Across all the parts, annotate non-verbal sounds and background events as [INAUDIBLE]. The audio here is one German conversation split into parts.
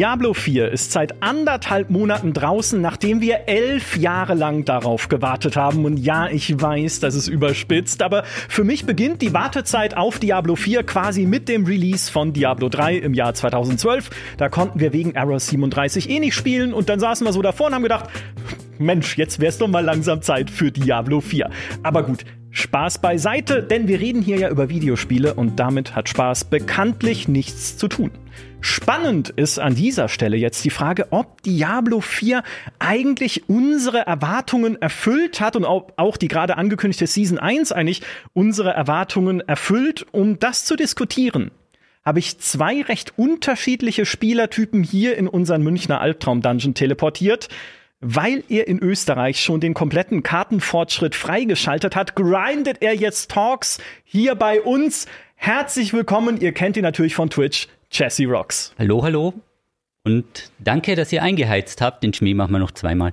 Diablo 4 ist seit anderthalb Monaten draußen, nachdem wir elf Jahre lang darauf gewartet haben. Und ja, ich weiß, das ist überspitzt, aber für mich beginnt die Wartezeit auf Diablo 4 quasi mit dem Release von Diablo 3 im Jahr 2012. Da konnten wir wegen Error 37 eh nicht spielen und dann saßen wir so davor und haben gedacht, Mensch, jetzt wär's doch mal langsam Zeit für Diablo 4. Aber gut, Spaß beiseite, denn wir reden hier ja über Videospiele und damit hat Spaß bekanntlich nichts zu tun. Spannend ist an dieser Stelle jetzt die Frage, ob Diablo 4 eigentlich unsere Erwartungen erfüllt hat und ob auch die gerade angekündigte Season 1 eigentlich unsere Erwartungen erfüllt. Um das zu diskutieren, habe ich zwei recht unterschiedliche Spielertypen hier in unseren Münchner Albtraum-Dungeon teleportiert. Weil er in Österreich schon den kompletten Kartenfortschritt freigeschaltet hat, grindet er jetzt Talks hier bei uns. Herzlich willkommen, ihr kennt ihn natürlich von Twitch, Jesse Rocks. Hallo, hallo. Und danke, dass ihr eingeheizt habt. Den Schmäh machen wir noch zweimal.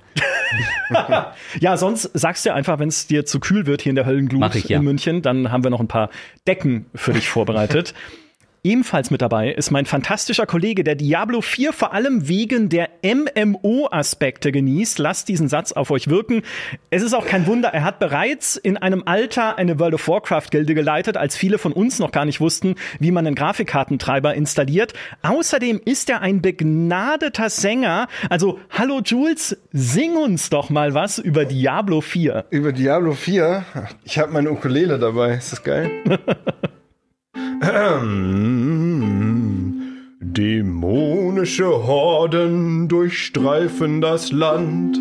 [LAUGHS] ja, sonst sagst du einfach, wenn es dir zu kühl wird hier in der Höllenglut ich, ja. in München, dann haben wir noch ein paar Decken für dich vorbereitet. [LAUGHS] Ebenfalls mit dabei ist mein fantastischer Kollege, der Diablo 4 vor allem wegen der MMO-Aspekte genießt. Lasst diesen Satz auf euch wirken. Es ist auch kein Wunder, er hat bereits in einem Alter eine World of Warcraft-Gilde geleitet, als viele von uns noch gar nicht wussten, wie man einen Grafikkartentreiber installiert. Außerdem ist er ein begnadeter Sänger. Also, hallo Jules, sing uns doch mal was über Diablo 4. Über Diablo 4? Ich habe meine Ukulele dabei. Ist das geil? [LAUGHS] [CLEARS THROAT] Dämonische Horden durchstreifen das Land.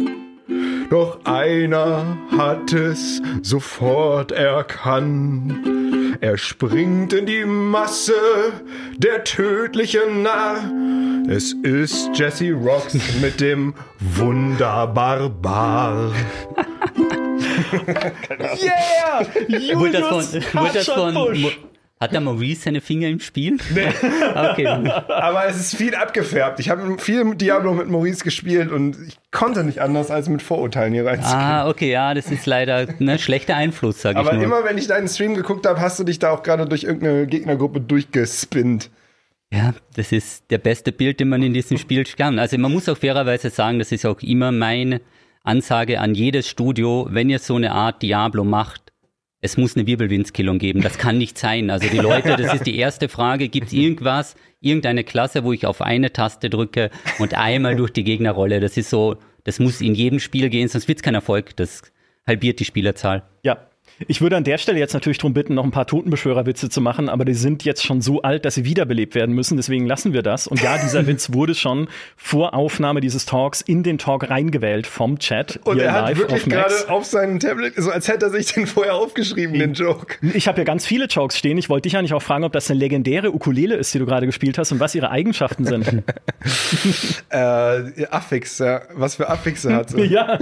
Doch einer hat es sofort erkannt. Er springt in die Masse, der tödliche Narr. Es ist Jesse Rocks [LAUGHS] mit dem Wunderbarbar. [LAUGHS] yeah! Julius Wurde das von, hat der Maurice seine Finger im Spiel? Nee. [LAUGHS] Okay. Aber es ist viel abgefärbt. Ich habe viel Diablo mit Maurice gespielt und ich konnte nicht anders, als mit Vorurteilen hier reinzugehen. Ah, okay, ja, das ist leider ein schlechter Einfluss, sage ich Aber nur. immer, wenn ich deinen Stream geguckt habe, hast du dich da auch gerade durch irgendeine Gegnergruppe durchgespinnt. Ja, das ist der beste Bild, den man in diesem Spiel kann. Also man muss auch fairerweise sagen, das ist auch immer meine Ansage an jedes Studio, wenn ihr so eine Art Diablo macht, es muss eine Wirbelwindskillung geben. Das kann nicht sein. Also die Leute, das ist die erste Frage. Gibt es irgendwas, irgendeine Klasse, wo ich auf eine Taste drücke und einmal durch die Gegner rolle? Das ist so, das muss in jedem Spiel gehen, sonst wird es kein Erfolg. Das halbiert die Spielerzahl. Ja. Ich würde an der Stelle jetzt natürlich darum bitten, noch ein paar Totenbeschwörerwitze zu machen, aber die sind jetzt schon so alt, dass sie wiederbelebt werden müssen. Deswegen lassen wir das. Und ja, dieser [LAUGHS] Witz wurde schon vor Aufnahme dieses Talks in den Talk reingewählt vom Chat. Und er hat wirklich gerade auf seinem Tablet, so als hätte er sich den vorher aufgeschrieben, den Joke. Ich habe ja ganz viele Jokes stehen. Ich wollte dich eigentlich auch fragen, ob das eine legendäre Ukulele ist, die du gerade gespielt hast und was ihre Eigenschaften sind. [LAUGHS] Äh, Affix, ja. Was für Affixe hat sie. [LAUGHS] ja.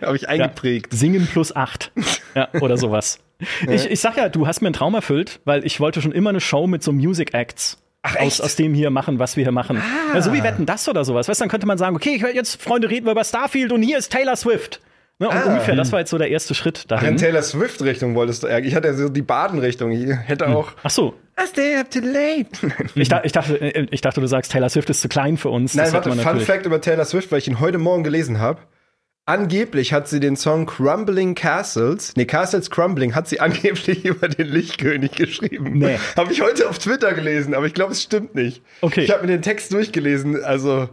Habe ich eingeprägt. Singen plus acht. Ja, oder sowas. [LAUGHS] Ich, ich sag ja, du hast mir einen Traum erfüllt, weil ich wollte schon immer eine Show mit so Music Acts. Ach, aus, aus dem hier machen, was wir hier machen. Ah. Ja, so wie Wetten das oder sowas. Weißt du, dann könnte man sagen, okay, ich höre jetzt, Freunde, reden wir über Starfield und hier ist Taylor Swift. Ne, und Ah. ungefähr, das war jetzt so der erste Schritt Ach, in dahin. Taylor Swift-Richtung wolltest du eigentlich. Ich hatte ja so die Baden-Richtung. Ich hätte auch. Ach so. I stay up too late. [LAUGHS] Ich, da, ich, dachte, äh, ich dachte, du sagst, Taylor Swift ist zu klein für uns. Nein, das warte, man Fun natürlich. Fact über Taylor Swift, weil ich ihn heute Morgen gelesen habe. Angeblich hat sie den Song Crumbling Castles, nee, Castles Crumbling, hat sie [LAUGHS] angeblich über den Lichtkönig geschrieben. Nee. Habe ich heute auf Twitter gelesen, aber ich glaube, es stimmt nicht. Okay. Ich habe mir den Text durchgelesen, also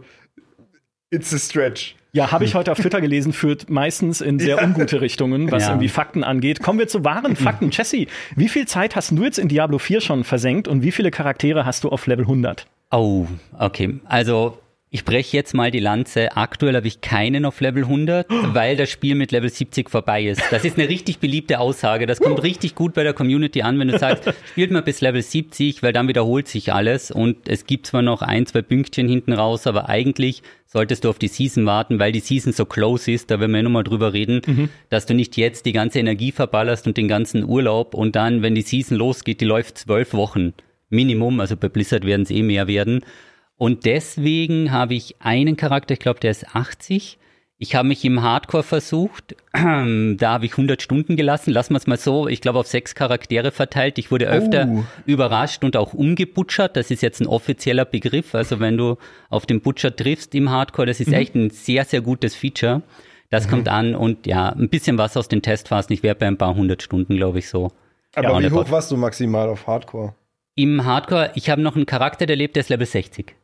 it's a stretch. Ja, habe ich heute auf Twitter gelesen, führt meistens in sehr [LAUGHS] Ja. ungute Richtungen, was Ja. irgendwie Fakten angeht. Kommen wir zu wahren Fakten. [LAUGHS] Jesse, wie viel Zeit hast du jetzt in Diablo 4 schon versenkt und wie viele Charaktere hast du auf Level 100? Oh, okay. Also ich breche jetzt mal die Lanze. Aktuell habe ich keinen auf Level 100, [GASPS] weil das Spiel mit Level 70 vorbei ist. Das ist eine richtig beliebte Aussage. Das kommt [LAUGHS] richtig gut bei der Community an, wenn du sagst, [LAUGHS] spielt mal bis Level 70, weil dann wiederholt sich alles und es gibt zwar noch ein, zwei Pünktchen hinten raus, aber eigentlich solltest du auf die Season warten, weil die Season so close ist, da werden wir ja nochmal drüber reden, dass du nicht jetzt die ganze Energie verballerst und den ganzen Urlaub und dann, wenn die Season losgeht, die läuft zwölf Wochen Minimum, also bei Blizzard werden es eh mehr werden. Und deswegen habe ich einen Charakter, ich glaube, der ist 80. Ich habe mich im Hardcore versucht. [CLEARS THROAT] Da habe ich 100 Stunden gelassen. Lassen wir es mal so. Ich glaube, auf sechs Charaktere verteilt. Ich wurde öfter Oh. überrascht und auch umgebutschert. Das ist jetzt ein offizieller Begriff. Also wenn du auf den Butcher triffst im Hardcore, das ist Mhm. echt ein sehr, sehr gutes Feature. Das kommt an und ja, ein bisschen was aus den Testphasen. Ich wäre bei ein paar hundert Stunden, glaube ich, so. Aber Ja, wie und hoch warst du maximal auf Hardcore? Im Hardcore, ich habe noch einen Charakter, der lebt, der ist Level 60.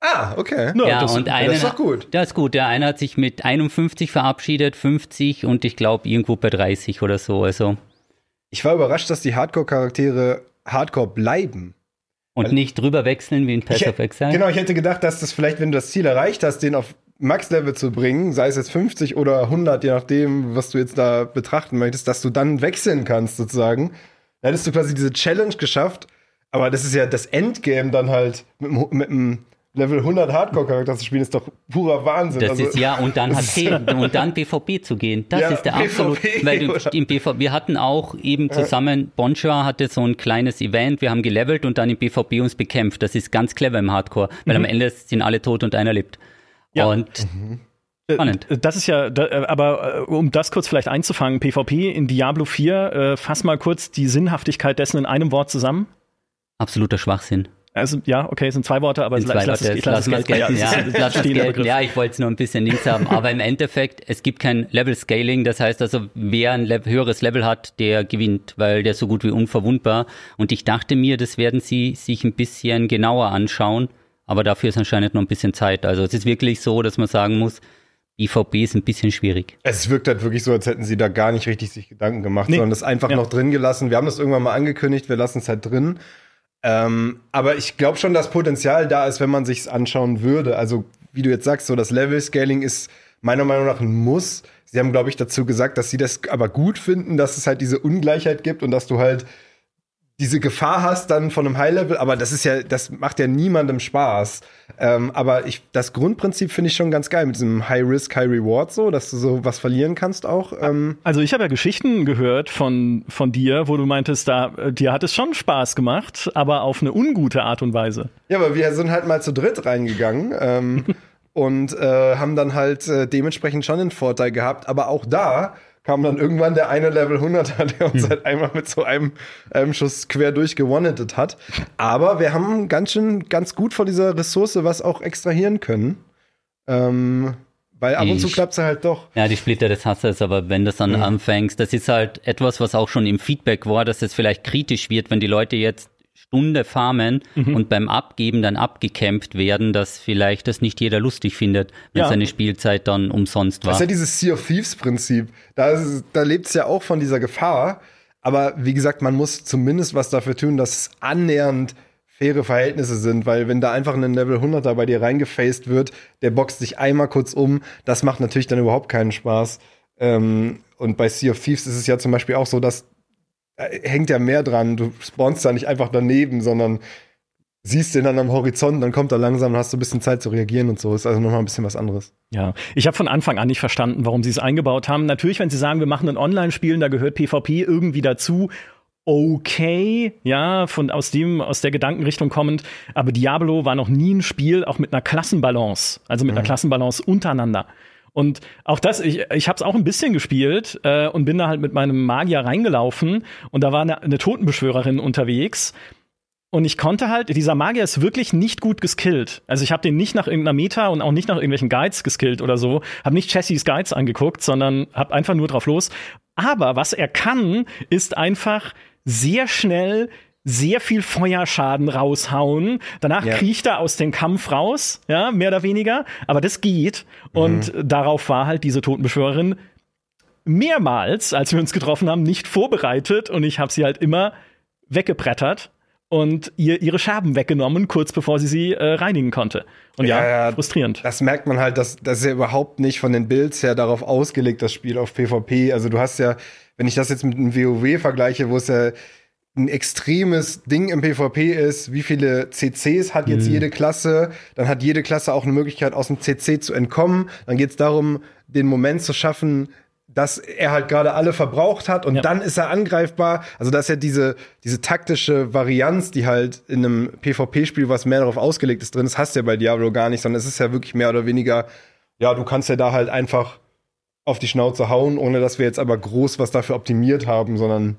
Ah, okay. Ja, ja, das- und ja, einer, das ist doch gut. Das ist gut. Der eine hat sich mit 51 verabschiedet, 50 und ich glaube irgendwo bei 30 oder so. Also Ich war überrascht, dass die Hardcore-Charaktere Hardcore bleiben. und nicht drüber wechseln wie in Path of Exile. genau, ich hätte gedacht, dass das vielleicht, wenn du das Ziel erreicht hast, den auf Max-Level zu bringen, sei es jetzt 50 oder 100, je nachdem, was du jetzt da betrachten möchtest, dass du dann wechseln kannst, sozusagen. Dann hättest du quasi diese Challenge geschafft, aber das ist ja das Endgame dann halt mit, dem- mit einem Level 100 Hardcore-Charakter zu spielen, ist doch purer Wahnsinn. Das Also- ist ja, und dann [LAUGHS] HC und dann BVB zu gehen. Das Ja, ist der [LAUGHS] BVB, absolut, weil du, oder? im BVB, wir hatten auch eben zusammen, Bonjour hatte so ein kleines Event, wir haben gelevelt und dann im BVB uns bekämpft. Das ist ganz clever im Hardcore, weil am Ende sind alle tot und einer lebt. Ja. Und Spannend. Äh, Das ist ja, äh, aber um das kurz vielleicht einzufangen, PvP in Diablo 4, äh, fass mal kurz die Sinnhaftigkeit dessen in einem Wort zusammen. absoluter Schwachsinn. Also, ja, okay, es sind zwei Worte, aber ich zwei lasse es, ich lasse lass es gelten. Ja, lass es gelten. Ja, ich wollte es nur ein bisschen links haben. Aber im Endeffekt, es gibt kein Level-Scaling. Das heißt also, wer ein Le höheres Level hat, der gewinnt, weil der ist so gut wie unverwundbar. Und ich dachte mir, das werden sie sich ein bisschen genauer anschauen. Aber dafür ist anscheinend noch ein bisschen Zeit. Also es ist wirklich so, dass man sagen muss, IVB ist ein bisschen schwierig. Es wirkt halt wirklich so, als hätten sie da gar nicht richtig sich Gedanken gemacht, Nee. sondern das einfach Ja. noch drin gelassen. Wir haben das irgendwann mal angekündigt, wir lassen es halt drin. Ähm, aber ich glaube schon, dass Potenzial da ist, wenn man sich's anschauen würde. Also, wie du jetzt sagst, so das Level-Scaling ist meiner Meinung nach ein Muss. Sie haben, glaube ich, dazu gesagt, dass sie das aber gut finden, dass es halt diese Ungleichheit gibt und dass du halt diese Gefahr hast dann von einem High-Level, aber das ist ja, das macht ja niemandem Spaß. Ähm, aber ich, das Grundprinzip finde ich schon ganz geil mit diesem High-Risk, High-Reward so, dass du so was verlieren kannst auch. Ähm, Also ich habe ja Geschichten gehört von, von dir, wo du meintest, da, äh, dir hat es schon Spaß gemacht, aber auf eine ungute Art und Weise. ja, aber wir sind halt mal zu dritt reingegangen ähm, [LAUGHS] und äh, haben dann halt äh, dementsprechend schon den Vorteil gehabt. Aber auch da kam dann irgendwann der eine Level 100er, der uns halt einmal mit so einem, einem Schuss quer durchgewonnetet hat. Aber wir haben ganz schön, ganz gut von dieser Ressource was auch extrahieren können. Ähm, weil ab und zu klappt es halt doch. Ja, die Splitter des Hasses, aber wenn das dann Mhm. anfängst, das ist halt etwas, was auch schon im Feedback war, dass es vielleicht kritisch wird, wenn die Leute jetzt Stunde farmen Mhm. und beim Abgeben dann abgekämpft werden, dass vielleicht das nicht jeder lustig findet, wenn Ja. seine Spielzeit dann umsonst Das war. ist ja dieses Sea of Thieves-Prinzip. Da, ist- da lebt es ja auch von dieser Gefahr. Aber wie gesagt, man muss zumindest was dafür tun, dass es annähernd faire Verhältnisse sind, weil wenn da einfach ein Level 100er bei dir reingefaced wird, der boxt sich einmal kurz um, das macht natürlich dann überhaupt keinen Spaß. Ähm, und bei Sea of Thieves ist es ja zum Beispiel auch so, dass hängt ja mehr dran. Du spawnst da nicht einfach daneben, sondern siehst den dann am Horizont, dann kommt er langsam, dann hast du ein bisschen Zeit zu reagieren und so. Ist also nochmal ein bisschen was anderes. Ja, ich habe von Anfang an nicht verstanden, warum sie es eingebaut haben. Natürlich, wenn sie sagen, wir machen ein Online-Spiel, da gehört PvP irgendwie dazu. Okay, ja, von aus dem aus der Gedankenrichtung kommend, aber Diablo war noch nie ein Spiel auch mit einer Klassenbalance, also mit einer Klassenbalance untereinander. Und auch das, ich, ich habe es auch ein bisschen gespielt äh, und bin da halt mit meinem Magier reingelaufen und da war eine, eine Totenbeschwörerin unterwegs und ich konnte halt, dieser Magier ist wirklich nicht gut geskillt. Also ich habe den nicht nach irgendeiner Meta und auch nicht nach irgendwelchen Guides geskillt oder so. Habe nicht Chessies Guides angeguckt, sondern habe einfach nur drauf los. Aber was er kann, ist einfach sehr schnell sehr viel Feuerschaden raushauen. Danach Ja. kriecht er aus dem Kampf raus, ja, mehr oder weniger. Aber das geht. Und darauf war halt diese Totenbeschwörerin mehrmals, als wir uns getroffen haben, nicht vorbereitet. Und ich habe sie halt immer weggebrettert und ihr ihre Scherben weggenommen, kurz bevor sie sie äh, reinigen konnte. Und ja, Ja, ja. frustrierend. Das merkt man halt, dass das ist ja überhaupt nicht von den Builds her darauf ausgelegt, das Spiel auf PvP. Also du hast ja, wenn ich das jetzt mit einem WoW vergleiche, wo es ja ein extremes Ding im PvP ist, wie viele CCs hat jetzt jede Klasse, dann hat jede Klasse auch eine Möglichkeit, aus dem CC zu entkommen. Dann geht es darum, den Moment zu schaffen, dass er halt gerade alle verbraucht hat und Ja. dann ist er angreifbar. Also das ist ja diese, diese taktische Varianz, die halt in einem PvP-Spiel, was mehr darauf ausgelegt ist, drin ist, hast du ja bei Diablo gar nicht, sondern es ist ja wirklich mehr oder weniger, ja, du kannst ja da halt einfach auf die Schnauze hauen, ohne dass wir jetzt aber groß was dafür optimiert haben, sondern.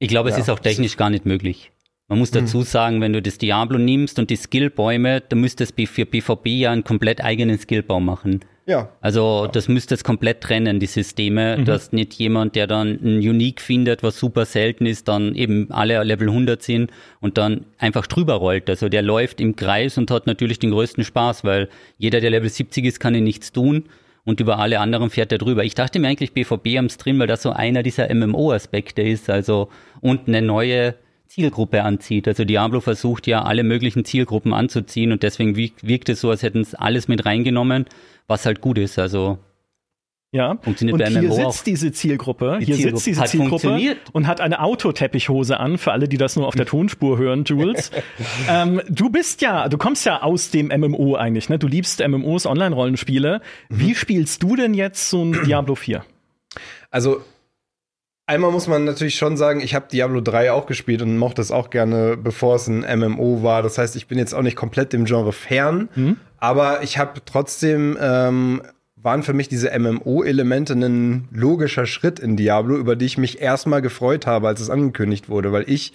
Ich glaube, es Ja. ist auch technisch gar nicht möglich. Man muss dazu sagen, wenn du das Diablo nimmst und die Skillbäume, dann müsstest du für PvP ja einen komplett eigenen Skillbaum machen. Ja, Also das müsste es komplett trennen, die Systeme, Mhm. dass nicht jemand, der dann ein Unique findet, was super selten ist, dann eben alle Level 100 sind und dann einfach drüber rollt. Also der läuft im Kreis und hat natürlich den größten Spaß, weil jeder, der Level 70 ist, kann ihn nichts tun und über alle anderen fährt er drüber. Ich dachte mir eigentlich BVB am drin, weil das so einer dieser MMO-Aspekte ist, also und eine neue Zielgruppe anzieht. Also Diablo versucht ja alle möglichen Zielgruppen anzuziehen und deswegen wirkt es so, als hätten es alles mit reingenommen, was halt gut ist. Also Ja. Funktioniert und bei hier MMO sitzt auch. diese Zielgruppe, Die hier Zielgruppe sitzt diese Zielgruppe und hat eine Autoteppichhose an, für alle, die das nur auf der Tonspur hören, Jules. [LAUGHS] ähm, du bist ja, du kommst ja aus dem MMO eigentlich, ne? Du liebst MMOs, Online-Rollenspiele. Mhm. Wie spielst du denn jetzt so ein Diablo 4? Also einmal muss man natürlich schon sagen, ich habe Diablo 3 auch gespielt und mochte es auch gerne, bevor es ein MMO war. Das heißt, ich bin jetzt auch nicht komplett dem Genre fern, aber ich habe trotzdem ähm, waren für mich diese MMO-Elemente ein logischer Schritt in Diablo, über die ich mich erstmal gefreut habe, als es angekündigt wurde, weil ich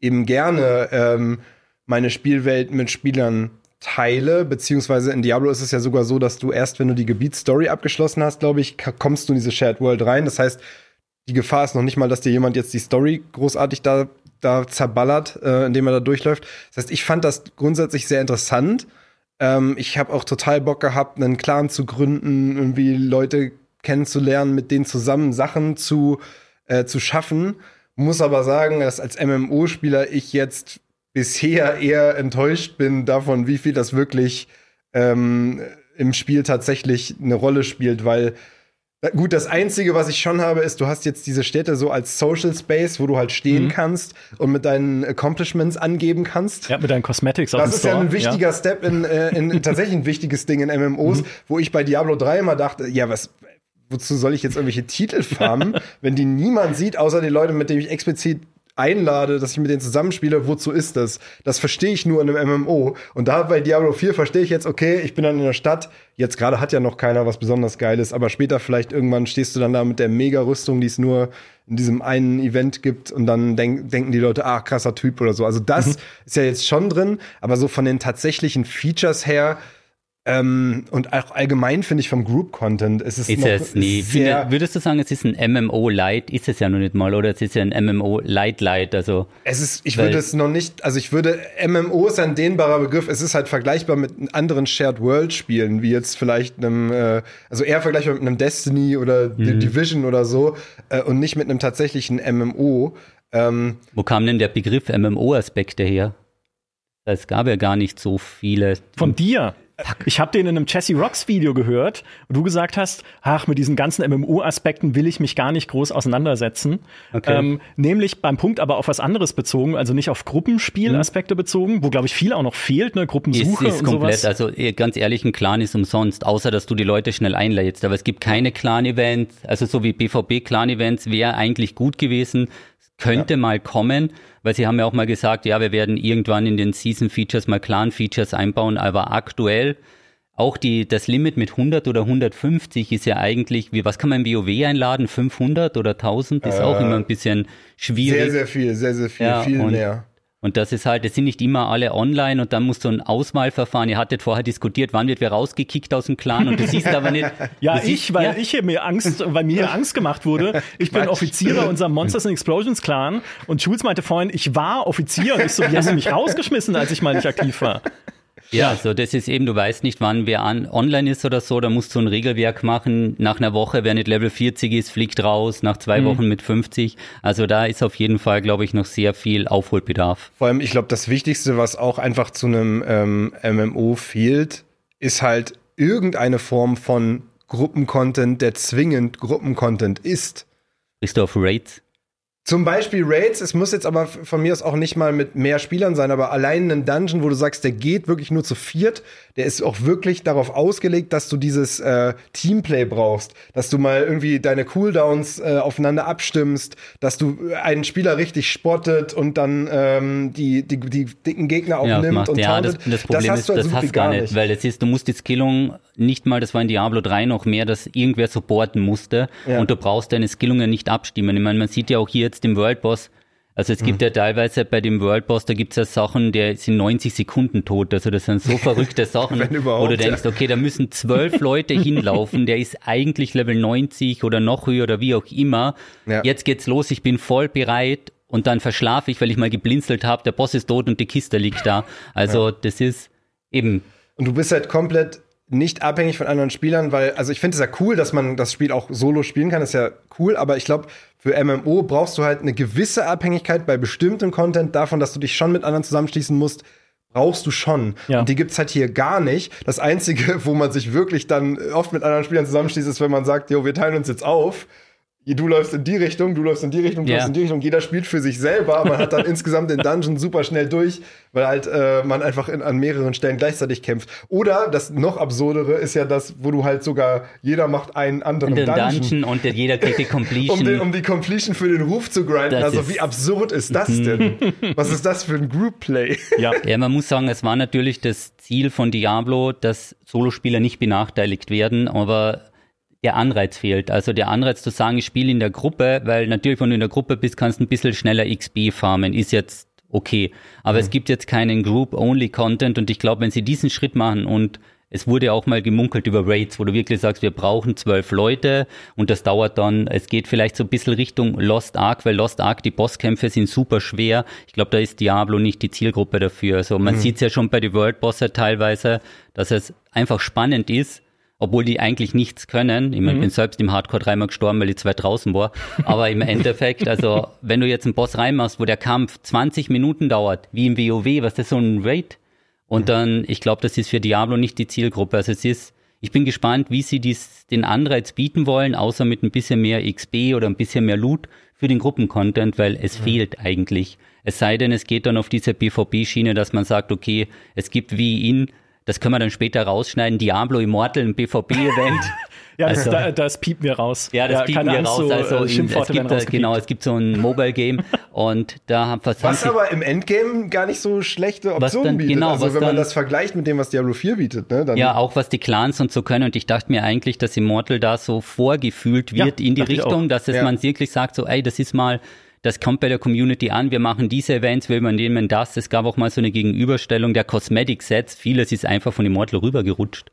eben gerne ähm, meine Spielwelt mit Spielern teile, beziehungsweise in Diablo ist es ja sogar so, dass du erst, wenn du die Gebietsstory abgeschlossen hast, glaube ich, kommst du in diese Shared World rein. Das heißt, die Gefahr ist noch nicht mal, dass dir jemand jetzt die Story großartig da, da zerballert, äh, indem er da durchläuft. Das heißt, ich fand das grundsätzlich sehr interessant. Ähm, ich habe auch total Bock gehabt, einen Clan zu gründen, irgendwie Leute kennenzulernen, mit denen zusammen Sachen zu, äh, zu schaffen. Muss aber sagen, dass als MMO-Spieler ich jetzt bisher eher enttäuscht bin davon, wie viel das wirklich ähm, im Spiel tatsächlich eine Rolle spielt, weil Gut, das Einzige, was ich schon habe, ist, du hast jetzt diese Städte so als Social Space, wo du halt stehen Mhm. kannst und mit deinen Accomplishments angeben kannst. Ja, mit deinen Cosmetics Das ist ja Store. ein wichtiger Step in, äh, in [LAUGHS] tatsächlich ein wichtiges Ding in Mhm. MMOs, wo ich bei Diablo 3 immer dachte, ja, was, wozu soll ich jetzt irgendwelche Titel farmen, [LAUGHS] wenn die niemand sieht, außer die Leute, mit denen ich explizit einlade, dass ich mit denen zusammenspiele, wozu ist das? Das verstehe ich nur in einem MMO. Und da bei Diablo 4 verstehe ich jetzt, okay, ich bin dann in der Stadt. Jetzt gerade hat ja noch keiner was besonders Geiles, aber später vielleicht irgendwann stehst du dann da mit der Mega-Rüstung, die es nur in diesem einen Event gibt und dann denk, denken die Leute, ah, krasser Typ oder so. Also das ist ja jetzt schon drin, aber so von den tatsächlichen Features her ähm, und auch allgemein finde ich vom Group-Content, es ist ist noch es nie. sehr, Würde- Würdest du sagen, es ist ein MMO Light? Ist es ja noch nicht mal, oder es ist ja ein MMO Light Light, also Es ist, ich würde es noch nicht, also ich würde, MMO ist ein dehnbarer Begriff. Es ist halt vergleichbar mit anderen Shared World Spielen, wie jetzt vielleicht einem, äh, also eher vergleichbar mit einem Destiny oder The Mhm. Division oder so äh, und nicht mit einem tatsächlichen MMO. Ähm, wo kam denn der Begriff MMO-Aspekte her? Es gab ja gar nicht so viele. Von dir. Ich habe den in einem Jesse Rocks Video gehört, wo du gesagt hast, ach, mit diesen ganzen MMO-Aspekten will ich mich gar nicht groß auseinandersetzen. Okay. Ähm, nämlich beim Punkt aber auf was anderes bezogen, also nicht auf Gruppenspielaspekte bezogen, wo, glaube ich, viel auch noch fehlt, ne, ist, Gruppensuche ist und komplett, sowas. also eh, ganz ehrlich, ein Clan ist umsonst, außer dass du die Leute schnell einlädst. Aber es gibt keine Clan-Events, also so wie BVB-Clan-Events wäre eigentlich gut gewesen. Es könnte mal kommen, weil sie haben ja auch mal gesagt, ja, wir werden irgendwann in den Season-Features mal Clan-Features einbauen, aber aktuell auch die, das Limit mit 100 oder 150 ist ja eigentlich, wie, was kann man im WoW einladen? 500 oder 1000 ist auch Äh, immer ein bisschen schwierig. sehr, sehr viel, sehr, sehr viel, Ja, viel mehr. Und das ist halt, es sind nicht immer alle online und dann musst du ein Auswahlverfahren. Ihr hattet vorher diskutiert, wann wird wer rausgekickt aus dem Clan und du siehst [LAUGHS] aber nicht. Ja, ich, weil ja, ich hier mir Angst, weil mir hier [LAUGHS] Angst gemacht wurde. Ich bin Offizier [LAUGHS] unserem Monsters and Explosions Clan und Jules meinte vorhin, ich war Offizier und ich so, wie hast du mich rausgeschmissen, als ich mal nicht aktiv war? Ja, so das ist eben, du weißt nicht, wann wer an, online ist oder so, da musst du ein Regelwerk machen. Nach einer Woche, wer nicht Level 40 ist, fliegt raus, nach zwei Wochen mit 50. Also da ist auf jeden Fall, glaube ich, noch sehr viel Aufholbedarf. Vor allem, ich glaube, das Wichtigste, was auch einfach zu einem ähm, MMO fehlt, ist halt irgendeine Form von Gruppencontent, der zwingend Gruppencontent ist. Bist du auf Raids? Zum Beispiel Raids, es muss jetzt aber von mir aus auch nicht mal mit mehr Spielern sein, aber allein ein Dungeon, wo du sagst, der geht wirklich nur zu viert, der ist auch wirklich darauf ausgelegt, dass du dieses äh, Teamplay brauchst, dass du mal irgendwie deine Cooldowns äh, aufeinander abstimmst, dass du einen Spieler richtig spottet und dann ähm, die, die, die dicken Gegner auch Ja, nimmt macht. und ja das, das Problem hast ist, du halt das hast gar nicht, weil es ist, du musst die Skillung nicht mal, das war in Diablo 3 noch mehr, dass irgendwer supporten musste Ja. und du brauchst deine Skillung ja nicht abstimmen. Ich meine, man sieht ja auch hier jetzt im World Boss, also es Mhm. gibt ja teilweise bei dem World Boss, da gibt's ja Sachen, der sind 90 Sekunden tot. Also das sind so [LAUGHS] verrückte Sachen, wo du ja. denkst, okay, da müssen zwölf [LAUGHS] Leute hinlaufen, der ist eigentlich Level 90 oder noch höher oder wie auch immer. Ja. Jetzt geht's los, ich bin voll bereit und dann verschlafe ich, weil ich mal geblinzelt habe, der Boss ist tot und die Kiste liegt da. Also das ist eben Und du bist halt komplett nicht abhängig von anderen Spielern, weil, also ich finde es ja cool, dass man das Spiel auch solo spielen kann, ist ja cool, aber ich glaube, für MMO brauchst du halt eine gewisse Abhängigkeit bei bestimmtem Content davon, dass du dich schon mit anderen zusammenschließen musst, brauchst du schon. Ja. Und die gibt's halt hier gar nicht. Das Einzige, [LAUGHS] wo man sich wirklich dann oft mit anderen Spielern zusammenschließt, ist, wenn man sagt, jo, wir teilen uns jetzt auf. Du läufst in die Richtung, du läufst in die Richtung, du Ja. läufst in die Richtung. Jeder spielt für sich selber. Man hat dann [LAUGHS] insgesamt den Dungeon super schnell durch, weil halt äh, man einfach in, an mehreren Stellen gleichzeitig kämpft. Oder das noch absurdere ist ja das, wo du halt sogar jeder macht einen anderen den Dungeon. Dungeon und der- jeder kriegt die [LAUGHS] Completion. Um, den, um die Completion für den Ruf zu grinden. Das also wie absurd ist das denn? Was ist das für ein Group Play? Ja. [LAUGHS] Ja, man muss sagen, es war natürlich das Ziel von Diablo, dass Solospieler nicht benachteiligt werden, aber der Anreiz fehlt. Also der Anreiz zu sagen, ich spiele in der Gruppe, weil natürlich, wenn du in der Gruppe bist, kannst du ein bisschen schneller XP farmen, ist jetzt okay. Aber es gibt jetzt keinen Group-Only-Content und ich glaube, wenn sie diesen Schritt machen und es wurde auch mal gemunkelt über Raids, wo du wirklich sagst, wir brauchen zwölf Leute und das dauert dann, es geht vielleicht so ein bisschen Richtung Lost Ark, weil Lost Ark, die Bosskämpfe sind super schwer. Ich glaube, da ist Diablo nicht die Zielgruppe dafür. Also man sieht's ja schon bei den World Bosse teilweise, dass es einfach spannend ist, obwohl die eigentlich nichts können. Ich, mein, ich bin selbst im Hardcore dreimal gestorben, weil ich zwei draußen war. Aber im Endeffekt, also [LAUGHS] wenn du jetzt einen Boss reinmachst, wo der Kampf 20 Minuten dauert, wie im WoW, was ist so ein Raid? Und dann, ich glaube, das ist für Diablo nicht die Zielgruppe. Also es ist, ich bin gespannt, wie sie dies, den Anreiz bieten wollen, außer mit ein bisschen mehr XP oder ein bisschen mehr Loot für den Gruppencontent, weil es fehlt eigentlich. Es sei denn, es geht dann auf diese PvP-Schiene, dass man sagt, okay, es gibt wie in, das können wir dann später rausschneiden, Diablo Immortal, ein PvP-Event. [LAUGHS] Ja, das, Also- da, das piepen wir raus. Ja, das piepen keine wir Angst, raus. So, also äh, in, es gibt, da- genau, es gibt so ein Mobile-Game und da haben Was 20 aber im Endgame gar nicht so schlechte Was Optionen dann- bietet. genau, also was wenn man dann- das vergleicht mit dem, was Diablo 4 bietet, ne, dann Ja, auch was die Clans und so können. Und ich dachte mir eigentlich, dass Immortal da so vorgefühlt wird Ja, in die Richtung, dass es Ja. man wirklich sagt, so, ey, das ist mal, das kommt bei der Community an, wir machen diese Events, wir übernehmen das. Es gab auch mal so eine Gegenüberstellung der Cosmetic Sets. Vieles ist einfach von Immortal rübergerutscht.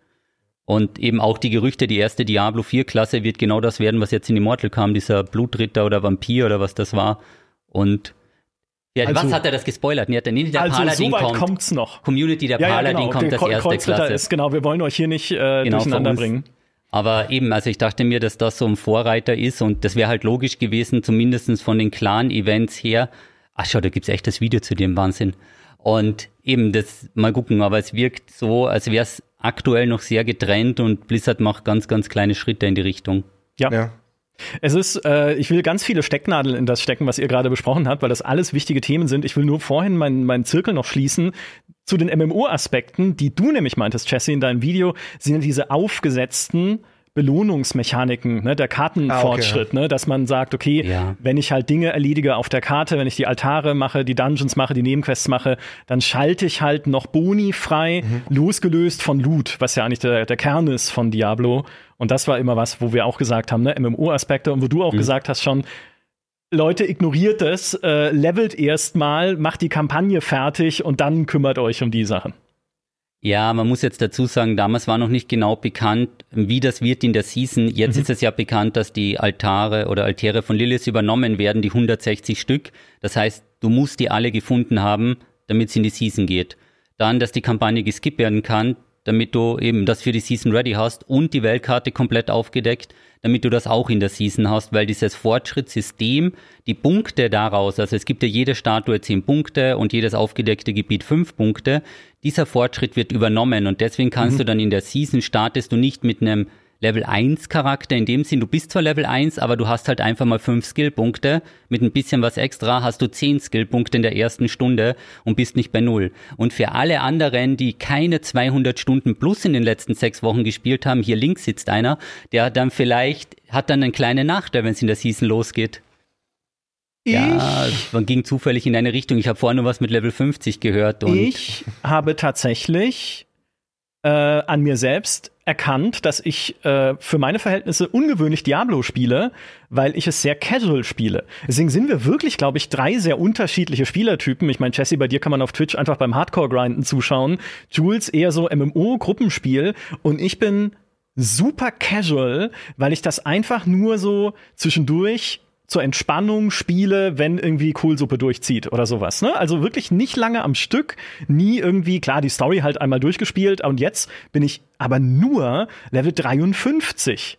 Und eben auch die Gerüchte, die erste Diablo 4 Klasse wird genau das werden, was jetzt in Immortal kam, dieser Blutritter oder Vampir oder was das war. Und ja, Also- was hat er das gespoilert? Nee, er- der Also Paladin so weit kommt. kommt's noch. Community, der Ja, ja, Paladin genau. kommt Kreu- erste Kreuzritter Klasse. ist, genau, wir wollen euch hier nicht äh, Genau, durcheinander bringen. Aber eben, also ich dachte mir, dass das so ein Vorreiter ist und das wäre halt logisch gewesen, zumindestens von den Clan-Events her. Ach schau, da gibt's echt das Video zu dem Wahnsinn. Und eben, das mal gucken, aber es wirkt so, als wäre es aktuell noch sehr getrennt und Blizzard macht ganz, ganz kleine Schritte in die Richtung. Ja. ja. Es ist, äh, ich will ganz viele Stecknadeln in das stecken, was ihr gerade besprochen habt, weil das alles wichtige Themen sind. Ich will nur vorhin meinen meinen Zirkel noch schließen zu den MMO-Aspekten, die du nämlich meintest, Jesse, in deinem Video, sind diese aufgesetzten Belohnungsmechaniken, ne, der Kartenfortschritt, ne, dass man sagt, okay, Ja. wenn ich halt Dinge erledige auf der Karte, wenn ich die Altare mache, die Dungeons mache, die Nebenquests mache, dann schalte ich halt noch Boni frei, losgelöst von Loot, was ja eigentlich der, der Kern ist von Diablo. Und das war immer was, wo wir auch gesagt haben, ne, MMO-Aspekte und wo du auch gesagt hast schon, Leute, ignoriert es, äh, levelt erstmal, macht die Kampagne fertig und dann kümmert euch um die Sachen. Ja, man muss jetzt dazu sagen, damals war noch nicht genau bekannt, wie das wird in der Season. Jetzt ist es ja bekannt, dass die Altare oder Altäre von Lilith übernommen werden, die 160 Stück. Das heißt, du musst die alle gefunden haben, damit es in die Season geht. Dann, dass die Kampagne geskippt werden kann, damit du eben das für die Season ready hast und die Weltkarte komplett aufgedeckt, damit du das auch in der Season hast, weil dieses Fortschrittssystem, die Punkte daraus, also es gibt ja jede Statue 10 Punkte und jedes aufgedeckte Gebiet 5 Punkte, dieser Fortschritt wird übernommen und deswegen kannst du dann in der Season startest du nicht mit einem Level 1 Charakter in dem Sinn, du bist zwar Level 1, aber du hast halt einfach mal 5 Skillpunkte. Mit ein bisschen was extra hast du 10 Skillpunkte in der ersten Stunde und bist nicht bei Null. Und für alle anderen, die keine 200 Stunden plus in den letzten sechs Wochen gespielt haben, hier links sitzt einer, der dann vielleicht, hat dann einen kleinen Nachteil, wenn es in der Season losgeht. Ich, Ja, man ging zufällig in eine Richtung. Ich habe vorhin nur was mit Level 50 gehört. Und ich habe tatsächlich äh, an mir selbst erkannt, dass ich äh, für meine Verhältnisse ungewöhnlich Diablo spiele, weil ich es sehr casual spiele. Deswegen sind wir wirklich, glaube ich, drei sehr unterschiedliche Spielertypen. Ich meine, Jesse, bei dir kann man auf Twitch einfach beim Hardcore-Grinden zuschauen. Jules eher so MMO-Gruppenspiel und ich bin super casual, weil ich das einfach nur so zwischendurch zur Entspannung spiele, wenn irgendwie Kohlsuppe durchzieht oder sowas. Ne? Also wirklich nicht lange am Stück, nie irgendwie, klar, die Story halt einmal durchgespielt und jetzt bin ich aber nur Level 53.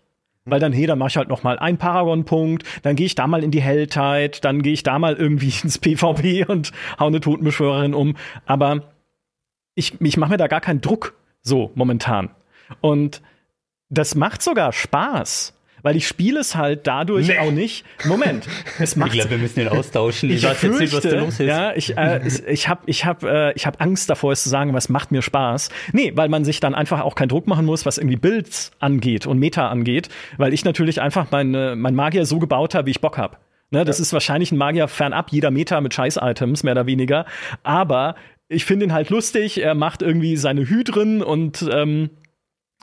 Weil dann, hey, dann mach ich halt noch mal einen Paragon-Punkt, dann gehe ich da mal in die Helltide, dann gehe ich da mal irgendwie [LAUGHS] ins PvP und hau eine Totenbeschwörerin um. Aber ich, ich mache mir da gar keinen Druck so momentan. Und das macht sogar Spaß. Weil ich spiele es halt dadurch Nee. auch nicht. Moment, es [LAUGHS] macht ich glaube, wir müssen ihn austauschen. ich weiß jetzt nicht, was da fürchte, los ist. Ja, ich, äh, ich, ich habe ich hab, äh, ich hab Angst davor, es zu sagen, was macht mir Spaß. Nee, weil man sich dann einfach auch keinen Druck machen muss, was irgendwie Builds angeht und Meta angeht, weil ich natürlich einfach meine, mein Magier so gebaut habe, wie ich Bock habe. Ne, das ist wahrscheinlich ein Magier fernab jeder Meta mit Scheiß-Items, mehr oder weniger. Aber ich finde ihn halt lustig. Er macht irgendwie seine Hydren und ähm,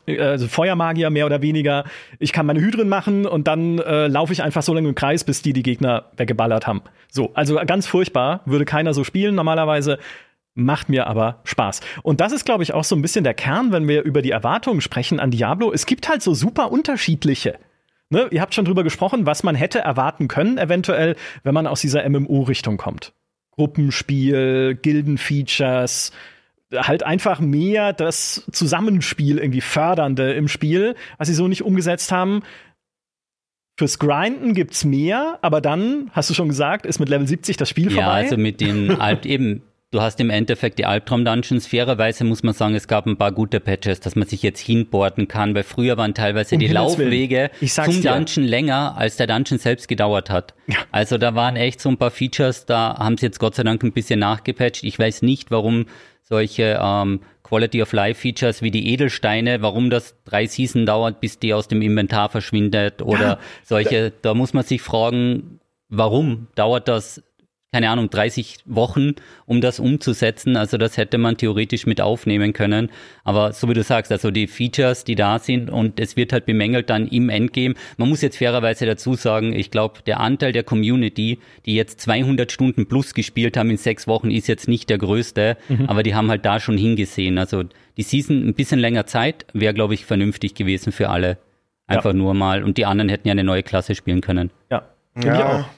also Feuermagier mehr oder weniger. Ich kann meine Hydren machen und dann äh, laufe ich einfach so lange im Kreis, bis die die Gegner weggeballert haben. So, also ganz furchtbar, würde keiner so spielen normalerweise. Macht mir aber Spaß. Und das ist, glaube ich, auch so ein bisschen der Kern, wenn wir über die Erwartungen sprechen an Diablo. Es gibt halt so super unterschiedliche. Ne? Ihr habt schon drüber gesprochen, was man hätte erwarten können, eventuell, wenn man aus dieser MMO-Richtung kommt. Gruppenspiel, Gildenfeatures, halt einfach mehr das Zusammenspiel irgendwie fördernde im Spiel, was sie so nicht umgesetzt haben. Fürs Grinden gibt's mehr, aber dann, hast du schon gesagt, ist mit Level 70 das Spiel Ja, vorbei. also mit den [LAUGHS] Alp eben, du hast im Endeffekt die Albtraum-Dungeons. Fairerweise muss man sagen, es gab ein paar gute Patches, dass man sich jetzt hinboarden kann, weil früher waren teilweise Um die. Laufwege zum dir. Dungeon länger, als der Dungeon selbst gedauert hat. Also da waren echt so ein paar Features, da haben sie jetzt Gott sei Dank ein bisschen nachgepatcht. Ich weiß nicht, warum solche ähm, Quality of Life Features wie die Edelsteine, warum das drei Season dauert, bis die aus dem Inventar verschwindet oder Ja, solche, da muss man sich fragen, warum dauert das, keine Ahnung, 30 Wochen, um das umzusetzen. Also das hätte man theoretisch mit aufnehmen können. Aber so wie du sagst, also die Features, die da sind und es wird halt bemängelt dann im Endgame. Man muss jetzt fairerweise dazu sagen, ich glaube, der Anteil der Community, die jetzt 200 Stunden plus gespielt haben in sechs Wochen, ist jetzt nicht der größte. Aber die haben halt da schon hingesehen. Also die Season ein bisschen länger Zeit wäre, glaube ich, vernünftig gewesen für alle. Einfach nur mal. Und die anderen hätten ja eine neue Klasse spielen können. ja. Ja,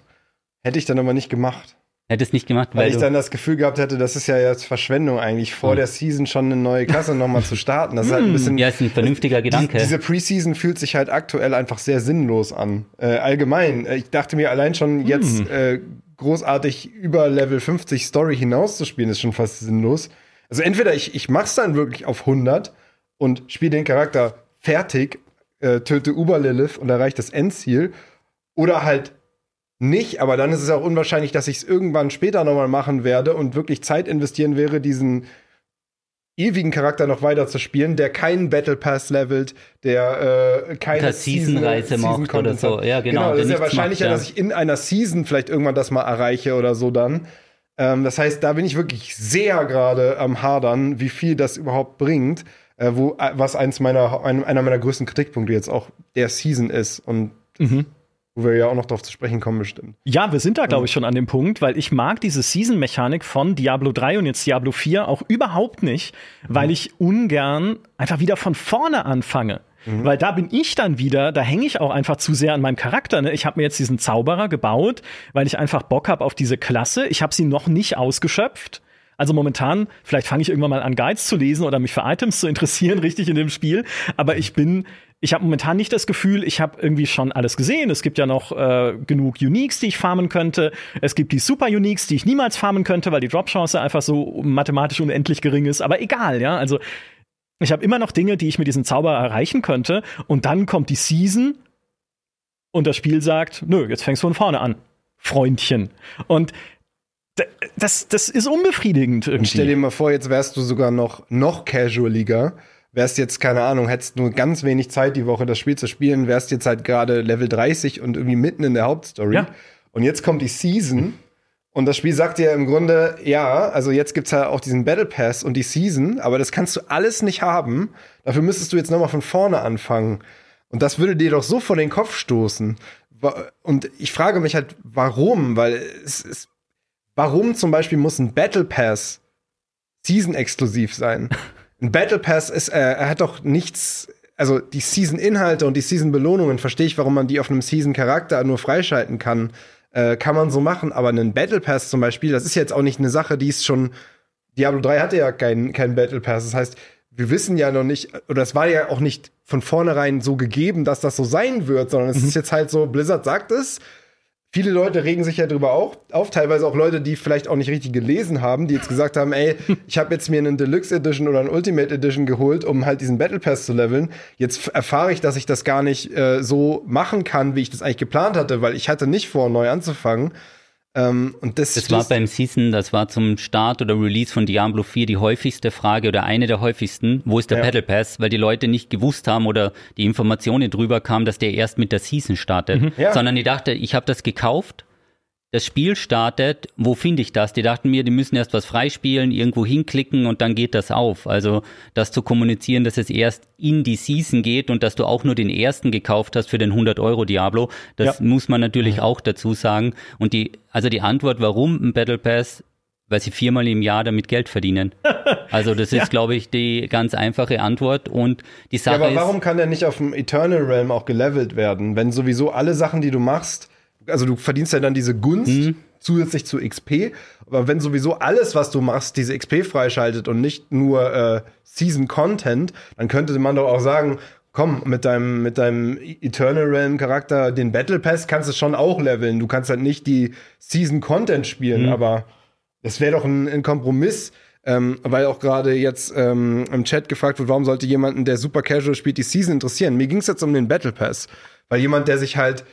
hätte ich dann aber nicht gemacht. Hätte es nicht gemacht, Weil weil ich dann das Gefühl gehabt hätte, das ist ja jetzt Verschwendung eigentlich, vor Hm. der Season schon eine neue Klasse nochmal zu starten. Das ist halt ein bisschen. ja, ist ein vernünftiger Gedanke. Die, diese Preseason fühlt sich halt aktuell einfach sehr sinnlos an. Äh, allgemein. Äh, Ich dachte mir allein schon jetzt äh, großartig über Level 50 Story hinaus zu spielen, ist schon fast sinnlos. Also entweder ich, ich mach's dann wirklich auf 100 und spiele den Charakter fertig, äh, töte Uber-Lilith und erreiche das Endziel. Oder halt nicht, aber dann ist es auch unwahrscheinlich, dass ich es irgendwann später nochmal machen werde und wirklich Zeit investieren wäre, diesen ewigen Charakter noch weiter zu spielen, der keinen Battle Pass levelt, der äh, keine Season-Reise macht oder Content so. Ja, genau, Genau, das ist ja wahrscheinlicher, macht, ja. dass ich in einer Season vielleicht irgendwann das mal erreiche oder so dann. Ähm, das heißt, da bin ich wirklich sehr gerade am Hadern, wie viel das überhaupt bringt, äh, wo, äh, was eins meiner, ein, einer meiner größten Kritikpunkte jetzt auch der Season ist und Mhm. Wo wir ja auch noch darauf zu sprechen kommen, bestimmt. Ja, wir sind da, glaube ich, schon an dem Punkt, weil ich mag diese Season-Mechanik von Diablo 3 und jetzt Diablo 4 auch überhaupt nicht, weil ich ungern einfach wieder von vorne anfange. Weil da bin ich dann wieder, da hänge ich auch einfach zu sehr an meinem Charakter. Ne? Ich habe mir jetzt diesen Zauberer gebaut, weil ich einfach Bock habe auf diese Klasse. Ich habe sie noch nicht ausgeschöpft. Also momentan, vielleicht fange ich irgendwann mal an, Guides zu lesen oder mich für Items zu interessieren, [LAUGHS] richtig in dem Spiel. Aber ich bin, ich habe momentan nicht das Gefühl, ich habe irgendwie schon alles gesehen. Es gibt ja noch äh, genug Uniques, die ich farmen könnte. Es gibt die Super Uniques, die ich niemals farmen könnte, weil die Dropchance einfach so mathematisch unendlich gering ist. Aber egal, ja. Also Ich habe immer noch Dinge, die ich mit diesem Zauber erreichen könnte. Und dann kommt die Season und das Spiel sagt, nö, jetzt fängst du von vorne an. Freundchen. Und das, das ist unbefriedigend irgendwie. Und stell dir mal vor, jetzt wärst du sogar noch, noch casualiger. Wärst jetzt, keine Ahnung, hättest nur ganz wenig Zeit die Woche, das Spiel zu spielen, wärst jetzt halt gerade Level 30 und irgendwie mitten in der Hauptstory. Ja. Und jetzt kommt die Season. Und das Spiel sagt dir im Grunde, ja, also jetzt gibt's ja auch diesen Battle Pass und die Season, aber das kannst du alles nicht haben. Dafür müsstest du jetzt nochmal von vorne anfangen. Und das würde dir doch so vor den Kopf stoßen. Und ich frage mich halt, warum? Weil es ist, warum zum Beispiel muss ein Battle Pass Season-exklusiv sein? [LAUGHS] Ein Battle Pass ist, äh, er hat doch nichts, also die Season-Inhalte und die Season-Belohnungen, verstehe ich, warum man die auf einem Season-Charakter nur freischalten kann. Äh, kann man so machen, aber einen Battle Pass zum Beispiel, das ist jetzt auch nicht eine Sache, die ist schon. Diablo 3 hatte ja keinen kein Battle Pass. Das heißt, wir wissen ja noch nicht, oder es war ja auch nicht von vornherein so gegeben, dass das so sein wird, sondern es mhm. ist jetzt halt so, Blizzard sagt es. Viele Leute regen sich ja drüber auch, auf, teilweise auch Leute, die vielleicht auch nicht richtig gelesen haben, die jetzt gesagt haben, ey, ich habe jetzt mir einen Deluxe Edition oder einen Ultimate Edition geholt, um halt diesen Battle Pass zu leveln. Jetzt erfahre ich, dass ich das gar nicht äh, so machen kann, wie ich das eigentlich geplant hatte, weil ich hatte nicht vor, neu anzufangen. Ähm, und das, das war beim Season, das war zum Start oder Release von Diablo 4 die häufigste Frage oder eine der häufigsten. Wo ist der ja. Battle Pass? Weil die Leute nicht gewusst haben oder die Informationen drüber kamen, dass der erst mit der Season startet. Mhm. Ja. Sondern die dachte, ich habe das gekauft das Spiel startet, wo finde ich das? Die dachten mir, die müssen erst was freispielen, irgendwo hinklicken und dann geht das auf. Also das zu kommunizieren, dass es erst in die Season geht und dass du auch nur den ersten gekauft hast für den 100 Euro Diablo, das ja. muss man natürlich auch dazu sagen. Und die, also die Antwort, warum ein Battle Pass weil sie viermal im Jahr damit Geld verdienen. [LAUGHS] Also das ist, ja. glaube ich, die ganz einfache Antwort. Und die Sache ja, aber warum kann der nicht auf dem Eternal Realm auch gelevelt werden, wenn sowieso alle Sachen, die du machst, also du verdienst ja dann diese Gunst mhm. zusätzlich zu XP, aber wenn sowieso alles, was du machst, diese XP freischaltet und nicht nur äh, Season Content, dann könnte man doch auch sagen, komm, mit deinem, mit deinem Eternal Realm Charakter, den Battle Pass kannst du schon auch leveln. Du kannst halt nicht die Season Content spielen, mhm. aber das wäre doch ein, ein Kompromiss. Ähm, weil auch gerade jetzt ähm, im Chat gefragt wird, warum sollte jemanden, der super casual spielt, die Season interessieren? Mir ging es jetzt um den Battle Pass. Weil jemand, der sich halt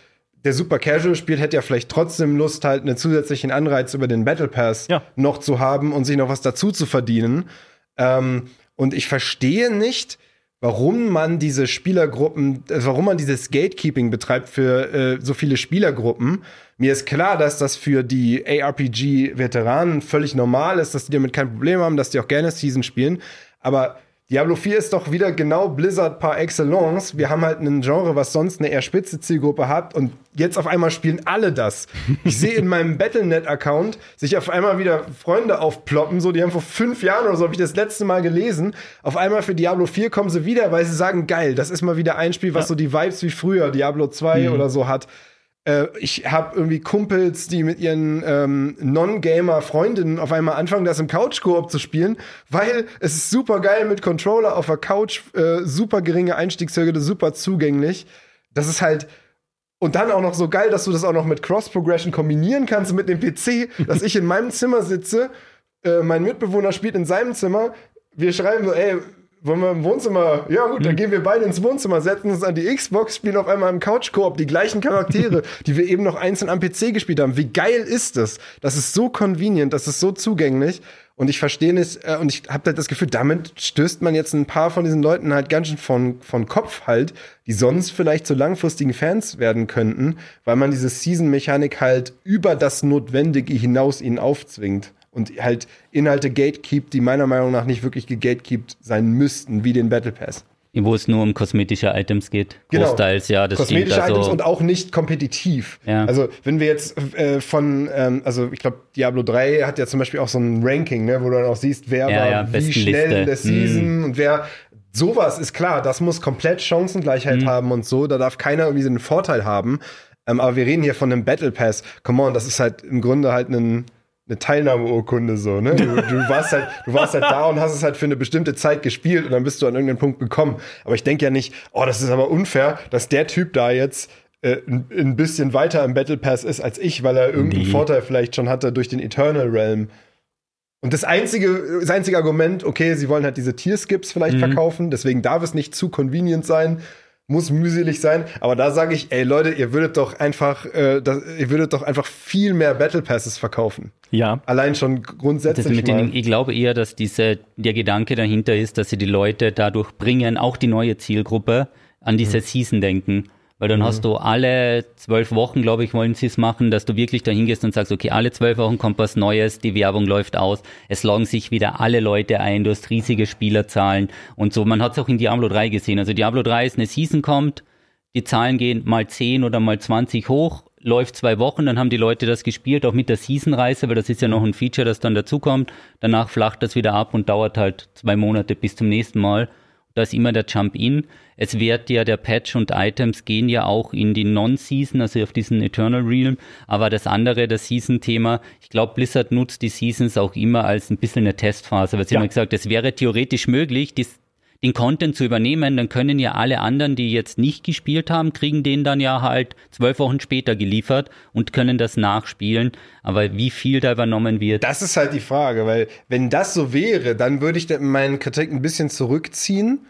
der super casual spielt, hätte ja vielleicht trotzdem Lust, halt einen zusätzlichen Anreiz über den Battle Pass ja. noch zu haben und sich noch was dazu zu verdienen. Ähm, und ich verstehe nicht, warum man diese Spielergruppen, äh, warum man dieses Gatekeeping betreibt für äh, so viele Spielergruppen. Mir ist klar, dass das für die ARPG-Veteranen völlig normal ist, dass die damit kein Problem haben, dass die auch gerne Season spielen. Aber Diablo 4 ist doch wieder genau Blizzard par excellence. Wir haben halt ein Genre, was sonst eine eher spitze Zielgruppe hat und jetzt auf einmal spielen alle das. Ich sehe in meinem Battlenet-Account sich auf einmal wieder Freunde aufploppen, so die haben vor fünf Jahren oder so, habe ich das letzte Mal gelesen. Auf einmal für Diablo 4 kommen sie wieder, weil sie sagen, geil, das ist mal wieder ein Spiel, was ja. so die Vibes wie früher Diablo 2 mhm. oder so hat. Äh, ich habe irgendwie Kumpels, die mit ihren ähm, Non-Gamer-Freundinnen auf einmal anfangen, das im Couch-Koop zu spielen, weil es ist super geil mit Controller auf der Couch, äh, super geringe Einstiegshürde, super zugänglich. Das ist halt und dann auch noch so geil, dass du das auch noch mit Cross-Progression kombinieren kannst mit dem PC, dass ich in meinem Zimmer sitze, äh, mein Mitbewohner spielt in seinem Zimmer. Wir schreiben so, ey, wollen wir im Wohnzimmer? Ja, gut, dann hm. gehen wir beide ins Wohnzimmer, setzen uns an die Xbox, spielen auf einmal im Couch-Koop die gleichen Charaktere, [LAUGHS] die wir eben noch einzeln am PC gespielt haben. Wie geil ist das? Das ist so convenient, das ist so zugänglich. Und ich verstehe nicht, äh, und ich habe halt das Gefühl, damit stößt man jetzt ein paar von diesen Leuten halt ganz schön von, von Kopf halt, die sonst vielleicht zu langfristigen Fans werden könnten, weil man diese Season-Mechanik halt über das Notwendige hinaus ihnen aufzwingt und halt Inhalte gatekeept, die meiner Meinung nach nicht wirklich gegatekeept sein müssten, wie den Battle Pass. Wo es nur um kosmetische Items geht. Genau. Großteils, ja. Das kosmetische also Items und auch nicht kompetitiv. Ja. Also, wenn wir jetzt äh, von, ähm, also ich glaube, Diablo 3 hat ja zum Beispiel auch so ein Ranking, ne, wo du dann auch siehst, wer ja, war ja, wie schnell Liste. in der Season mm. und wer. Sowas ist klar, das muss komplett Chancengleichheit mm. haben und so. Da darf keiner irgendwie so einen Vorteil haben. Ähm, aber wir reden hier von einem Battle Pass. Come on, das ist halt im Grunde halt ein eine Teilnahmeurkunde so, ne? Du, du, warst halt, du warst halt da und hast es halt für eine bestimmte Zeit gespielt und dann bist du an irgendeinen Punkt gekommen. Aber ich denke ja nicht, oh, das ist aber unfair, dass der Typ da jetzt äh, ein, ein, bisschen weiter im Battle Pass ist als ich, weil er irgendeinen nee. Vorteil vielleicht schon hatte durch den Eternal Realm. Und das einzige, das einzige Argument, okay, sie wollen halt diese Tierskips vielleicht mhm. verkaufen, deswegen darf es nicht zu convenient sein, muss mühselig sein. Aber da sage ich, ey Leute, ihr würdet doch einfach, äh, das, ihr würdet doch einfach viel mehr Battle Passes verkaufen. Ja. Allein schon grundsätzlich. mit den, ich glaube eher, dass diese, der Gedanke dahinter ist, dass sie die Leute dadurch bringen, auch die neue Zielgruppe, an diese mhm. Season denken. Weil dann mhm. hast du alle zwölf Wochen, glaube ich, wollen sie es machen, dass du wirklich dahin gehst und sagst, okay, alle zwölf Wochen kommt was Neues, die Werbung läuft aus, es loggen sich wieder alle Leute ein, du hast riesige Spielerzahlen und so. Man hat es auch in Diablo 3 gesehen. Also Diablo 3 ist eine Season kommt, die Zahlen gehen mal 10 oder mal 20 hoch, läuft zwei Wochen, dann haben die Leute das gespielt, auch mit der Season-Reise, weil das ist ja noch ein Feature, das dann dazukommt. Danach flacht das wieder ab und dauert halt zwei Monate bis zum nächsten Mal. Da ist immer der Jump-In. Es wird ja, der Patch und Items gehen ja auch in die Non-Season, also auf diesen Eternal Realm. Aber das andere, das Season-Thema, ich glaube, Blizzard nutzt die Seasons auch immer als ein bisschen eine Testphase. Weil sie ja. haben gesagt, es wäre theoretisch möglich, die, den Content zu übernehmen, dann können ja alle anderen, die jetzt nicht gespielt haben, kriegen den dann ja halt zwölf Wochen später geliefert und können das nachspielen. Aber wie viel da übernommen wird. Das ist halt die Frage, weil wenn das so wäre, dann würde ich meinen Kritik ein bisschen zurückziehen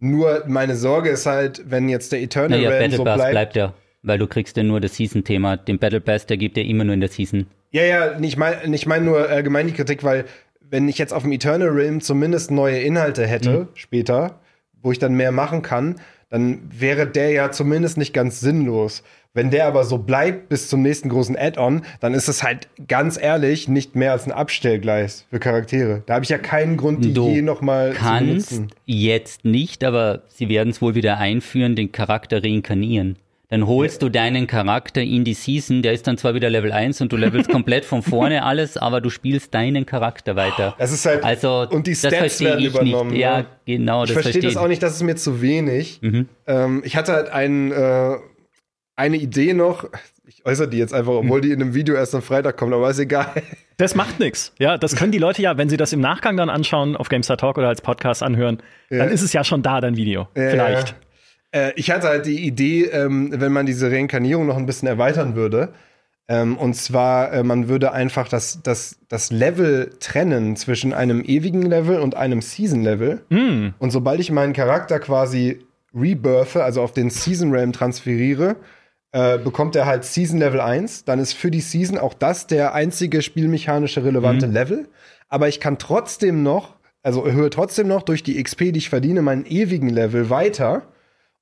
nur meine Sorge ist halt, wenn jetzt der Eternal naja, Realm Battle so Pass bleibt, bleibt ja, weil du kriegst ja nur das Season-Thema. Den Battle Pass, der gibt ja immer nur in der Season. Ja, ja, ich meine ich mein nur allgemein die Kritik, weil wenn ich jetzt auf dem Eternal Realm zumindest neue Inhalte hätte mhm. später, wo ich dann mehr machen kann, dann wäre der ja zumindest nicht ganz sinnlos. Wenn der aber so bleibt bis zum nächsten großen Add-on, dann ist es halt ganz ehrlich nicht mehr als ein Abstellgleis für Charaktere. Da habe ich ja keinen Grund, die du je noch mal zu benutzen. Jetzt nicht, aber sie werden es wohl wieder einführen, den Charakter reinkarnieren. Dann holst du deinen Charakter in die Season, der ist dann zwar wieder Level 1 und du levelst [LAUGHS] komplett von vorne alles, aber du spielst deinen Charakter weiter. Das ist halt, also, und die Stats werden übernommen. Nicht. Ja, ne? genau. Ich verstehe das auch nicht, das ist mir zu wenig. Mhm. Ähm, ich hatte halt einen, äh, eine Idee noch. Ich äußere die jetzt einfach, obwohl die in einem Video erst am Freitag kommt, aber ist egal. Das macht nichts. Ja, das können die Leute ja, wenn sie das im Nachgang dann anschauen, auf GameStar Talk oder als Podcast anhören, ja. dann ist es ja schon da, dein Video. Ja, Vielleicht. Ja. Äh, ich hatte halt die Idee, ähm, wenn man diese Reinkarnierung noch ein bisschen erweitern würde. Ähm, und zwar, äh, man würde einfach das, das, das Level trennen zwischen einem ewigen Level und einem Season-Level. Mm. Und sobald ich meinen Charakter quasi rebirthe, also auf den Season Realm transferiere, äh, bekommt er halt Season Level 1. Dann ist für die Season auch das der einzige spielmechanische relevante mhm. Level. Aber ich kann trotzdem noch, also erhöhe trotzdem noch durch die XP, die ich verdiene, meinen ewigen Level weiter.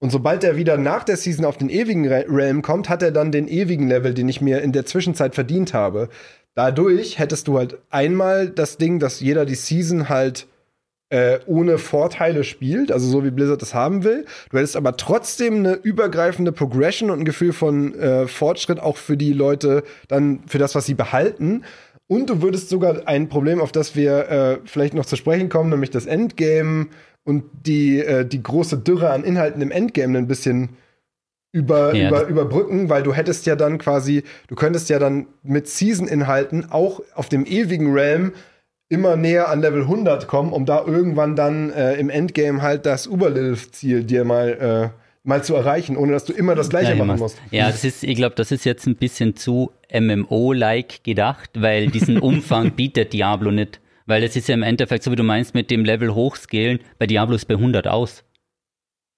Und sobald er wieder nach der Season auf den ewigen Realm kommt, hat er dann den ewigen Level, den ich mir in der Zwischenzeit verdient habe. Dadurch hättest du halt einmal das Ding, dass jeder die Season halt äh, ohne Vorteile spielt, also so wie Blizzard das haben will. Du hättest aber trotzdem eine übergreifende Progression und ein Gefühl von äh, Fortschritt auch für die Leute, dann für das, was sie behalten. Und du würdest sogar ein Problem, auf das wir äh, vielleicht noch zu sprechen kommen, nämlich das Endgame und die, äh, die große Dürre an Inhalten im Endgame ein bisschen über, ja, über, überbrücken, weil du hättest ja dann quasi, du könntest ja dann mit Season-Inhalten auch auf dem ewigen Realm immer näher an Level 100 kommen, um da irgendwann dann äh, im Endgame halt das Uberlilf-Ziel dir mal, äh, mal zu erreichen, ohne dass du immer das gleiche ja, machen musst. Ja, das ist, ich glaube, das ist jetzt ein bisschen zu MMO-like gedacht, weil diesen [LAUGHS] Umfang bietet Diablo nicht. Weil es ist ja im Endeffekt, so wie du meinst, mit dem Level hochscalen, bei Diablo ist bei 100 aus.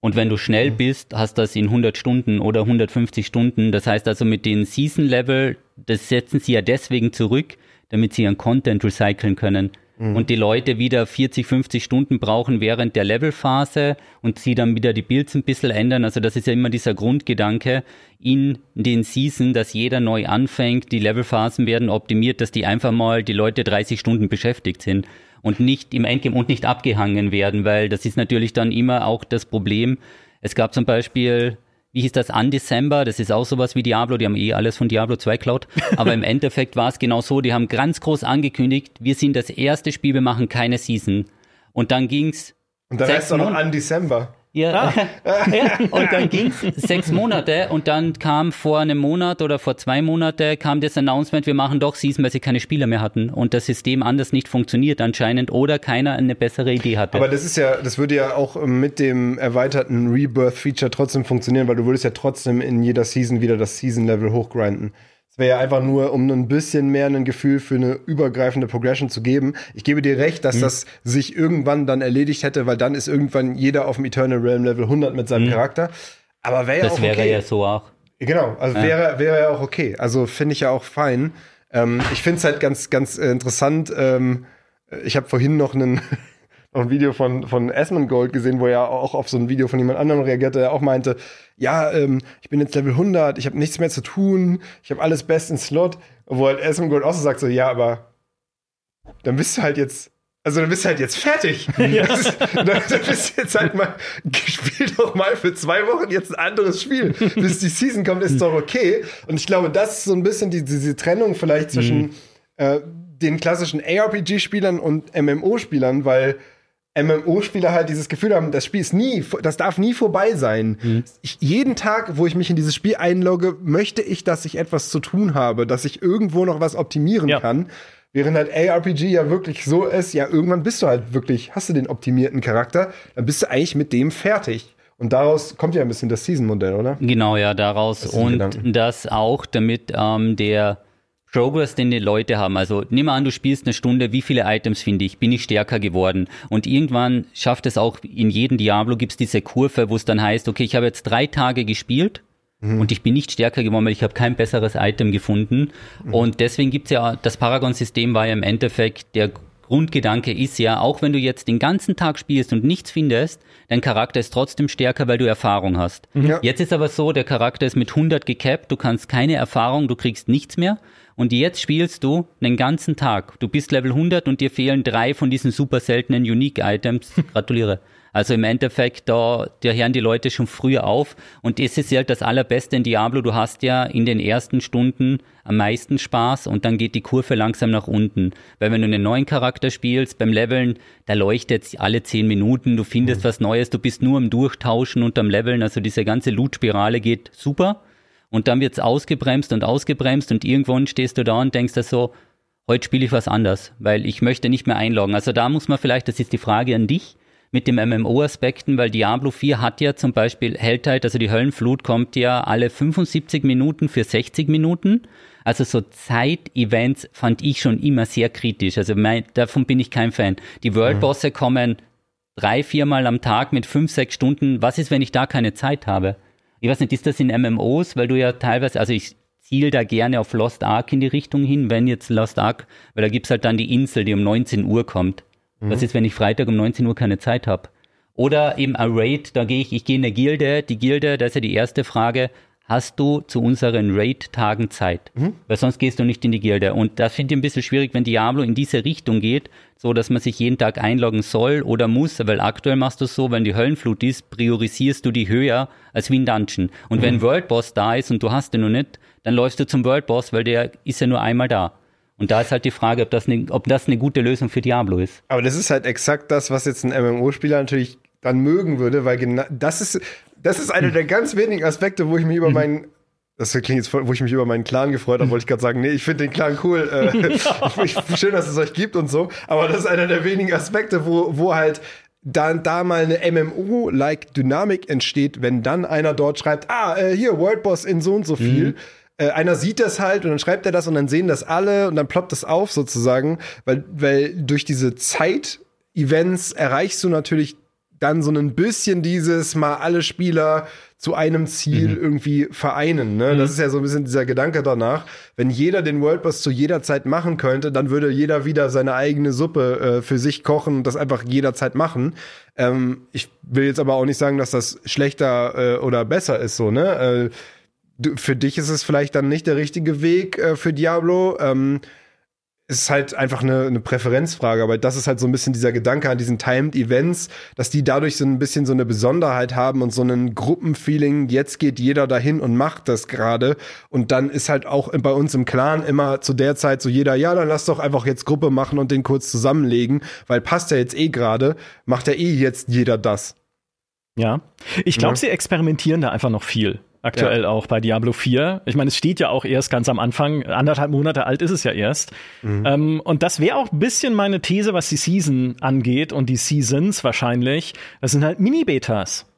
Und wenn du schnell mhm. bist, hast das in 100 Stunden oder 150 Stunden. Das heißt also mit den Season-Level, das setzen sie ja deswegen zurück, damit sie ihren Content recyceln können. Mhm. Und die Leute wieder 40, 50 Stunden brauchen während der Levelphase und sie dann wieder die Builds ein bisschen ändern. Also das ist ja immer dieser Grundgedanke in den Season, dass jeder neu anfängt, die Levelphasen werden optimiert, dass die einfach mal die Leute 30 Stunden beschäftigt sind und nicht im Endgame und nicht abgehangen werden, weil das ist natürlich dann immer auch das Problem. Es gab zum Beispiel wie hieß das, Undecember, das ist auch sowas wie Diablo, die haben eh alles von Diablo 2 klaut. [LAUGHS] Aber im Endeffekt war es genau so, die haben ganz groß angekündigt, wir sind das erste Spiel, wir machen keine Season. Und dann ging's. Und dann heißt es noch Undecember. Ja, ah. [LAUGHS] ja. und dann [LAUGHS] ging es sechs Monate und dann kam vor einem Monat oder vor zwei Monaten kam das Announcement, wir machen doch Season, weil sie keine Spieler mehr hatten und das System anders nicht funktioniert anscheinend oder keiner eine bessere Idee hatte. Aber das ist ja, das würde ja auch mit dem erweiterten Rebirth-Feature trotzdem funktionieren, weil du würdest ja trotzdem in jeder Season wieder das Season-Level hochgrinden. Wäre ja einfach nur, um ein bisschen mehr ein Gefühl für eine übergreifende Progression zu geben. Ich gebe dir recht, dass mhm. das sich irgendwann dann erledigt hätte, weil dann ist irgendwann jeder auf dem Eternal Realm Level 100 mit seinem mhm. Charakter. Aber wäre ja das auch wäre okay. ja so auch. Genau, also ja. wäre wäre ja auch okay. Also finde ich ja auch fein. Ähm, ich finde es halt ganz ganz äh, interessant. Ähm, ich habe vorhin noch einen noch ein Video von, von Gold gesehen, wo er auch auf so ein Video von jemand anderem reagierte, der auch meinte, ja, ähm, ich bin jetzt Level 100, ich habe nichts mehr zu tun, ich habe alles best in Slot. Wo halt Gold auch so sagt, so, ja, aber dann bist du halt jetzt also dann bist du halt jetzt fertig. [LAUGHS] [LAUGHS] Ja. Ist, dann, dann bist du jetzt halt mal, spiel doch mal für zwei Wochen jetzt ein anderes Spiel. Bis die Season kommt, ist doch okay. Und ich glaube, das ist so ein bisschen die, diese Trennung vielleicht zwischen mhm. äh, den klassischen ARPG-Spielern und MMO-Spielern, weil MMO-Spieler halt dieses Gefühl haben, das Spiel ist nie, das darf nie vorbei sein. Mhm. Ich, jeden Tag, wo ich mich in dieses Spiel einlogge, möchte ich, dass ich etwas zu tun habe, dass ich irgendwo noch was optimieren ja. kann. Während halt ARPG ja wirklich so ist, ja, irgendwann bist du halt wirklich, hast du den optimierten Charakter, dann bist du eigentlich mit dem fertig. Und daraus kommt ja ein bisschen das Season-Modell, oder? Genau, ja, daraus. Und das auch, damit ähm, der Progress, den die Leute haben. Also nimm an, du spielst eine Stunde, wie viele Items finde ich, bin ich stärker geworden. Und irgendwann schafft es auch, in jedem Diablo gibt es diese Kurve, wo es dann heißt, okay, ich habe jetzt drei Tage gespielt mhm. und ich bin nicht stärker geworden, weil ich habe kein besseres Item gefunden. Mhm. Und deswegen gibt es ja, das Paragon-System war ja im Endeffekt der Grundgedanke ist ja, auch wenn du jetzt den ganzen Tag spielst und nichts findest, dein Charakter ist trotzdem stärker, weil du Erfahrung hast. Ja. Jetzt ist aber so, der Charakter ist mit 100 gecapped, du kannst keine Erfahrung, du kriegst nichts mehr. Und jetzt spielst du den ganzen Tag. Du bist Level 100 und dir fehlen drei von diesen super seltenen Unique-Items. [LAUGHS] Gratuliere. Also im Endeffekt, da, da hören die Leute schon früher auf. Und es ist halt das Allerbeste in Diablo. Du hast ja in den ersten Stunden am meisten Spaß und dann geht die Kurve langsam nach unten. Weil wenn du einen neuen Charakter spielst, beim Leveln, da leuchtet es alle zehn Minuten, du findest mhm. was Neues, du bist nur am Durchtauschen und am Leveln. Also diese ganze Loot-Spirale geht super. Und dann wird's ausgebremst und ausgebremst und irgendwann stehst du da und denkst dir so, heute spiele ich was anders, weil ich möchte nicht mehr einloggen. Also da muss man vielleicht, das ist die Frage an dich, mit dem MMO-Aspekten, weil Diablo 4 hat ja zum Beispiel Helltide, also die Höllenflut kommt ja alle 75 Minuten für 60 Minuten. Also so Zeit-Events fand ich schon immer sehr kritisch. Also mein, davon bin ich kein Fan. Die World-Bosse mhm. kommen drei, viermal am Tag mit fünf, sechs Stunden. Was ist, wenn ich da keine Zeit habe? Ich weiß nicht, ist das in MMOs, weil du ja teilweise, also ich ziel da gerne auf Lost Ark in die Richtung hin, wenn jetzt Lost Ark, weil da gibt's halt dann die Insel, die um 19 Uhr kommt. Mhm. Was ist, wenn ich Freitag um 19 Uhr keine Zeit habe? Oder eben a Raid, da gehe ich, ich gehe in eine Gilde, die Gilde, da ist ja die erste Frage, hast du zu unseren Raid-Tagen Zeit. Mhm. Weil sonst gehst du nicht in die Gilde. Und das finde ich ein bisschen schwierig, wenn Diablo in diese Richtung geht, so dass man sich jeden Tag einloggen soll oder muss, weil aktuell machst du es so, wenn die Höllenflut ist, priorisierst du die höher als wie ein Dungeon. Und mhm. wenn World Boss da ist und du hast den noch nicht, dann läufst du zum World Boss, weil der ist ja nur einmal da. Und da ist halt die Frage, ob das, eine, ob das eine gute Lösung für Diablo ist. Aber das ist halt exakt das, was jetzt ein MMO-Spieler natürlich dann mögen würde, weil genau das ist das ist einer der ganz wenigen Aspekte, wo ich mich über mhm. meinen das klingt jetzt, wo ich mich über meinen Clan gefreut habe, wollte ich gerade sagen, nee, ich finde den Clan cool. Äh, [LAUGHS] [LAUGHS] schön, dass es euch gibt und so. Aber das ist einer der wenigen Aspekte, wo, wo halt da, da mal eine MMO-like Dynamik entsteht, wenn dann einer dort schreibt, ah, äh, hier, World Boss in so und so viel. Mhm. Äh, einer sieht das halt und dann schreibt er das und dann sehen das alle und dann ploppt das auf sozusagen, weil, weil durch diese Zeit-Events erreichst du natürlich dann so ein bisschen dieses mal alle Spieler zu einem Ziel mhm. irgendwie vereinen. Ne? Mhm. Das ist ja so ein bisschen dieser Gedanke danach. Wenn jeder den World Boss zu jeder Zeit machen könnte, dann würde jeder wieder seine eigene Suppe äh, für sich kochen und das einfach jederzeit machen. Ähm, ich will jetzt aber auch nicht sagen, dass das schlechter äh, oder besser ist, so, ne? Äh, du, für dich ist es vielleicht dann nicht der richtige Weg äh, für Diablo. Ähm, ist halt einfach eine, eine Präferenzfrage, aber das ist halt so ein bisschen dieser Gedanke an diesen Timed Events, dass die dadurch so ein bisschen so eine Besonderheit haben und so ein Gruppenfeeling, jetzt geht jeder dahin und macht das gerade und dann ist halt auch bei uns im Clan immer zu der Zeit so jeder, ja, dann lass doch einfach jetzt Gruppe machen und den kurz zusammenlegen, weil passt ja jetzt eh gerade, macht ja eh jetzt jeder das. Ja, ich glaube, ja. sie experimentieren da einfach noch viel aktuell ja. auch bei Diablo 4. Ich meine, es steht ja auch erst ganz am Anfang, anderthalb Monate alt ist es ja erst. Mhm. Ähm, und das wäre auch ein bisschen meine These, was die Season angeht und die Seasons wahrscheinlich. Das sind halt Mini-Betas.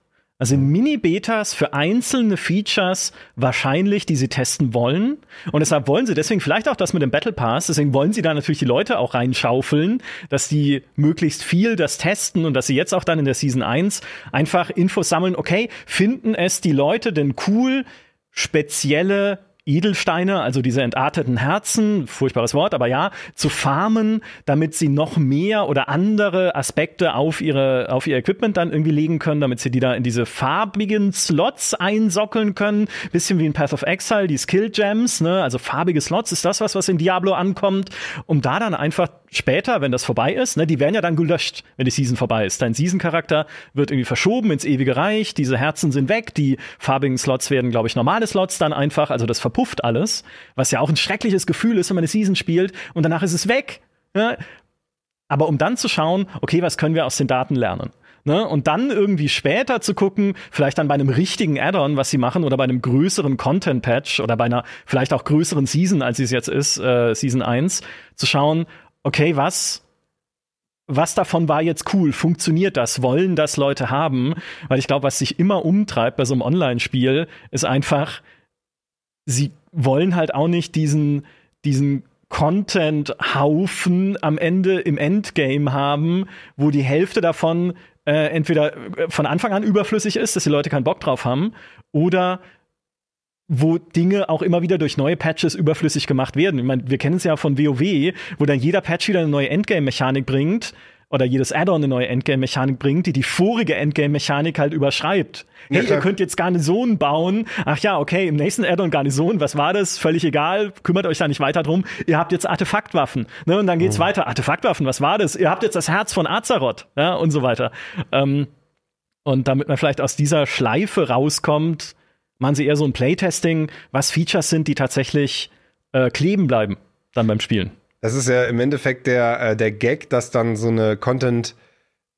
Also in Mini-Betas für einzelne Features wahrscheinlich, die sie testen wollen. Und deshalb wollen sie deswegen vielleicht auch das mit dem Battle Pass. Deswegen wollen sie da natürlich die Leute auch reinschaufeln, dass die möglichst viel das testen und dass sie jetzt auch dann in der Season 1 einfach Infos sammeln. Okay, finden es die Leute denn cool, spezielle Edelsteine, also diese entarteten Herzen, furchtbares Wort, aber ja, zu farmen, damit sie noch mehr oder andere Aspekte auf ihre auf ihr Equipment dann irgendwie legen können, damit sie die da in diese farbigen Slots einsockeln können, bisschen wie in Path of Exile, die Skill Gems, ne, also farbige Slots ist das was, was in Diablo ankommt, um da dann einfach später, wenn das vorbei ist, ne, die werden ja dann gelöscht, wenn die Season vorbei ist. Dein Season-Charakter wird irgendwie verschoben ins ewige Reich, diese Herzen sind weg, die farbigen Slots werden, glaube ich, normale Slots dann einfach, also das verpufft alles, was ja auch ein schreckliches Gefühl ist, wenn man eine Season spielt und danach ist es weg. Ja? Aber um dann zu schauen, okay, was können wir aus den Daten lernen? Ne? Und dann irgendwie später zu gucken, vielleicht dann bei einem richtigen Add-on, was sie machen, oder bei einem größeren Content-Patch oder bei einer vielleicht auch größeren Season, als sie es jetzt ist, äh, Season 1, zu schauen, okay, was was davon war jetzt cool? Funktioniert das? Wollen das Leute haben? Weil ich glaube, was sich immer umtreibt bei so einem Online-Spiel, ist einfach, sie wollen halt auch nicht diesen, diesen Content-Haufen am Ende im Endgame haben, wo die Hälfte davon äh, entweder von Anfang an überflüssig ist, dass die Leute keinen Bock drauf haben, oder wo Dinge auch immer wieder durch neue Patches überflüssig gemacht werden. Ich meine, wir kennen es ja von WoW, wo dann jeder Patch wieder eine neue Endgame-Mechanik bringt oder jedes Add-on eine neue Endgame-Mechanik bringt, die die vorige Endgame-Mechanik halt überschreibt. Hey, ja, ihr könnt jetzt Garnisonen bauen. Ach ja, okay, im nächsten Add-on Garnison, was war das? Völlig egal, kümmert euch da nicht weiter drum. Ihr habt jetzt Artefaktwaffen. Ne? Und dann geht's oh. weiter. Artefaktwaffen, was war das? Ihr habt jetzt das Herz von Azeroth. Ja, und so weiter. Ähm, und damit man vielleicht aus dieser Schleife rauskommt, machen sie eher so ein Playtesting, was Features sind, die tatsächlich äh, kleben bleiben dann beim Spielen. Das ist ja im Endeffekt der, äh, der Gag, dass dann so eine Content-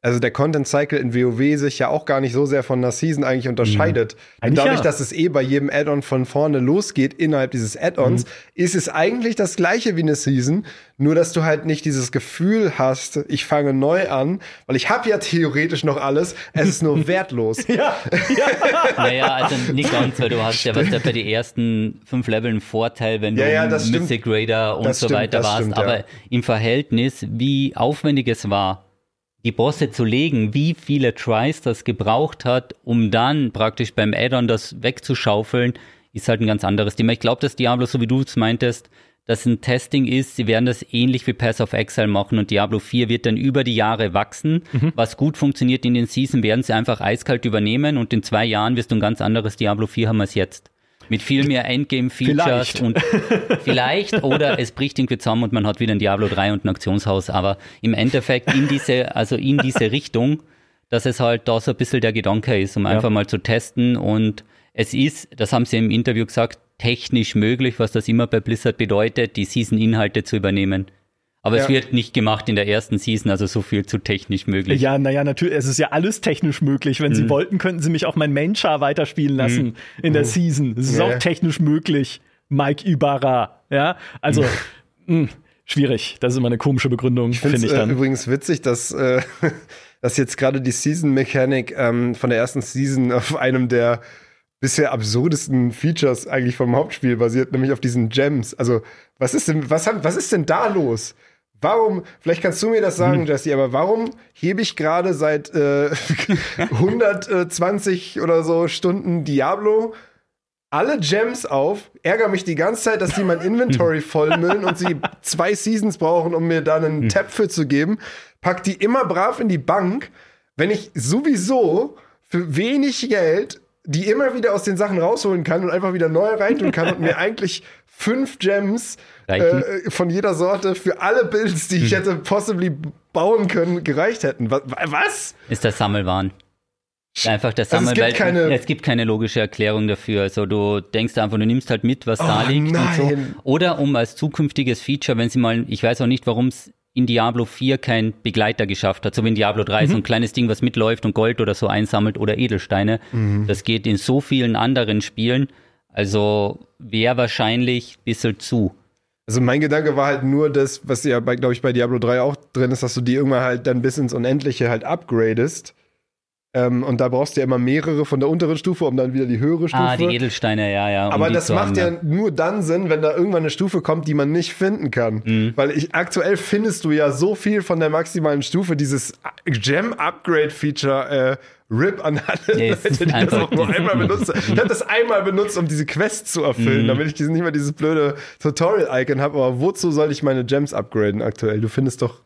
also der Content Cycle in WoW sich ja auch gar nicht so sehr von der Season eigentlich unterscheidet. Mhm. dadurch, ja. dass es eh bei jedem Add-on von vorne losgeht innerhalb dieses Add-ons, mhm. ist es eigentlich das gleiche wie eine Season, nur dass du halt nicht dieses Gefühl hast, ich fange neu an, weil ich habe ja theoretisch noch alles, es ist nur [LAUGHS] wertlos. ja. ja. [LAUGHS] naja, also nicht ganz, weil du hast ja was ja bei den ersten fünf Leveln Vorteil, wenn ja, ja, du Mythic Raider und das so stimmt, weiter warst, stimmt, aber im Verhältnis, wie aufwendig es war, die Bosse zu legen, wie viele Tries das gebraucht hat, um dann praktisch beim Add-on das wegzuschaufeln, ist halt ein ganz anderes Thema. Ich glaube, dass Diablo, so wie du es meintest, dass ein Testing ist, sie werden das ähnlich wie Pass of Exile machen und Diablo 4 wird dann über die Jahre wachsen. Mhm. Was gut funktioniert in den Season, werden sie einfach eiskalt übernehmen und in zwei Jahren wirst du ein ganz anderes Diablo 4 haben als jetzt. Mit viel mehr Endgame-Features und vielleicht oder es bricht irgendwie zusammen und man hat wieder ein Diablo 3 und ein Aktionshaus, aber im Endeffekt in diese, also in diese Richtung, dass es halt da so ein bisschen der Gedanke ist, um ja. einfach mal zu testen und es ist, das haben sie im Interview gesagt, technisch möglich, was das immer bei Blizzard bedeutet, die Season-Inhalte zu übernehmen. Aber ja. es wird nicht gemacht in der ersten Season, also so viel zu technisch möglich. Ja, naja, natürlich, es ist ja alles technisch möglich. Wenn mhm. sie wollten, könnten sie mich auch mein Main-Char weiterspielen lassen mhm. in der mhm. Season. Es ist ja. auch technisch möglich. Mike Ibarra, ja, also mh, hm, schwierig. Das ist immer eine komische Begründung, finde ich dann. Äh, übrigens witzig, dass, äh, [LAUGHS] dass jetzt gerade die Season-Mechanik ähm, von der ersten Season auf einem der bisher absurdesten Features eigentlich vom Hauptspiel basiert, nämlich auf diesen Gems. Also, was ist denn, was, was ist denn da los? Warum, vielleicht kannst du mir das sagen, mhm. Jesse, aber warum hebe ich gerade seit äh, [LAUGHS] 120 oder so Stunden Diablo alle Gems auf, ärgere mich die ganze Zeit, dass die mein Inventory vollmüllen und sie [LAUGHS] zwei Seasons brauchen, um mir da einen mhm. Tab für zu geben, pack die immer brav in die Bank, wenn ich sowieso für wenig Geld die immer wieder aus den Sachen rausholen kann und einfach wieder neu reintun kann und mir [LAUGHS] eigentlich fünf Gems äh, von jeder Sorte für alle Builds, die ich hm. hätte possibly bauen können, gereicht hätten. Was? Ist das Sammelwahn. Einfach das Sammeln, also es, gibt keine es gibt keine logische Erklärung dafür. Also du denkst einfach, du nimmst halt mit, was oh, da liegt nein. und so. Oder um als zukünftiges Feature, wenn sie mal, ich weiß auch nicht, warum es in Diablo 4 kein Begleiter geschafft hat, so wie in Diablo 3 mhm. so ein kleines Ding, was mitläuft und Gold oder so einsammelt oder Edelsteine. Mhm. Das geht in so vielen anderen Spielen. Also wäre wahrscheinlich ein bisschen zu. Also mein Gedanke war halt nur das, was ja, glaube ich, bei Diablo 3 auch drin ist, dass du die irgendwann halt dann bis ins Unendliche halt upgradest. Ähm, und da brauchst du ja immer mehrere von der unteren Stufe, um dann wieder die höhere Stufe. Ah, die Edelsteine, ja, ja. Um aber das macht haben, ja, nur dann Sinn, wenn da irgendwann eine Stufe kommt, die man nicht finden kann. Mhm. Weil ich, aktuell findest du ja so viel von der maximalen Stufe, dieses Gem-Upgrade-Feature, äh, RIP an alle nee, Leute, die das auch nur einmal benutzen. Ich habe das einmal benutzt, um diese Quest zu erfüllen, mhm. damit ich diesen, nicht mehr dieses blöde Tutorial-Icon habe. Aber wozu soll ich meine Gems upgraden aktuell? Du findest doch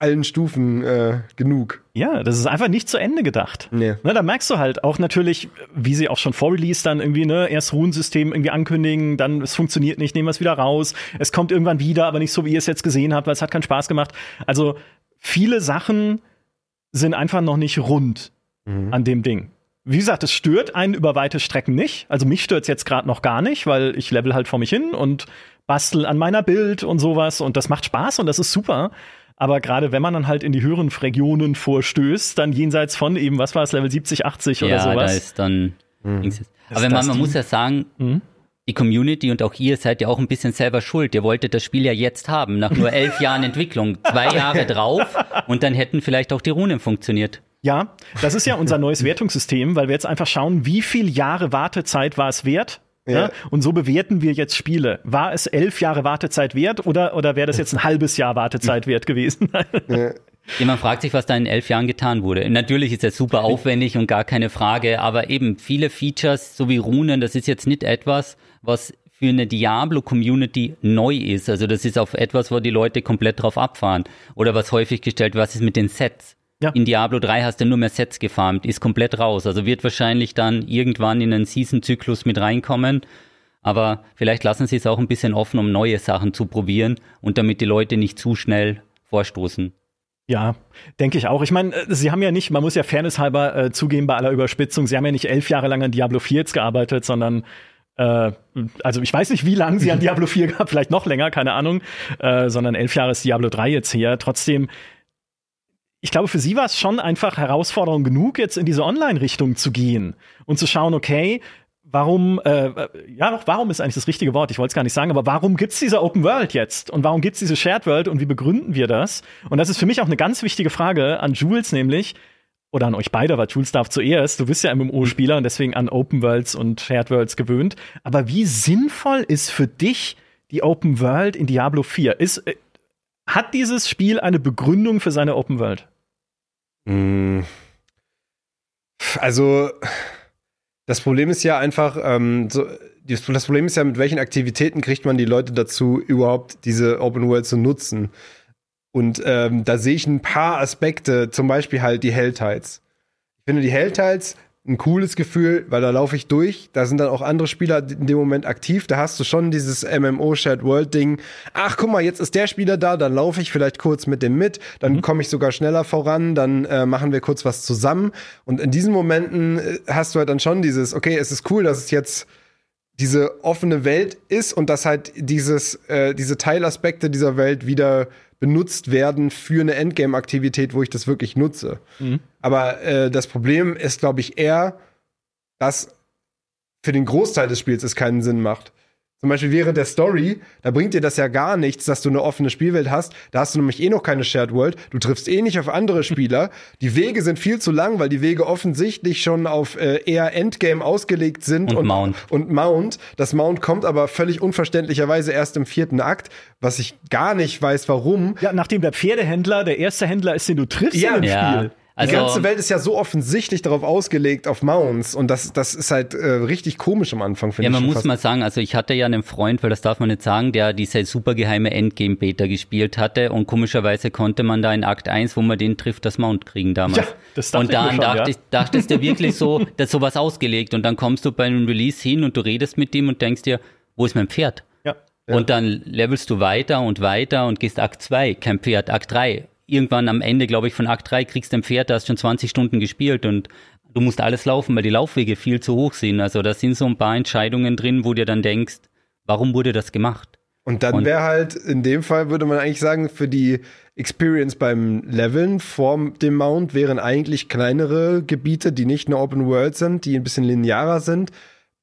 allen Stufen äh, genug. Ja, das ist einfach nicht zu Ende gedacht. Nee. Ne, da merkst du halt auch natürlich, wie sie auch schon vor Release dann irgendwie, ne, erst Runensystem irgendwie ankündigen, dann es funktioniert nicht, nehmen wir es wieder raus. Es kommt irgendwann wieder, aber nicht so, wie ihr es jetzt gesehen habt, weil es hat keinen Spaß gemacht. Also viele Sachen sind einfach noch nicht rund mhm. an dem Ding. Wie gesagt, es stört einen über weite Strecken nicht. Also mich stört es jetzt gerade noch gar nicht, weil ich level halt vor mich hin und bastel an meiner Bild und sowas und das macht Spaß und das ist super. Aber gerade wenn man dann halt in die höheren Regionen vorstößt, dann jenseits von eben, was war es, Level 70, 80 ja, oder sowas. Ja, da ist dann. Mhm. Aber man, man muss ja sagen, mhm. die Community und auch ihr seid ja auch ein bisschen selber schuld. Ihr wolltet das Spiel ja jetzt haben, nach nur elf [LAUGHS] Jahren Entwicklung. Zwei Jahre drauf und dann hätten vielleicht auch die Runen funktioniert. Ja, das ist ja unser neues Wertungssystem, weil wir jetzt einfach schauen, wie viele Jahre Wartezeit war es wert ja. ja. Und so bewerten wir jetzt Spiele. War es elf Jahre Wartezeit wert oder, oder wäre das jetzt ein halbes Jahr Wartezeit wert gewesen? [LAUGHS] ja. Jemand fragt sich, was da in elf Jahren getan wurde. Natürlich ist das super aufwendig und gar keine Frage, aber eben viele Features, so wie Runen, das ist jetzt nicht etwas, was für eine Diablo-Community neu ist. Also das ist auf etwas, wo die Leute komplett drauf abfahren. Oder was häufig gestellt, was ist mit den Sets? Ja. In Diablo 3 hast du nur mehr Sets gefarmt, ist komplett raus. Also wird wahrscheinlich dann irgendwann in einen Season-Zyklus mit reinkommen. Aber vielleicht lassen sie es auch ein bisschen offen, um neue Sachen zu probieren und damit die Leute nicht zu schnell vorstoßen. Ja, denke ich auch. Ich meine, äh, sie haben ja nicht, man muss ja fairnesshalber äh, zugeben bei aller Überspitzung, sie haben ja nicht elf Jahre lang an Diablo 4 jetzt gearbeitet, sondern äh, also ich weiß nicht, wie lange sie an [LAUGHS] Diablo 4 gab, vielleicht noch länger, keine Ahnung, äh, sondern elf Jahre ist Diablo 3 jetzt her. Trotzdem, ich glaube, für sie war es schon einfach Herausforderung genug, jetzt in diese Online-Richtung zu gehen und zu schauen, okay, warum, äh, ja, doch, warum ist eigentlich das richtige Wort? Ich wollte es gar nicht sagen, aber warum gibt's diese Open World jetzt? Und warum gibt's diese Shared World und wie begründen wir das? Und das ist für mich auch eine ganz wichtige Frage an Jules, nämlich, oder an euch beide, weil Jules darf zuerst, du bist ja MMO-Spieler und deswegen an Open Worlds und Shared Worlds gewöhnt. Aber wie sinnvoll ist für dich die Open World in Diablo 4? Ist, äh, hat dieses Spiel eine Begründung für seine Open World? Mm. Also, das Problem ist ja einfach, ähm, so, das Problem ist ja, mit welchen Aktivitäten kriegt man die Leute dazu, überhaupt diese Open World zu nutzen. Und ähm, da sehe ich ein paar Aspekte, zum Beispiel halt die Helltides. Ich finde, die Helltides ein cooles Gefühl, weil da laufe ich durch. Da sind dann auch andere Spieler in dem Moment aktiv. Da hast du schon dieses MMO Shared World Ding. Ach, guck mal, jetzt ist der Spieler da, dann laufe ich vielleicht kurz mit dem mit, dann mhm. komme ich sogar schneller voran, dann äh, machen wir kurz was zusammen. Und in diesen Momenten äh, hast du halt dann schon dieses, okay, es ist cool, dass es jetzt diese offene Welt ist und dass halt dieses, äh, diese Teilaspekte dieser Welt wieder benutzt werden für eine Endgame-Aktivität, wo ich das wirklich nutze. Mhm. Aber äh, das Problem ist, glaube ich, eher, dass für den Großteil des Spiels es keinen Sinn macht. Zum Beispiel während der Story, da bringt dir das ja gar nichts, dass du eine offene Spielwelt hast. Da hast du nämlich eh noch keine Shared World. Du triffst eh nicht auf andere Spieler. Die Wege sind viel zu lang, weil die Wege offensichtlich schon auf äh, eher Endgame ausgelegt sind. Und, und Mount. Und Mount. Das Mount kommt aber völlig unverständlicherweise erst im vierten Akt, was ich gar nicht weiß, warum. Ja, nachdem der Pferdehändler der erste Händler ist, den du triffst ja, im ja. Spiel. Also, die ganze Welt ist ja so offensichtlich darauf ausgelegt, auf Mounts. Und das, das ist halt äh, richtig komisch am Anfang, finde ich. Ja, man muss mal sagen, also ich hatte ja einen Freund, weil das darf man nicht sagen, der diese supergeheime Endgame-Beta gespielt hatte. Und komischerweise konnte man da in Akt 1, wo man den trifft, das Mount kriegen damals. Ja, das und dann schon, dachte, ja. dachtest du wirklich so, [LAUGHS] dass sowas ausgelegt. Und dann kommst du bei einem Release hin und du redest mit dem und denkst dir, wo ist mein Pferd? Ja. Und dann levelst du weiter und weiter und gehst Akt 2, kein Pferd, Akt 3, irgendwann am Ende, glaube ich, von Akt 3 kriegst du ein Pferd, da hast schon 20 Stunden gespielt und du musst alles laufen, weil die Laufwege viel zu hoch sind. Also da sind so ein paar Entscheidungen drin, wo dir dann denkst, warum wurde das gemacht? Und dann wäre halt, in dem Fall würde man eigentlich sagen, für die Experience beim Leveln vor dem Mount wären eigentlich kleinere Gebiete, die nicht eine Open World sind, die ein bisschen linearer sind,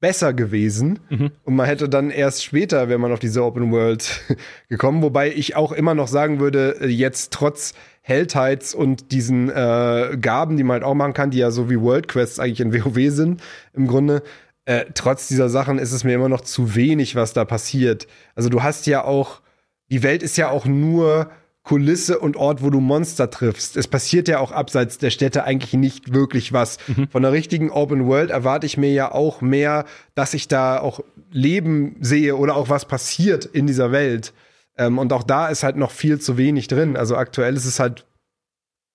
besser gewesen. Mhm. Und man hätte dann erst später, wenn man auf diese Open World [LAUGHS] gekommen, wobei ich auch immer noch sagen würde, äh, jetzt trotz Helltides und diesen äh, Gaben, die man halt auch machen kann, die ja so wie World Quests eigentlich in [LAUGHS] WoW sind, im Grunde, äh, trotz dieser Sachen ist es mir immer noch zu wenig, was da passiert. Also du hast ja auch, die Welt ist ja auch nur Kulisse und Ort, wo du Monster triffst. Es passiert ja auch abseits der Städte eigentlich nicht wirklich was. Mhm. Von der richtigen Open World erwarte ich mir ja auch mehr, dass ich da auch Leben sehe oder auch was passiert in dieser Welt. Ähm, und auch da ist halt noch viel zu wenig drin. Also aktuell ist es halt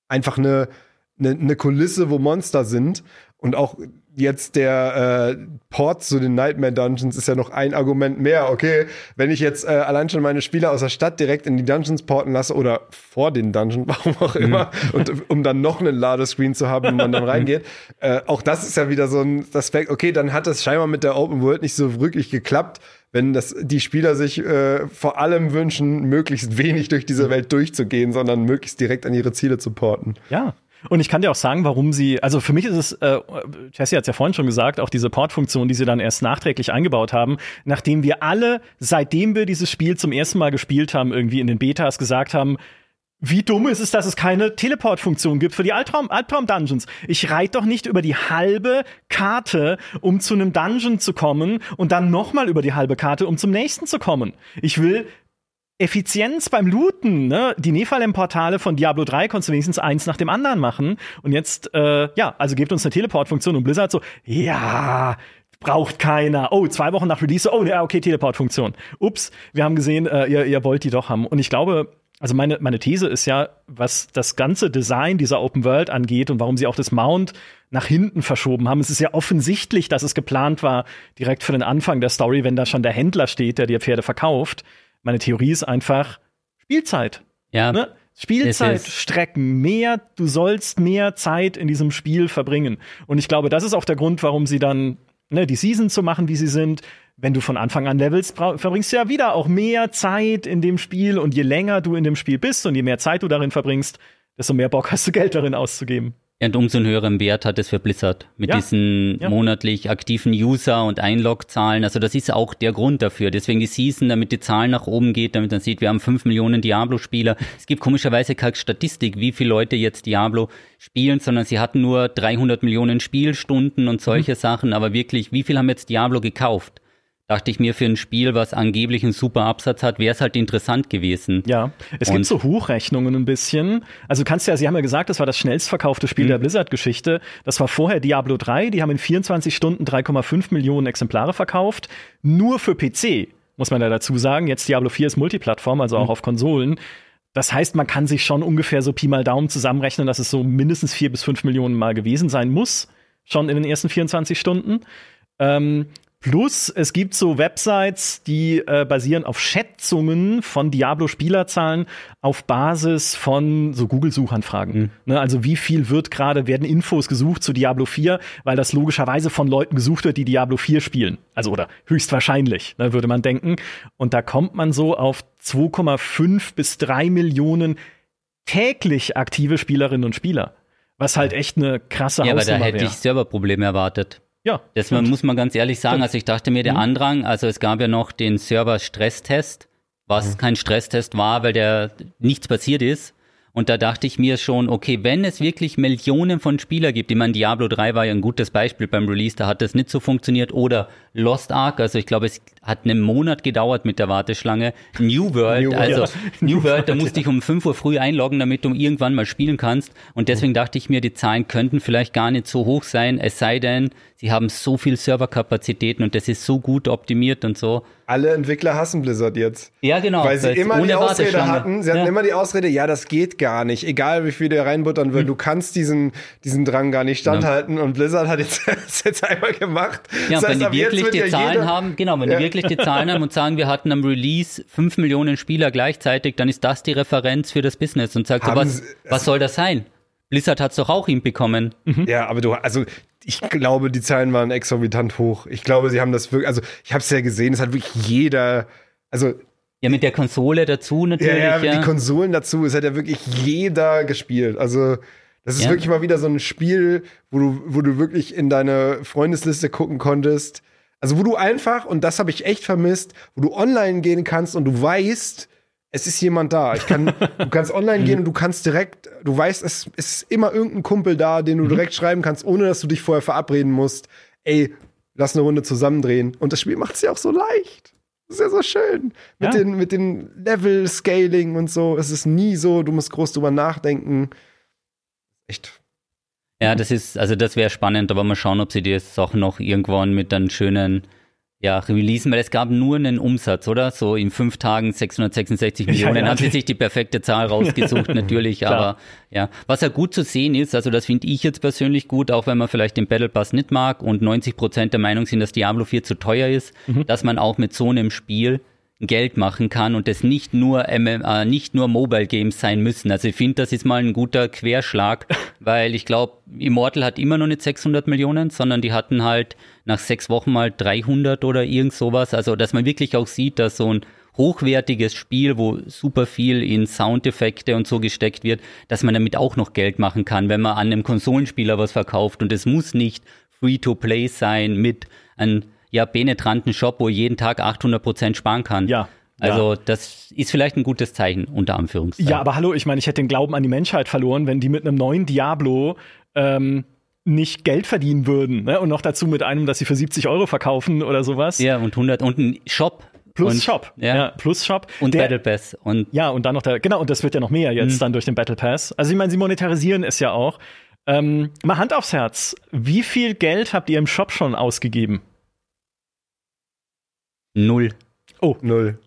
einfach eine, eine, eine Kulisse, wo Monster sind. Und auch jetzt der äh, Port zu den Nightmare Dungeons ist ja noch ein Argument mehr. Okay, wenn ich jetzt äh, allein schon meine Spieler aus der Stadt direkt in die Dungeons porten lasse oder vor den Dungeon, [LAUGHS] warum auch immer, mhm. und um dann noch einen Ladescreen zu haben, wo man dann [LAUGHS] reingeht. Äh, auch das ist ja wieder so ein Aspekt. Okay, dann hat es scheinbar mit der Open World nicht so wirklich geklappt wenn das die Spieler sich äh, vor allem wünschen, möglichst wenig durch diese Welt durchzugehen, sondern möglichst direkt an ihre Ziele zu porten. Ja, und ich kann dir auch sagen, warum sie, also für mich ist es, äh, Jesse hat es ja vorhin schon gesagt, auch diese Portfunktion, die sie dann erst nachträglich eingebaut haben, nachdem wir alle, seitdem wir dieses Spiel zum ersten Mal gespielt haben, irgendwie in den Betas gesagt haben, wie dumm ist es, dass es keine Teleportfunktion gibt für die Albtraum, Albtraum-Dungeons? Ich reite doch nicht über die halbe Karte, um zu einem Dungeon zu kommen und dann nochmal über die halbe Karte, um zum nächsten zu kommen. Ich will Effizienz beim Looten, ne? Die Nephalem-Portale von Diablo 3 konntest du wenigstens eins nach dem anderen machen. Und jetzt, äh, ja, also gebt uns eine Teleportfunktion und Blizzard so, ja, braucht keiner. Oh, zwei Wochen nach Release, oh, ja, okay, Teleportfunktion. Ups, wir haben gesehen, äh, ihr, ihr wollt die doch haben. Und ich glaube, also meine, meine These ist ja, was das ganze Design dieser Open World angeht und warum sie auch das Mount nach hinten verschoben haben. Es ist ja offensichtlich, dass es geplant war, direkt für den Anfang der Story, wenn da schon der Händler steht, der dir Pferde verkauft, meine Theorie ist einfach Spielzeit. Ja. Ne? Spielzeit strecken, mehr, du sollst mehr Zeit in diesem Spiel verbringen. Und ich glaube, das ist auch der Grund, warum sie dann ne, die Season zu machen, wie sie sind. Wenn du von Anfang an levelst, verbringst du ja wieder auch mehr Zeit in dem Spiel. Und je länger du in dem Spiel bist und je mehr Zeit du darin verbringst, desto mehr Bock hast du Geld darin auszugeben. Und umso einen höheren Wert hat es für Blizzard mit ja. diesen ja. monatlich aktiven User- und Einlog-Zahlen. Also das ist auch der Grund dafür. Deswegen die Season, damit die Zahlen nach oben geht, damit man sieht, wir haben fünf Millionen Diablo-Spieler. Es gibt komischerweise keine Statistik, wie viele Leute jetzt Diablo spielen, sondern sie hatten nur 300 Millionen Spielstunden und solche mhm. Sachen. Aber wirklich, wie viel haben jetzt Diablo gekauft? Dachte ich mir, für ein Spiel, was angeblich einen super Absatz hat, wäre es halt interessant gewesen. Ja, es und gibt so Hochrechnungen ein bisschen. Also du kannst ja, Sie haben ja gesagt, das war das schnellst verkaufte Spiel mhm. der Blizzard-Geschichte. Das war vorher Diablo 3, die haben in 24 Stunden 3,5 Millionen Exemplare verkauft. Nur für PC, muss man ja dazu sagen. Jetzt Diablo 4 ist Multiplattform, also auch mhm. auf Konsolen. Das heißt, man kann sich schon ungefähr so Pi mal Daumen zusammenrechnen, dass es so mindestens vier bis fünf Millionen Mal gewesen sein muss, schon in den ersten 24 Stunden. Ähm, Plus, es gibt so Websites, die äh, basieren auf Schätzungen von Diablo-Spielerzahlen auf Basis von so Google-Suchanfragen. Mhm. Ne, also wie viel wird gerade, werden Infos gesucht zu Diablo 4, weil das logischerweise von Leuten gesucht wird, die Diablo 4 spielen. Also oder höchstwahrscheinlich, ne, würde man denken. Und da kommt man so auf 2,5 bis 3 Millionen täglich aktive Spielerinnen und Spieler. Was halt echt eine krasse Ja, aber da hätte ich Serverprobleme erwartet. Ja. Das man, muss man ganz ehrlich sagen. Also ich dachte mir, der mhm. Andrang, also es gab ja noch den Server-Stresstest, was mhm. kein Stresstest war, weil der nichts passiert ist. Und da dachte ich mir schon, okay, wenn es wirklich Millionen von Spieler gibt, ich meine, Diablo 3 war ja ein gutes Beispiel beim Release, da hat das nicht so funktioniert. Oder Lost Ark, also ich glaube, es hat einen Monat gedauert mit der Warteschlange. New World, New also ja. New World, da [LAUGHS] musste ich um 5 Uhr früh einloggen, damit du irgendwann mal spielen kannst. Und deswegen dachte ich mir, die Zahlen könnten vielleicht gar nicht so hoch sein, es sei denn, sie haben so viel Serverkapazitäten und das ist so gut optimiert und so alle Entwickler hassen Blizzard jetzt. Ja, genau. Weil sie immer die Ausrede hatten, sie hatten ja. immer die Ausrede, ja, das geht gar nicht. Egal wie viel der reinbuttern will, hm. du kannst diesen, diesen Drang gar nicht standhalten. Ja. Und Blizzard hat jetzt, [LAUGHS] das jetzt einmal gemacht. Ja, das heißt, wenn die wirklich die Zahlen haben, genau, wenn ja. die wirklich die Zahlen haben und sagen, wir hatten am Release fünf Millionen Spieler gleichzeitig, dann ist das die Referenz für das Business und sagt, so, was, was soll das sein? Blizzard hat es doch auch hinbekommen. Mhm. Ja, aber du, also ich glaube, die Zahlen waren exorbitant hoch. Ich glaube, sie haben das wirklich, also ich habe es ja gesehen, es hat wirklich jeder, also ja, mit der Konsole dazu natürlich. Ja, ja, ja. die Konsolen dazu, es hat ja wirklich jeder gespielt. Also das ist ja. wirklich mal wieder so ein Spiel, wo du, wo du wirklich in deine Freundesliste gucken konntest. Also wo du einfach, und das habe ich echt vermisst, wo du online gehen kannst und du weißt, es ist jemand da. Ich kann, [LAUGHS] du kannst online gehen und du kannst direkt, du weißt, es ist immer irgendein Kumpel da, den du direkt schreiben kannst, ohne dass du dich vorher verabreden musst. Ey, lass eine Runde zusammendrehen. Und das Spiel macht es ja auch so leicht. Das ist ja so schön. Mit, Ja. den, mit den Level-Scaling und so. Es ist nie so, du musst groß drüber nachdenken. Echt. Ja, das ist, also das wäre spannend, aber mal schauen, ob sie das auch noch irgendwann mit einem schönen, ja, releasen, weil es gab nur einen Umsatz, oder? So in fünf Tagen 666 Ja, Millionen. ja. haben sie sich die perfekte Zahl rausgesucht, [LAUGHS] natürlich, aber ja. Was ja gut zu sehen ist, also das finde ich jetzt persönlich gut, auch wenn man vielleicht den Battle Pass nicht mag und 90 Prozent der Meinung sind, dass Diablo 4 zu teuer ist, Mhm. dass man auch mit so einem Spiel Geld machen kann und das nicht nur MM, äh, nicht nur Mobile Games sein müssen. Also ich finde, das ist mal ein guter Querschlag, [LAUGHS] weil ich glaube, Immortal hat immer noch nicht 600 Millionen, sondern die hatten halt nach sechs Wochen mal 300 oder irgend sowas. Also dass man wirklich auch sieht, dass so ein hochwertiges Spiel, wo super viel in Soundeffekte und so gesteckt wird, dass man damit auch noch Geld machen kann, wenn man an einem Konsolenspieler was verkauft und es muss nicht Free-to-Play sein mit einem ja, penetranten Shop, wo jeden Tag 800% sparen kann. Ja. Also das ist vielleicht ein gutes Zeichen, unter Anführungszeichen. Ja, aber hallo, ich meine, ich hätte den Glauben an die Menschheit verloren, wenn die mit einem neuen Diablo ähm, nicht Geld verdienen würden. Ne? Und noch dazu mit einem, das sie für 70 Euro verkaufen oder sowas. Ja, und 100 und ein Shop. Plus und, Shop. Ja. plus Shop. Und Der- Battle Pass. Und Ja, und dann noch der, genau, und das wird ja noch mehr jetzt Mhm. dann durch den Battle Pass. Also ich meine, sie monetarisieren es ja auch. Ähm, mal Hand aufs Herz. Wie viel Geld habt ihr im Shop schon ausgegeben? null. Null.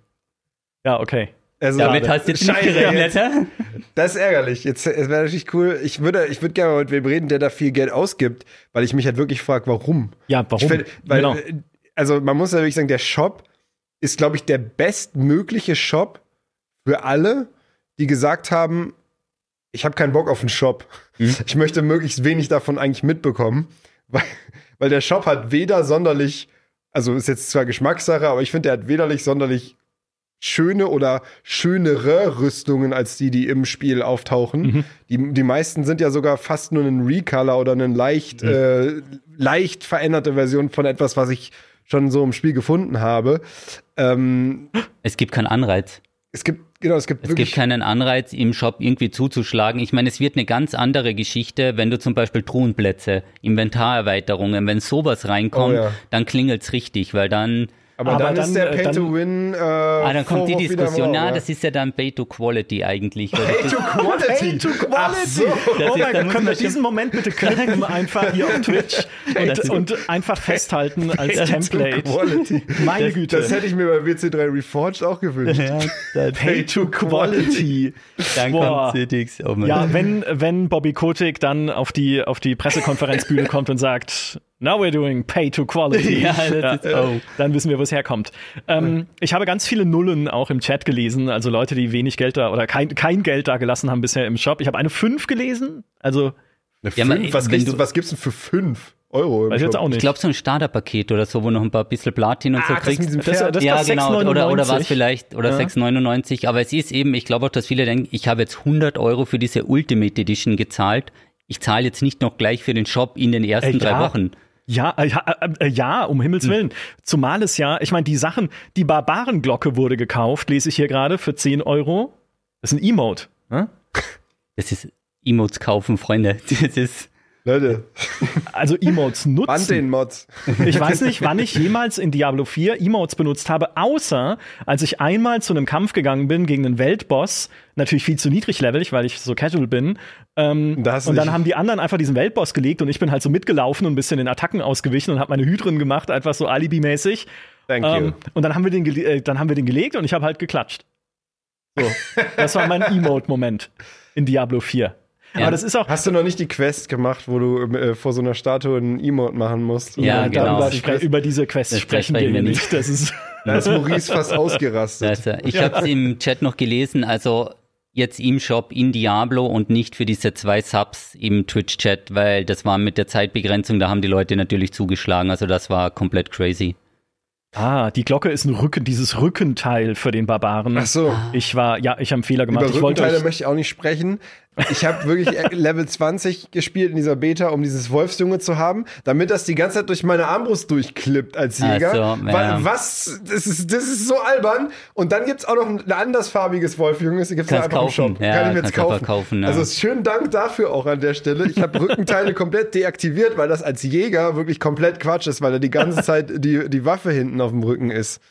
Ja, okay. Also, Damit hast du jetzt nicht Scheiße, gerechnet, jetzt-? Das ist ärgerlich. Jetzt es wäre natürlich cool. Ich würde, ich würde gerne mal mit wem reden, der da viel Geld ausgibt, weil ich mich halt wirklich frage, warum. Ja, warum? Ich find, weil, Genau. äh, also man muss ja wirklich sagen, der Shop ist, glaube ich, der bestmögliche Shop für alle, die gesagt haben, ich habe keinen Bock auf einen Shop. Hm. Ich möchte möglichst wenig davon eigentlich mitbekommen, [LAUGHS] weil, weil der Shop hat weder sonderlich, also ist jetzt zwar Geschmackssache, aber ich finde, der hat wederlich sonderlich schöne oder schönere Rüstungen als die, die im Spiel auftauchen. Mhm. Die, die meisten sind ja sogar fast nur ein Recolor oder eine leicht, äh, leicht veränderte Version von etwas, was ich schon so im Spiel gefunden habe. Ähm, Es gibt keinen Anreiz. es gibt, genau, es gibt Es wirklich. gibt keinen Anreiz, im Shop irgendwie zuzuschlagen. Ich meine, es wird eine ganz andere Geschichte, wenn du zum Beispiel Truhenplätze, Inventarerweiterungen, wenn sowas reinkommt, Oh ja. dann klingelt's richtig, weil dann, aber, aber dann, dann, ist der äh, Pay dann- to Win. Äh, ah, dann kommt die Vorwurf Diskussion, na, Raum, das ist ja dann Pay to Quality eigentlich. Pay to Quality. Pay to Quality. Ach so. Das oh mein Gott, können wir diesen Moment bitte [LAUGHS] klippen, einfach hier auf Twitch und, und einfach festhalten als Pay to Template. Quality. Meine Güte. Das hätte ich mir bei WC3 Reforged auch gewünscht. Pay to Quality. dann Boah. kommt Citix. Oh. Ja, wenn, wenn Bobby Kotick dann auf die, auf die Pressekonferenzbühne kommt und sagt, now we're doing pay to quality, [LAUGHS] Ja, das ist- oh. dann wissen wir, wo es herkommt. Ähm, ich habe ganz viele Nullen auch im Chat gelesen, also Leute, die wenig Geld da oder kein, kein Geld da gelassen haben bisher im Shop. Ich habe eine 5 gelesen, also Eine Ja, fünf? man- was, gibt's, du- was gibt's denn für 5 Euro? im weiß ich jetzt Shop? auch Ich nicht. glaube, so ein Starterpaket oder so, wo noch ein paar bisschen Platin und so Ah, das mit kriegst. Das- Pferd. das- ja, genau. 6,99. Oder, oder was vielleicht, oder Ja. 6,99. Aber es ist eben, ich glaube auch, dass viele denken, ich habe jetzt 100 Euro für diese Ultimate Edition gezahlt. Ich zahle jetzt nicht noch gleich für den Shop in den ersten Äh, drei ja. Wochen. Ja, äh, ja, äh, äh, ja, um Himmels Willen. Zumal es ja, ich meine, die Sachen, die Barbarenglocke wurde gekauft, lese ich hier gerade für 10 Euro. Das ist ein Emote. Ne? Das ist Emotes kaufen, Freunde. [LAUGHS] Das ist, Leute, Also Emotes wann nutzen. den Mods? Ich weiß nicht, wann ich jemals in Diablo 4 Emotes benutzt habe, außer als ich einmal zu einem Kampf gegangen bin gegen einen Weltboss, natürlich viel zu niedriglevelig, weil ich so casual bin. Ähm, und dann haben die anderen einfach diesen Weltboss gelegt und ich bin halt so mitgelaufen und ein bisschen den Attacken ausgewichen und habe meine Hydren gemacht, einfach so Alibi-mäßig. Thank you. Ähm, und dann haben wir den, äh, dann haben wir den gelegt und ich habe halt geklatscht. So, das war mein [LAUGHS] Emote-Moment in Diablo 4. Ja. Aber das ist auch, Hast du noch nicht die Quest gemacht, wo du äh, vor so einer Statue ein Emote machen musst? Ja, Und genau. die über diese Quest Das sprechen wir wir nicht. Das ist [LAUGHS] Da ist Maurice fast ausgerastet. also, ich habe es im Chat noch gelesen, also jetzt im Shop in Diablo und nicht für diese zwei Subs im Twitch-Chat, weil das war mit der Zeitbegrenzung, da haben die Leute natürlich zugeschlagen. Also das war komplett crazy. Ah, die Glocke ist ein Rücken, dieses Rückenteil für den Barbaren. Ach so. Ich war, ja, ich habe einen Fehler gemacht. Über ich wollte Rückenteile möchte ich auch nicht sprechen. Ich habe wirklich Level 20 gespielt in dieser Beta, um dieses Wolfsjunge zu haben, damit das die ganze Zeit durch meine Armbrust durchklippt als Jäger. so, ja. Weil was? Das ist, das ist so albern. Und dann gibt's auch noch ein andersfarbiges Wolfjunge. Das gibt's einfach im kaufen. Shop. Ja, Kann ich mir jetzt kaufen. kaufen, ja. Also schönen Dank dafür auch an der Stelle. Ich habe Rückenteile [LAUGHS] komplett deaktiviert, weil das als Jäger wirklich komplett Quatsch ist, weil er die ganze Zeit die, die Waffe hinten auf dem Rücken ist.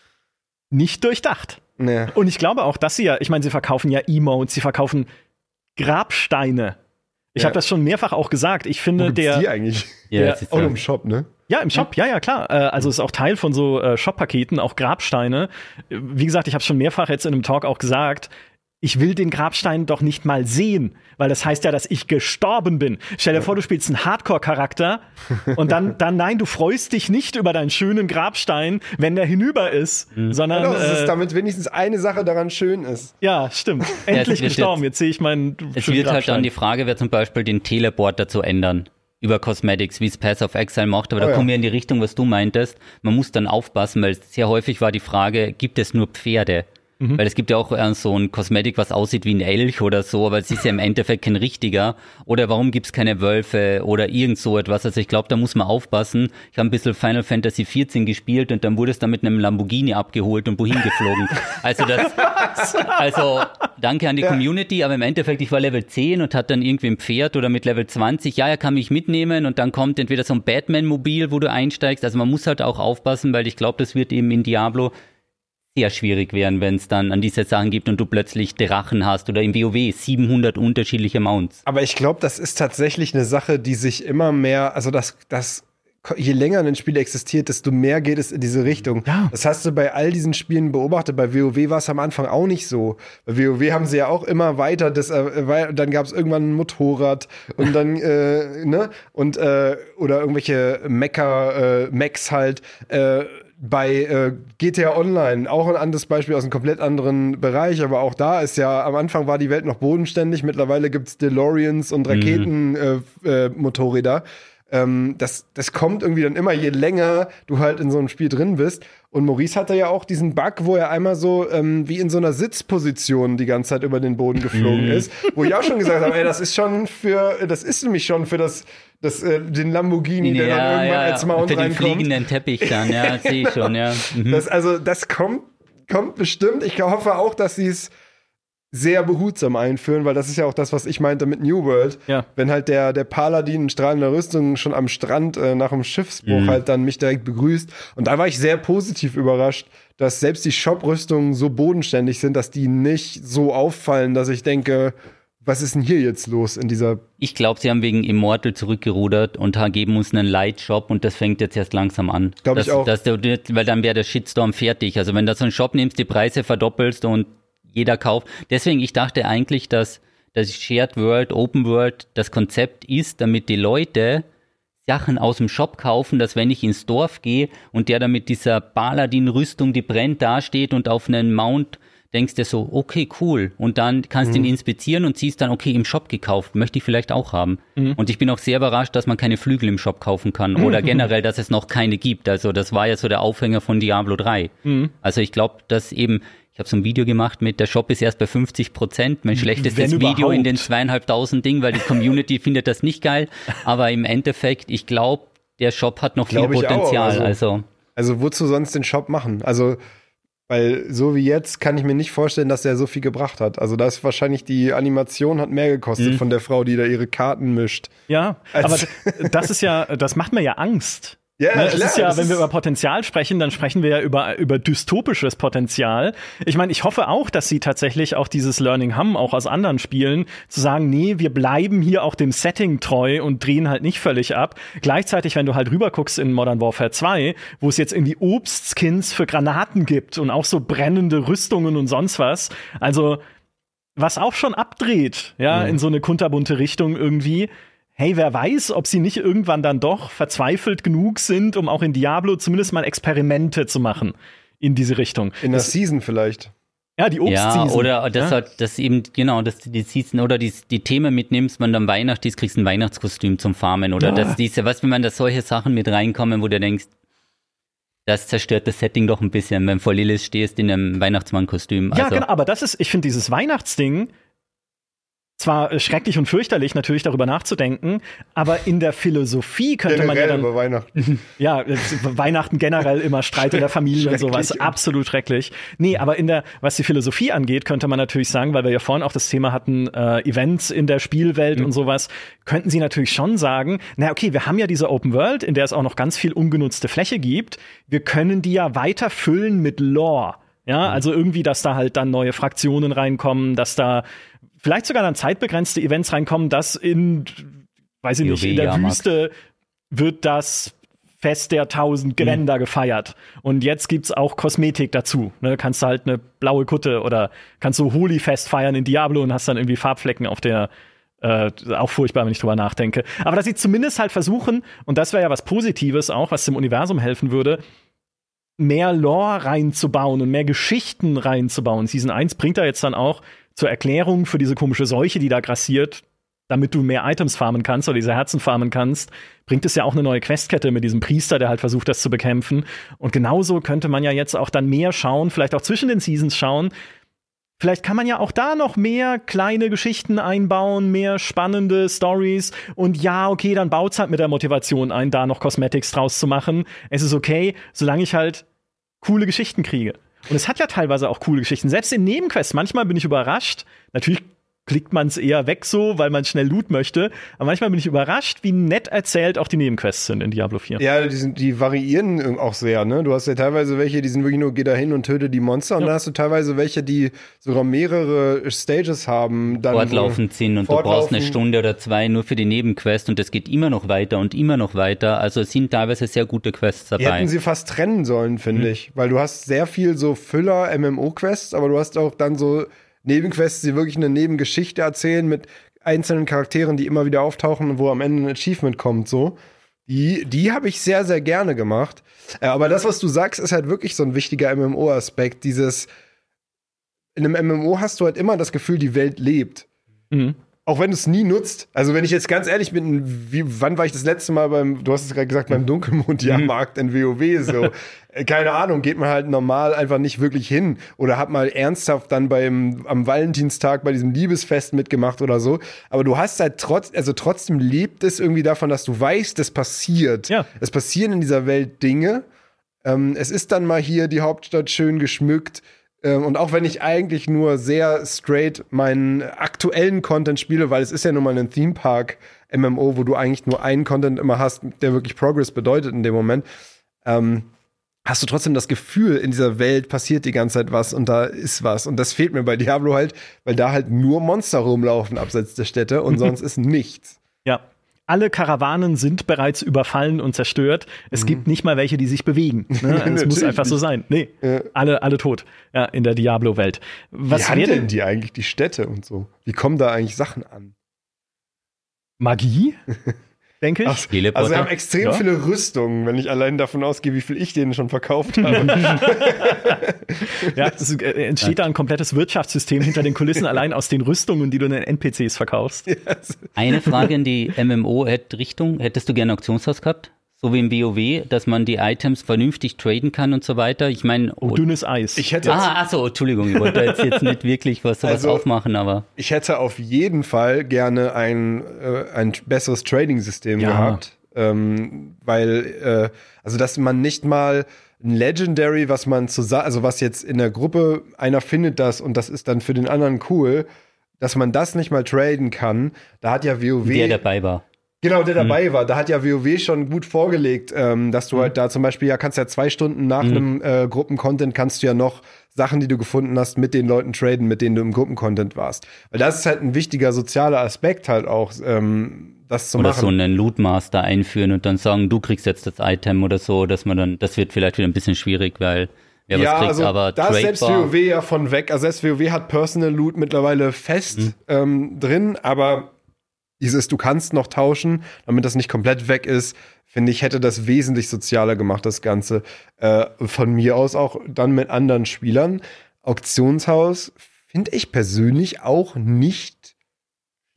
nicht durchdacht. Nee. Und ich glaube auch, dass sie ja, ich meine, sie verkaufen ja Emotes, sie verkaufen Grabsteine. Ich Ja. habe das schon mehrfach auch gesagt. Ich finde, Wo gibt's der. die eigentlich? Ja, der- Auch ja- nur im Shop, ne? Ja, im Shop, ja, ja, klar. Äh, also ist auch Teil von so äh, Shop-Paketen, auch Grabsteine. Äh, Wie gesagt, ich habe schon mehrfach jetzt in einem Talk auch gesagt, ich will den Grabstein doch nicht mal sehen, weil das heißt ja, dass ich gestorben bin. Stell dir vor, du spielst einen Hardcore-Charakter und dann, [LAUGHS] dann, nein, du freust dich nicht über deinen schönen Grabstein, wenn der hinüber ist, sondern, Genau, es ist, äh, damit wenigstens eine Sache daran schön ist. ja, stimmt. Endlich wird gestorben. Jetzt sehe ich meinen Es wird halt dann die Frage, wer zum Beispiel den Teleporter zu ändern über Cosmetics, wie es Pass of Exile macht, aber Oh da ja. kommen wir in die Richtung, was du meintest. Man muss dann aufpassen, weil sehr häufig war die Frage, gibt es nur Pferde? Mhm. Weil es gibt ja auch äh, so ein Kosmetik, was aussieht wie ein Elch oder so, aber es ist ja im Endeffekt kein richtiger. Oder warum gibt's keine Wölfe oder irgend so etwas? Also ich glaube, da muss man aufpassen. Ich habe ein bisschen Final Fantasy 14 gespielt und dann wurde es da mit einem Lamborghini abgeholt und wohin geflogen. Also das, [LAUGHS] also danke an die Community, aber im Endeffekt, ich war Level 10 und hatte dann irgendwie ein Pferd oder mit Level 20, ja, er kann mich mitnehmen und dann kommt entweder so ein Batman-Mobil, wo du einsteigst. Also man muss halt auch aufpassen, weil ich glaube, das wird eben in Diablo sehr schwierig werden, wenn es dann an diese Sachen gibt und du plötzlich Drachen hast oder im WoW 700 unterschiedliche Mounts. Aber ich glaube, das ist tatsächlich eine Sache, die sich immer mehr, also das, das, je länger ein Spiel existiert, desto mehr geht es in diese Richtung. Ja. Das hast du bei all diesen Spielen beobachtet. Bei WoW war es am Anfang auch nicht so. Bei WoW haben sie ja auch immer weiter, das, äh, weil, dann gab es irgendwann ein Motorrad und dann, äh, ne, und, äh, oder irgendwelche Mecha, äh, Mechs halt, äh, bei äh, GTA Online, auch ein anderes Beispiel aus einem komplett anderen Bereich, aber auch da ist ja, am Anfang war die Welt noch bodenständig, mittlerweile gibt's DeLoreans und Raketenmotorräder. Äh, äh, Motorräder. Ähm, das, das kommt irgendwie dann immer, je länger du halt in so einem Spiel drin bist. Und Maurice hatte ja auch diesen Bug, wo er einmal so ähm, wie in so einer Sitzposition die ganze Zeit über den Boden geflogen ist, wo ich auch schon gesagt habe, ey, das ist schon für, das ist nämlich schon für das, das äh, den Lamborghini, der dann irgendwann als Mount Für den reinkommt. fliegenden Teppich dann, ja, [LAUGHS] sehe ich schon, ja. Mhm. Das, also, das kommt, kommt bestimmt. Ich hoffe auch, dass sie es sehr behutsam einführen, weil das ist ja auch das, was ich meinte mit New World. Ja. Wenn halt der, der Paladin in strahlender Rüstung schon am Strand äh, nach dem Schiffsbruch Mhm. halt dann mich direkt begrüßt. Und da war ich sehr positiv überrascht, dass selbst die Shop-Rüstungen so bodenständig sind, dass die nicht so auffallen, dass ich denke, was ist denn hier jetzt los in dieser Ich glaube, sie haben wegen Immortal zurückgerudert und geben uns einen Light-Shop und das fängt jetzt erst langsam an. Glaub ich auch. Dass der, weil dann wäre der Shitstorm fertig. Also wenn du so einen Shop nimmst, die Preise verdoppelst und jeder kauft. Deswegen, ich dachte eigentlich, dass das Shared World, Open World das Konzept ist, damit die Leute Sachen aus dem Shop kaufen, dass wenn ich ins Dorf gehe und der da mit dieser Paladin-Rüstung, die brennt, dasteht und auf einen Mount denkst du so, okay, cool. Und dann kannst du ihn inspizieren und siehst dann, okay, im Shop gekauft, möchte ich vielleicht auch haben. Und ich bin auch sehr überrascht, dass man keine Flügel im Shop kaufen kann [CLEARS THROAT] oder generell, dass es noch keine gibt. Also das war ja so der Aufhänger von Diablo 3. Also ich glaube, dass eben, ich habe so ein Video gemacht mit, der Shop ist erst bei 50 Prozent, mein schlechtestes Video in den zweieinhalbtausend Ding, weil die Community [LAUGHS] findet das nicht geil. Aber im Endeffekt, ich glaube, der Shop hat noch viel Glaub auch, Potenzial. also- also Also wozu sonst den Shop machen? Also, weil so wie jetzt kann ich mir nicht vorstellen, dass er so viel gebracht hat. Also da ist wahrscheinlich die Animation hat mehr gekostet Mhm. von der Frau, die da ihre Karten mischt. Ja, aber Also- das ist ja, das macht mir ja Angst. Ja, ne, es klar, ist ja, wenn wir über Potenzial sprechen, dann sprechen wir ja über, über dystopisches Potenzial. Ich meine, ich hoffe auch, dass sie tatsächlich auch dieses Learning haben, auch aus anderen Spielen, zu sagen, nee, wir bleiben hier auch dem Setting treu und drehen halt nicht völlig ab. Gleichzeitig, wenn du halt rüberguckst in Modern Warfare 2, wo es jetzt irgendwie Obstskins für Granaten gibt und auch so brennende Rüstungen und sonst was. Also, was auch schon abdreht, ja, Mhm. in so eine kunterbunte Richtung irgendwie. Hey, wer weiß, ob sie nicht irgendwann dann doch verzweifelt genug sind, um auch in Diablo zumindest mal Experimente zu machen in diese Richtung. In der Das, Season vielleicht. ja, die Ja, Obstseason. oder das ja? halt, das eben, genau, dass du die Season oder die, die Themen mitnimmst, wenn du am Weihnachten ist, kriegst du ein Weihnachtskostüm zum Farmen oder Ja. dass diese, was, wenn man da solche Sachen mit reinkommen, wo du denkst, das zerstört das Setting doch ein bisschen, wenn du vor Lilith stehst in einem Weihnachtsmannkostüm. Ja, Also, genau, aber das ist, ich finde dieses Weihnachtsding zwar äh, schrecklich und fürchterlich, natürlich darüber nachzudenken, aber in der Philosophie könnte man ja Generell dann. über Weihnachten. [LAUGHS] Ja, äh, Weihnachten generell immer Streit in der Familie und sowas. Schrecklich. Absolut schrecklich. Nee, aber in der, was die Philosophie angeht, könnte man natürlich sagen, weil wir ja vorhin auch das Thema hatten, äh, Events in der Spielwelt Mhm. und sowas, könnten sie natürlich schon sagen, na okay, wir haben ja diese Open World, in der es auch noch ganz viel ungenutzte Fläche gibt. Wir können die ja weiter füllen mit Lore. Mhm. Ja, also irgendwie, dass da halt dann neue Fraktionen reinkommen, dass da vielleicht sogar dann zeitbegrenzte Events reinkommen, dass in, weiß ich nicht, in der. Wüste wird das Fest der tausend Gewänder gefeiert. Und jetzt gibt's auch Kosmetik dazu. Ne, kannst du halt eine blaue Kutte oder kannst du Holi-Fest feiern in Diablo und hast dann irgendwie Farbflecken auf der äh, auch furchtbar, wenn ich drüber nachdenke. Aber dass sie zumindest halt versuchen, und das wäre ja was Positives auch, was dem Universum helfen würde, mehr Lore reinzubauen und mehr Geschichten reinzubauen. Season 1 bringt da jetzt dann auch zur Erklärung für diese komische Seuche, die da grassiert, damit du mehr Items farmen kannst oder diese Herzen farmen kannst, bringt es ja auch eine neue Questkette mit diesem Priester, der halt versucht, das zu bekämpfen. Und genauso könnte man ja jetzt auch dann mehr schauen, vielleicht auch zwischen den Seasons schauen. Vielleicht kann man ja auch da noch mehr kleine Geschichten einbauen, mehr spannende Stories. Und ja, okay, dann baut's halt mit der Motivation ein, da noch Cosmetics draus zu machen. Es ist okay, solange ich halt coole Geschichten kriege. Und es hat ja teilweise auch coole Geschichten. Selbst in Nebenquests, manchmal bin ich überrascht. Natürlich klickt man es eher weg so, weil man schnell Loot möchte. Aber manchmal bin ich überrascht, wie nett erzählt auch die Nebenquests sind in Diablo 4. Ja, die, sind, die variieren auch sehr, ne? Du hast ja teilweise welche, die sind wirklich nur, geh da hin und töte die Monster. Und Ja. dann hast du teilweise welche, die sogar mehrere Stages haben. Dann fortlaufend sind und du brauchst eine Fortlaufen. Stunde oder zwei nur für die Nebenquest und es geht immer noch weiter und immer noch weiter. Also es sind teilweise sehr gute Quests Die dabei. hätten sie fast trennen sollen, finde ich. Weil du hast sehr viel so Füller-MMO-Quests, aber du hast auch dann so Nebenquests, die wirklich eine Nebengeschichte erzählen mit einzelnen Charakteren, die immer wieder auftauchen und wo am Ende ein Achievement kommt, so. Die, die habe ich sehr, sehr gerne gemacht. Äh, aber das, was du sagst, ist halt wirklich so ein wichtiger MMO-Aspekt. Dieses, in einem MMO hast du halt immer das Gefühl, die Welt lebt. Mhm. Auch wenn du es nie nutzt. Also wenn ich jetzt ganz ehrlich bin, wie, wann war ich das letzte Mal beim, du hast es gerade gesagt, beim Dunkelmond-Jahrmarkt in WoW so. Äh, Keine Ahnung, geht man halt normal einfach nicht wirklich hin. Oder hat mal ernsthaft dann beim, am Valentinstag bei diesem Liebesfest mitgemacht oder so. Aber du hast halt trotz, also trotzdem lebt es irgendwie davon, dass du weißt, es passiert. Ja. Es passieren in dieser Welt Dinge. Ähm, es ist dann mal hier die Hauptstadt schön geschmückt. Ähm, und auch wenn ich eigentlich nur sehr straight meinen aktuellen Content spiele, weil es ist ja nun mal ein Theme Park MMO, wo du eigentlich nur einen Content immer hast, der wirklich Progress bedeutet in dem Moment, ähm, hast du trotzdem das Gefühl, in dieser Welt passiert die ganze Zeit was und da ist was. Und das fehlt mir bei Diablo halt, weil da halt nur Monster rumlaufen abseits der Städte und [LAUGHS] sonst ist nichts. Ja. Alle Karawanen sind bereits überfallen und zerstört. Es gibt nicht mal welche, die sich bewegen. [LAUGHS] Ne? Es muss Mhm. Einfach so sein. Nee, Ja. alle, alle tot. Ja, in der Diablo-Welt. Was Wie handeln denn die eigentlich, die Städte und so? Wie kommen da eigentlich Sachen an? Magie? [LAUGHS] Denke ich. Ach, also Teleporter? wir haben extrem Ja. viele Rüstungen, wenn ich allein davon ausgehe, wie viel ich denen schon verkauft habe. [LAUGHS] [LAUGHS] Ja, es äh, entsteht da ein komplettes Wirtschaftssystem hinter den Kulissen [LAUGHS] allein aus den Rüstungen, die du den NPCs verkaufst. Eine Frage in die MMO-Richtung. Hättest du gerne ein Auktionshaus gehabt? So wie im WoW, dass man die Items vernünftig traden kann und so weiter. Ich meine, Oh, dünnes Eis. Ich hätte, ah, achso, Entschuldigung, ich wollte jetzt, jetzt nicht wirklich was sowas Also- aufmachen, aber ich hätte auf jeden Fall gerne ein, äh, ein besseres Trading-System Ja. gehabt. Ähm, weil, äh, also dass man nicht mal ein Legendary, was man zusammen, also was jetzt in der Gruppe einer findet das und das ist dann für den anderen cool, dass man das nicht mal traden kann. Da hat ja WoW. der dabei war. Genau, der dabei war. Da hat ja WoW schon gut vorgelegt, ähm, dass du halt da zum Beispiel, ja, kannst ja zwei Stunden nach einem äh, Gruppencontent kannst du ja noch Sachen, die du gefunden hast, mit den Leuten traden, mit denen du im Gruppencontent warst. Weil das ist halt ein wichtiger sozialer Aspekt halt auch, ähm, das zu Oder machen. so einen Lootmaster einführen und dann sagen, du kriegst jetzt das Item oder so, dass man dann, das wird vielleicht wieder ein bisschen schwierig, weil wer was kriegt, aber da ist selbst. WoW ja von weg. Also selbst WoW hat Personal Loot mittlerweile fest Mhm. ähm, drin, aber dieses, du kannst noch tauschen, damit das nicht komplett weg ist, finde ich, hätte das wesentlich sozialer gemacht, das Ganze. Äh, von mir aus auch dann mit anderen Spielern. Auktionshaus finde ich persönlich auch nicht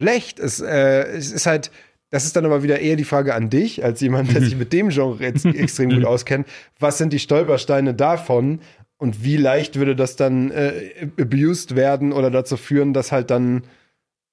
schlecht. Es, äh, es ist halt, das ist dann aber wieder eher die Frage an dich, als jemand, der [LAUGHS] sich mit dem Genre jetzt extrem gut auskennt. Was sind die Stolpersteine davon? Und wie leicht würde das dann äh, abused werden oder dazu führen, dass halt dann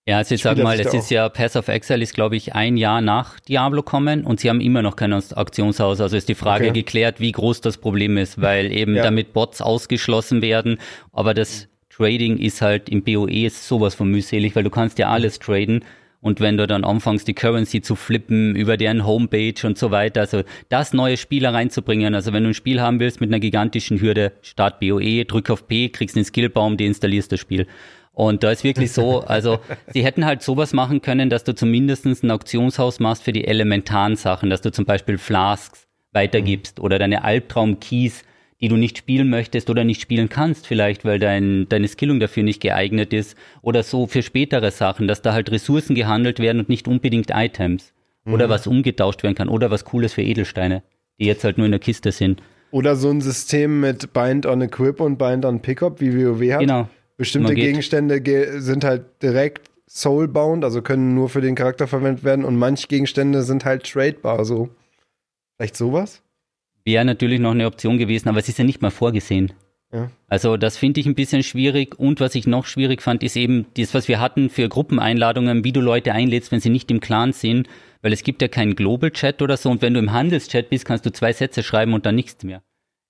ja, also ich sag mal, es ist ja Pass of Exile ist, glaube ich, ein Jahr nach Diablo kommen und sie haben immer noch kein Auktionshaus. Also ist die Frage okay. geklärt, wie groß das Problem ist, weil [LAUGHS] eben ja. damit Bots ausgeschlossen werden. Aber das Trading ist halt im BOE ist sowas von mühselig, weil du kannst ja alles traden. Und wenn du dann anfängst, die Currency zu flippen über deren Homepage und so weiter, also das neue Spieler reinzubringen. Also wenn du ein Spiel haben willst mit einer gigantischen Hürde, start BOE, drück auf P, kriegst einen Skillbaum, deinstallierst das Spiel. Und da ist wirklich so, also sie hätten halt sowas machen können, dass du zumindest ein Auktionshaus machst für die elementaren Sachen, dass du zum Beispiel Flasks weitergibst oder deine Albtraum-Keys, die du nicht spielen möchtest oder nicht spielen kannst, vielleicht, weil dein, deine Skillung dafür nicht geeignet ist oder so für spätere Sachen, dass da halt Ressourcen gehandelt werden und nicht unbedingt Items oder mhm. was umgetauscht werden kann oder was Cooles für Edelsteine, die jetzt halt nur in der Kiste sind. Oder so ein System mit Bind on Equip und Bind on Pickup, wie WoW hat. Genau. Bestimmte Gegenstände ge sind halt direkt soulbound, also können nur für den Charakter verwendet werden und manche Gegenstände sind halt tradebar, so. Vielleicht sowas? Wäre natürlich noch eine Option gewesen, aber es ist ja nicht mal vorgesehen. Ja. Also das finde ich ein bisschen schwierig und was ich noch schwierig fand, ist eben das, was wir hatten für Gruppeneinladungen, wie du Leute einlädst, wenn sie nicht im Clan sind, weil es gibt ja keinen Global Chat oder so und wenn du im Handelschat bist, kannst du zwei Sätze schreiben und dann nichts mehr.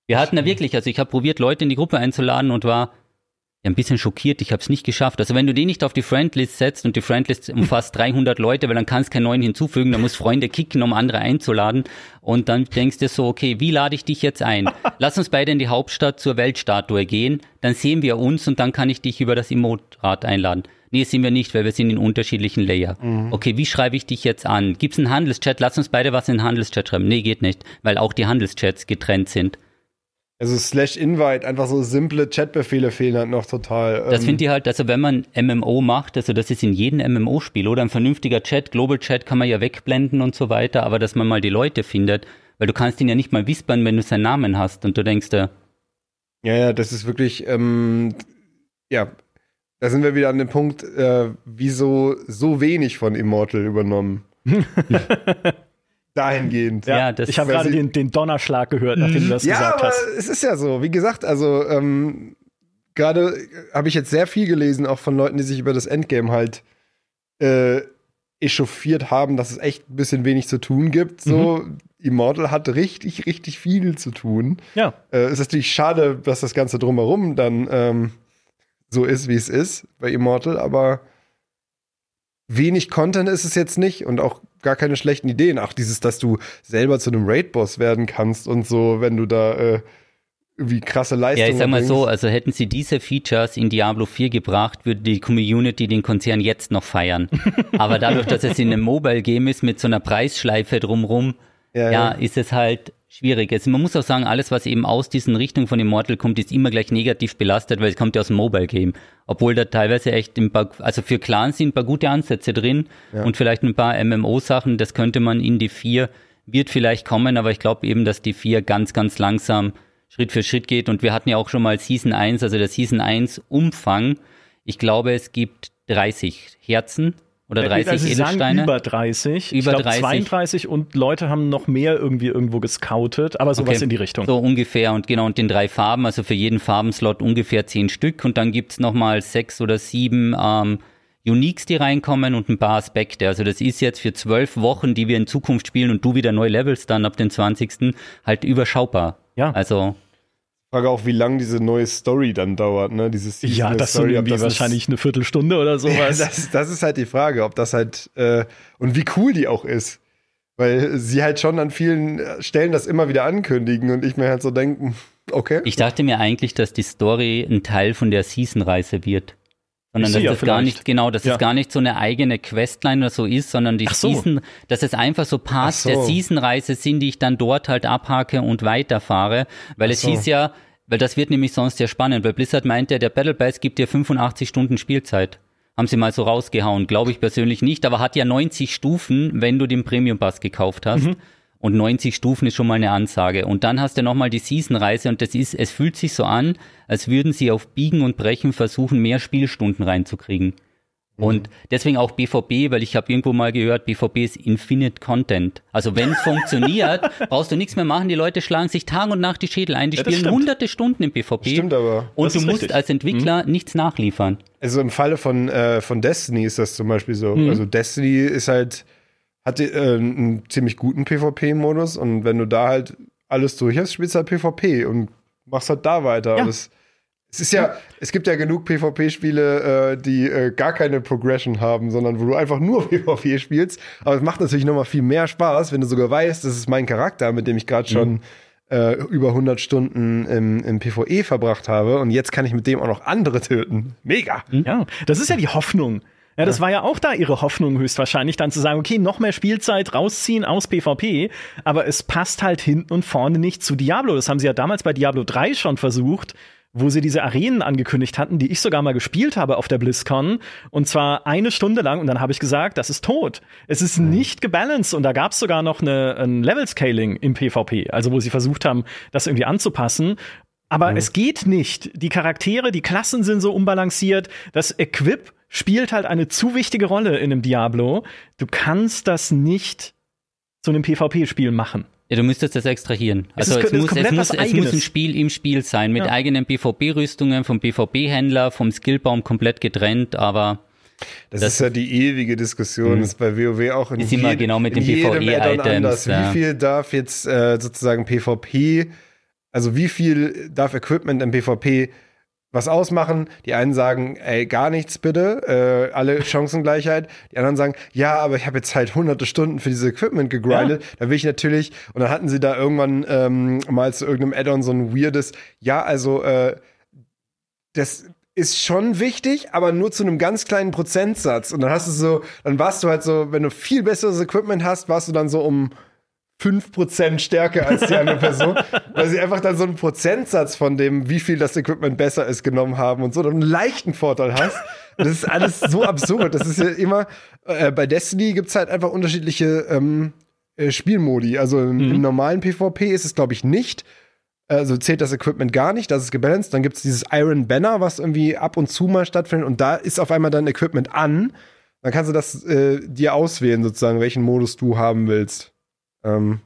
Wir hatten da wirklich, also ich habe probiert, Leute in die Gruppe einzuladen und war ja, ein bisschen schockiert, ich habe es nicht geschafft. Also wenn du den nicht auf die Friendlist setzt und die Friendlist umfasst [LAUGHS] 300 Leute, weil dann kannst keinen neuen hinzufügen, dann musst Freunde kicken, um andere einzuladen und dann denkst du so, okay, wie lade ich dich jetzt ein? [LAUGHS] Lass uns beide in die Hauptstadt zur Weltstatue gehen, dann sehen wir uns und dann kann ich dich über das Emotrad einladen. Nee, sind wir nicht, weil wir sind in unterschiedlichen Layer. Mhm. Okay, wie schreibe ich dich jetzt an? Gibt's einen Handelschat? Lass uns beide was in den Handelschat schreiben. Nee, geht nicht, weil auch die Handelschats getrennt sind. Also slash invite, einfach so simple Chatbefehle fehlen halt noch total. Das ähm. finde ich halt, also wenn man MMO macht, also das ist in jedem MMO-Spiel oder ein vernünftiger Chat, Global Chat kann man ja wegblenden und so weiter, aber dass man mal die Leute findet, weil du kannst ihn ja nicht mal wispern, wenn du seinen Namen hast und du denkst, äh, ja, ja, das ist wirklich, ähm, ja, da sind wir wieder an dem Punkt, äh, wieso so wenig von Immortal übernommen. [LAUGHS] dahingehend. Ja, ja ich habe gerade den, den, Donnerschlag gehört, nachdem du das ja, gesagt aber hast. Es ist ja so, wie gesagt, also ähm, gerade habe ich jetzt sehr viel gelesen, auch von Leuten, die sich über das Endgame halt äh, echauffiert haben, dass es echt ein bisschen wenig zu tun gibt. So, mhm. Immortal hat richtig, richtig viel zu tun. Ja. Äh, es ist natürlich schade, dass das Ganze drumherum dann ähm, so ist, wie es ist bei Immortal, aber wenig Content ist es jetzt nicht und auch gar keine schlechten Ideen. Ach, dieses, dass du selber zu einem Raid-Boss werden kannst und so, wenn du da äh, wie krasse Leistungen. Ja, ich sag mal so, also hätten sie diese Features in Diablo 4 gebracht, würde die Community den Konzern jetzt noch feiern. [LAUGHS] Aber dadurch, dass es in einem Mobile-Game ist mit so einer Preisschleife drumrum, ja, ja, ja, ist es halt schwierig. Also man muss auch sagen, alles, was eben aus diesen Richtungen von Immortal kommt, ist immer gleich negativ belastet, weil es kommt ja aus dem Mobile-Game. Obwohl da teilweise echt ein paar, also für Clans sind ein paar gute Ansätze drin ja. und vielleicht ein paar MMO-Sachen, das könnte man in die vier, wird vielleicht kommen, aber ich glaube eben, dass die vier ganz, ganz langsam Schritt für Schritt geht und wir hatten ja auch schon mal Season 1, also der Season 1 Umfang. Ich glaube, es gibt 30 Herzen oder 30 also Edelsteine? über 30. Über ich glaube 32 und Leute haben noch mehr irgendwie irgendwo gescoutet, aber sowas okay. in die Richtung. So ungefähr und genau und den drei Farben, also für jeden Farbenslot ungefähr zehn Stück und dann gibt's nochmal sechs oder sieben ähm, Uniques, die reinkommen und ein paar Aspekte. Also das ist jetzt für zwölf Wochen, die wir in Zukunft spielen und du wieder neue Levels dann ab den 20. halt überschaubar. Ja. Also Frage auch, wie lang diese neue Story dann dauert, ne? Dieses ja, das Story, irgendwie das wahrscheinlich ist, eine Viertelstunde oder [LAUGHS] sowas. Ja, das, das ist halt die Frage, ob das halt äh, und wie cool die auch ist. Weil sie halt schon an vielen Stellen das immer wieder ankündigen und ich mir halt so denken, okay. Ich dachte mir eigentlich, dass die Story ein Teil von der Season-Reise wird. Sondern dass das gar nicht, genau, dass ja. es gar nicht so eine eigene Questline oder so ist, sondern die so. Season, dass es einfach so Parts so. der Season-Reise sind, die ich dann dort halt abhake und weiterfahre. Weil Ach es so. hieß ja, weil das wird nämlich sonst sehr spannend, weil Blizzard meint ja, der Battle Pass gibt dir 85 Stunden Spielzeit. Haben sie mal so rausgehauen. Glaube ich persönlich nicht, aber hat ja 90 Stufen, wenn du den Premium Pass gekauft hast. Mhm. Und 90 Stufen ist schon mal eine Ansage. Und dann hast du nochmal die Season-Reise und das ist, es fühlt sich so an, als würden sie auf Biegen und Brechen versuchen, mehr Spielstunden reinzukriegen. Und deswegen auch BVB, weil ich habe irgendwo mal gehört, BVB ist Infinite Content. Also wenn es funktioniert, [LAUGHS] brauchst du nichts mehr machen. Die Leute schlagen sich Tag und Nacht die Schädel ein. Die Ja, das spielen hunderte Stunden im BVB. Stimmt aber. Und Das du musst richtig. als Entwickler nichts nachliefern. Also im Falle von, äh, von Destiny ist das zum Beispiel so. Mhm. Also Destiny ist halt, hat äh, einen ziemlich guten PvP-Modus und wenn du da halt alles durch hast, spielst du halt PvP und machst halt da weiter. Ja. Und es, ist ja, es gibt ja genug PvP-Spiele, äh, die äh, gar keine Progression haben, sondern wo du einfach nur [LAUGHS] PvP spielst. Aber es macht natürlich nochmal viel mehr Spaß, wenn du sogar weißt, das ist mein Charakter, mit dem ich gerade schon äh, über 100 Stunden im, im PvE verbracht habe und jetzt kann ich mit dem auch noch andere töten. Mega! Ja, das ist ja die Hoffnung. Ja, das war ja auch da ihre Hoffnung höchstwahrscheinlich, dann zu sagen, okay, noch mehr Spielzeit rausziehen aus PvP, aber es passt halt hinten und vorne nicht zu Diablo. Das haben sie ja damals bei Diablo 3 schon versucht, wo sie diese Arenen angekündigt hatten, die ich sogar mal gespielt habe auf der BlizzCon. Und zwar eine Stunde lang und dann habe ich gesagt, das ist tot. Es ist nicht gebalanced und da gab es sogar noch eine, ein Level-Scaling im PvP, also wo sie versucht haben, das irgendwie anzupassen. Aber es geht nicht. Die Charaktere, die Klassen sind so unbalanciert. Das Equip spielt halt eine zu wichtige Rolle in einem Diablo. Du kannst das nicht zu einem PvP-Spiel machen. Ja, du müsstest das extrahieren. Es Also ist- es, es ist muss, es, komplett muss, es muss ein. Spiel im Spiel sein, mit Ja. eigenen BVB-Rüstungen, vom BVB-Händler, vom Skillbaum komplett getrennt, aber Das, Das- ist ja die ewige Diskussion, das ist bei WoW auch in Ist immer genau mit in den jedem PvE-Items, ja. Wie viel darf jetzt äh, sozusagen PvP, also wie viel darf Equipment im PvP was ausmachen? Die einen sagen, ey, gar nichts bitte, äh, alle Chancengleichheit. Die anderen sagen, ja, aber ich habe jetzt halt hunderte Stunden für dieses Equipment gegrindet. Da will ich natürlich, und dann hatten sie da irgendwann ähm, mal zu irgendeinem Add-on so ein weirdes, ja, also äh, das ist schon wichtig, aber nur zu einem ganz kleinen Prozentsatz. Und dann hast du so, dann warst du halt so, wenn du viel besseres Equipment hast, warst du dann so um 5% stärker als die andere Person, [LAUGHS] weil sie einfach dann so einen Prozentsatz von dem, wie viel das Equipment besser ist, genommen haben und so, dann einen leichten Vorteil hast. Das ist alles so absurd. Das ist ja immer, äh, bei Destiny gibt's halt einfach unterschiedliche ähm, äh, Spielmodi. Also im, im normalen PvP ist es, glaube ich, nicht. Also zählt das Equipment gar nicht, das ist gebalanced. Dann gibt's dieses Iron Banner, was irgendwie ab und zu mal stattfindet. Und da ist auf einmal dein Equipment an. Dann kannst du das äh, dir auswählen, sozusagen, welchen Modus du haben willst. Ähm,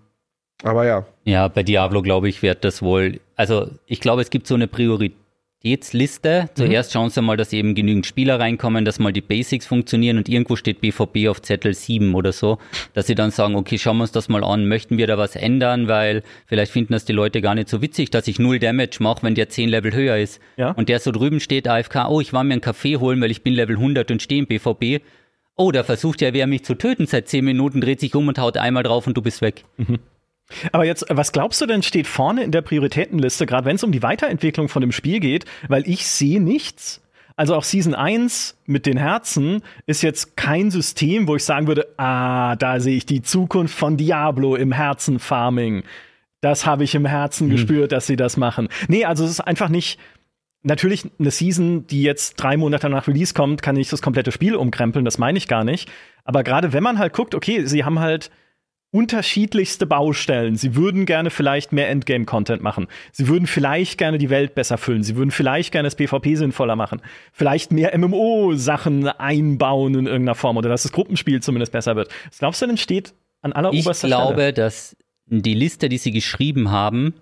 aber ja. Ja, bei Diablo, glaube ich, wird das wohl. Also, ich glaube, es gibt so eine Prioritätsliste. Zuerst schauen sie mal, dass eben genügend Spieler reinkommen, dass mal die Basics funktionieren und irgendwo steht BVB auf Zettel 7 oder so, dass sie dann sagen, okay, schauen wir uns das mal an, möchten wir da was ändern, weil vielleicht finden das die Leute gar nicht so witzig, dass ich null Damage mache, wenn der 10 Level höher ist. Ja. Und der so drüben steht, AFK, oh, ich war mir einen Kaffee holen, weil ich bin Level 100 und stehe im BVB. Oh, da versucht ja wer mich zu töten seit 10 Minuten, dreht sich um und haut einmal drauf und du bist weg. Aber jetzt, was glaubst du denn, steht vorne in der Prioritätenliste, gerade wenn es um die Weiterentwicklung von dem Spiel geht? Weil ich sehe nichts. Also auch Season 1 mit den Herzen ist jetzt kein System, wo ich sagen würde, ah, da sehe ich die Zukunft von Diablo im Herzen-Farming. Das habe ich im Herzen gespürt, dass sie das machen. Nee, also es ist einfach nicht. Natürlich, eine Season, die jetzt drei Monate nach Release kommt, kann nicht das komplette Spiel umkrempeln, das meine ich gar nicht. Aber gerade wenn man halt guckt, okay, sie haben halt unterschiedlichste Baustellen. Sie würden gerne vielleicht mehr Endgame-Content machen. Sie würden vielleicht gerne die Welt besser füllen. Sie würden vielleicht gerne das PvP sinnvoller machen. Vielleicht mehr MMO-Sachen einbauen in irgendeiner Form oder dass das Gruppenspiel zumindest besser wird. Was glaubst du denn steht an aller Ich oberster glaube, Stelle? dass die Liste, die sie geschrieben haben,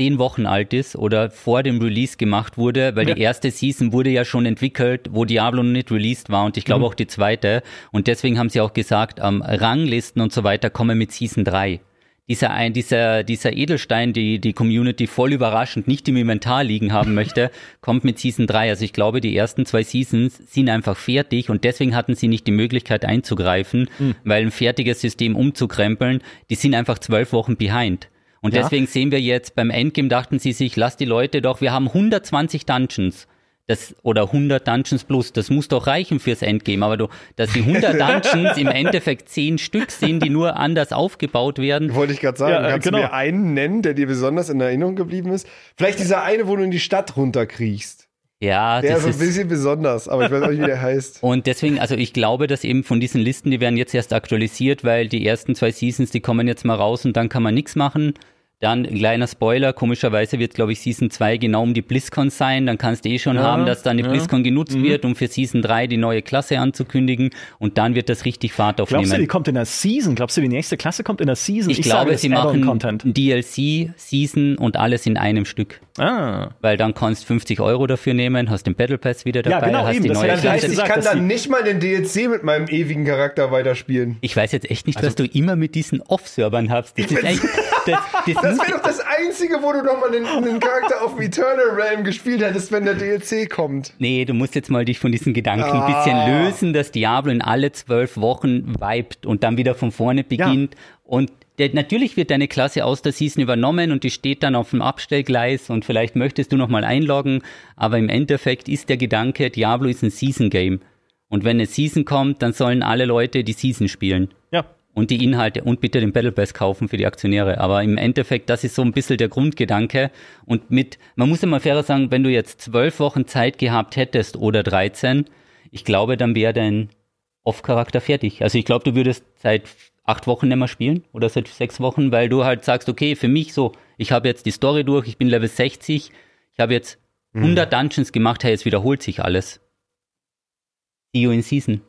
zehn Wochen alt ist oder vor dem Release gemacht wurde, weil Ja. die erste Season wurde ja schon entwickelt, wo Diablo noch nicht released war und ich glaube Mhm. auch die zweite. Und deswegen haben sie auch gesagt, ähm, Ranglisten und so weiter kommen mit Season 3. Dieser, ein, dieser, dieser Edelstein, die die Community voll überraschend nicht im Inventar liegen haben [LAUGHS] möchte, kommt mit Season 3. Also ich glaube, die ersten zwei Seasons sind einfach fertig und deswegen hatten sie nicht die Möglichkeit einzugreifen, Mhm. weil ein fertiges System umzukrempeln, die sind einfach zwölf Wochen behind. Und Ja. deswegen sehen wir jetzt beim Endgame dachten sie sich, lass die Leute doch, wir haben 120 Dungeons. Das, oder 100 Dungeons plus, das muss doch reichen fürs Endgame, aber du, dass die 100 [LAUGHS] Dungeons im Endeffekt 10 Stück sind, die nur anders aufgebaut werden. Wollte ich gerade sagen, Ja, äh, kannst genau. du mir einen nennen, der dir besonders in Erinnerung geblieben ist? Vielleicht dieser eine, wo du in die Stadt runterkriechst. Ja, Der das ist ein ist, bisschen besonders, aber ich weiß auch nicht, wie der heißt. [LAUGHS] und deswegen, also ich glaube, dass eben von diesen Listen, die werden jetzt erst aktualisiert, weil die ersten zwei Seasons, die kommen jetzt mal raus und dann kann man nichts machen. Dann ein kleiner Spoiler, komischerweise wird, glaube ich, Season 2 genau um die BlizzCon sein. Dann kannst du eh schon Ja, haben, dass dann die ja. BlizzCon genutzt Mhm. wird, um für Season 3 die neue Klasse anzukündigen. Und dann wird das richtig Fahrt Glaubst du, die aufnehmen. kommt in der Season? Glaubst du, die nächste Klasse kommt in der Season? Ich, sage, glaube, das sie machen. DLC, Season und alles in einem Stück. Ah. Weil dann kannst du 50 Euro dafür nehmen, hast den Battle Pass wieder Ja, dabei, genau, hast eben, die neue Das heißt, Klasse. ich kann dann nicht mal den DLC mit meinem ewigen Charakter weiterspielen. Ich weiß jetzt echt nicht, Also was du immer mit diesen Off-Servern hast. Das ist echt, [LAUGHS] das, das, Das wäre doch das Einzige, wo du noch mal den, den Charakter auf dem Eternal Realm gespielt hättest, wenn der DLC kommt. Nee, du musst jetzt mal dich von diesen Gedanken ein bisschen Ah. lösen, dass Diablo in alle zwölf Wochen vibet und dann wieder von vorne beginnt. Und der, natürlich wird deine Klasse aus der Season übernommen und die steht dann auf dem Abstellgleis und vielleicht möchtest du nochmal einloggen, aber im Endeffekt ist der Gedanke, Diablo ist ein Season-Game. Und wenn eine Season kommt, dann sollen alle Leute die Season spielen. Ja. Und die Inhalte und bitte den Battle Pass kaufen für die Aktionäre. Aber im Endeffekt, das ist so ein bisschen der Grundgedanke. Und mit, man muss immer fairer sagen, wenn du jetzt zwölf Wochen Zeit gehabt hättest oder 13, ich glaube, dann wäre dein Off-Charakter fertig. Also ich glaube, du würdest seit acht Wochen nicht mehr spielen oder seit sechs Wochen, weil du halt sagst, okay, für mich so, ich habe jetzt die Story durch, ich bin Level 60, ich habe jetzt 100 Dungeons gemacht, hey, jetzt wiederholt sich alles. See you in Season.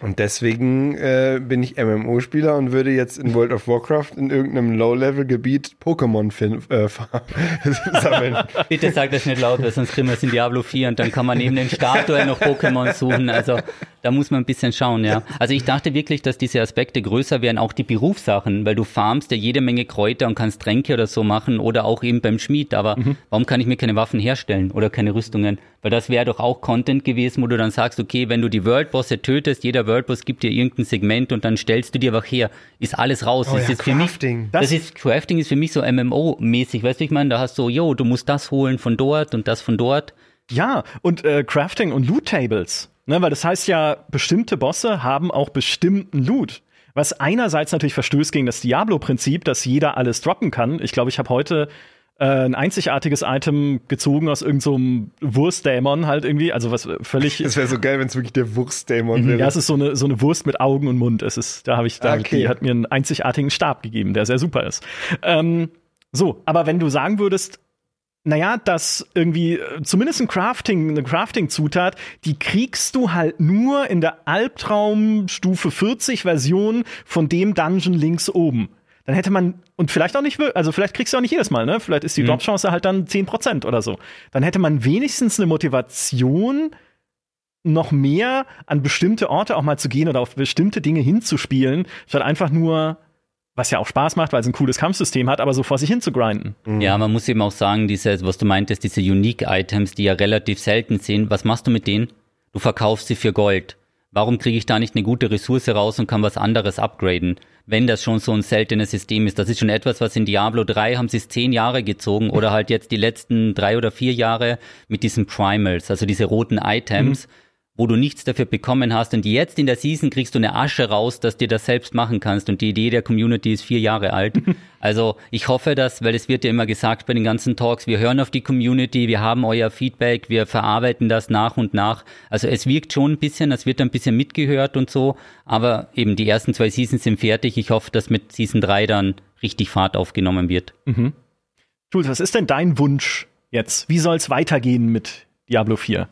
Und deswegen äh, bin ich MMO-Spieler und würde jetzt in World of Warcraft in irgendeinem Low-Level-Gebiet Pokémon äh, [LAUGHS] sammeln. Bitte sag das nicht laut, weil sonst kriegen wir es in Diablo 4 und dann kann man neben den Statuen noch Pokémon suchen. Also da muss man ein bisschen schauen, ja. Also ich dachte wirklich, dass diese Aspekte größer wären, auch die Berufssachen, weil du farmst ja jede Menge Kräuter und kannst Tränke oder so machen oder auch eben beim Schmied. Aber warum kann ich mir keine Waffen herstellen oder keine Rüstungen? Weil das wäre doch auch Content gewesen, wo du dann sagst, okay, wenn du die Worldbosse tötest, jeder Worldboss gibt dir irgendein Segment und dann stellst du dir einfach her. Ist alles raus. Oh das ja, ist für mich Crafting. das, ist Crafting ist für mich so MMO-mäßig, weißt du, ich meine? Da hast du, yo, du musst das holen von dort und das von dort. Ja, und äh, Crafting und Loot-Tables. Ne, weil das heißt ja, bestimmte Bosse haben auch bestimmten Loot. Was einerseits natürlich verstößt gegen das Diablo-Prinzip, dass jeder alles droppen kann. Ich glaube, ich habe heute ein einzigartiges Item gezogen aus irgendeinem so Wurstdämon halt irgendwie. Also was völlig. [LAUGHS] Das wäre so geil, wenn es wirklich der Wurstdämon wäre. ja, es ist so eine, so eine Wurst mit Augen und Mund. Es ist, da habe ich, da hab Okay. die hat mir einen einzigartigen Stab gegeben, der sehr super ist. Ähm, so, aber wenn du sagen würdest, naja, dass irgendwie äh, zumindest ein Crafting, eine Crafting-Zutat, die kriegst du halt nur in der Albtraum Stufe 40 Version von dem Dungeon links oben. Dann hätte man, und vielleicht auch nicht, also vielleicht kriegst du auch nicht jedes Mal, ne? Vielleicht ist die Drop-Chance halt dann 10% oder so. Dann hätte man wenigstens eine Motivation, noch mehr an bestimmte Orte auch mal zu gehen oder auf bestimmte Dinge hinzuspielen, statt einfach nur, was ja auch Spaß macht, weil es ein cooles Kampfsystem hat, aber so vor sich hin zu grinden. Ja, man muss eben auch sagen, diese, was du meintest, diese Unique-Items, die ja relativ selten sind, was machst du mit denen? Du verkaufst sie für Gold. Warum kriege ich da nicht eine gute Ressource raus und kann was anderes upgraden? Wenn das schon so ein seltenes System ist. Das ist schon etwas, was in Diablo 3 haben sie es zehn Jahre gezogen oder halt jetzt die letzten drei oder vier Jahre mit diesen Primals, also diese roten Items, wo du nichts dafür bekommen hast und jetzt in der Season kriegst du eine Asche raus, dass dir das selbst machen kannst und die Idee der Community ist vier Jahre alt. [LAUGHS] Also ich hoffe, dass, weil es wird ja immer gesagt bei den ganzen Talks, wir hören auf die Community, wir haben euer Feedback, wir verarbeiten das nach und nach. Also es wirkt schon ein bisschen, es wird ein bisschen mitgehört und so, aber eben die ersten zwei Seasons sind fertig. Ich hoffe, dass mit Season 3 dann richtig Fahrt aufgenommen wird. Jules, was ist denn dein Wunsch jetzt? Wie soll es weitergehen mit Diablo 4?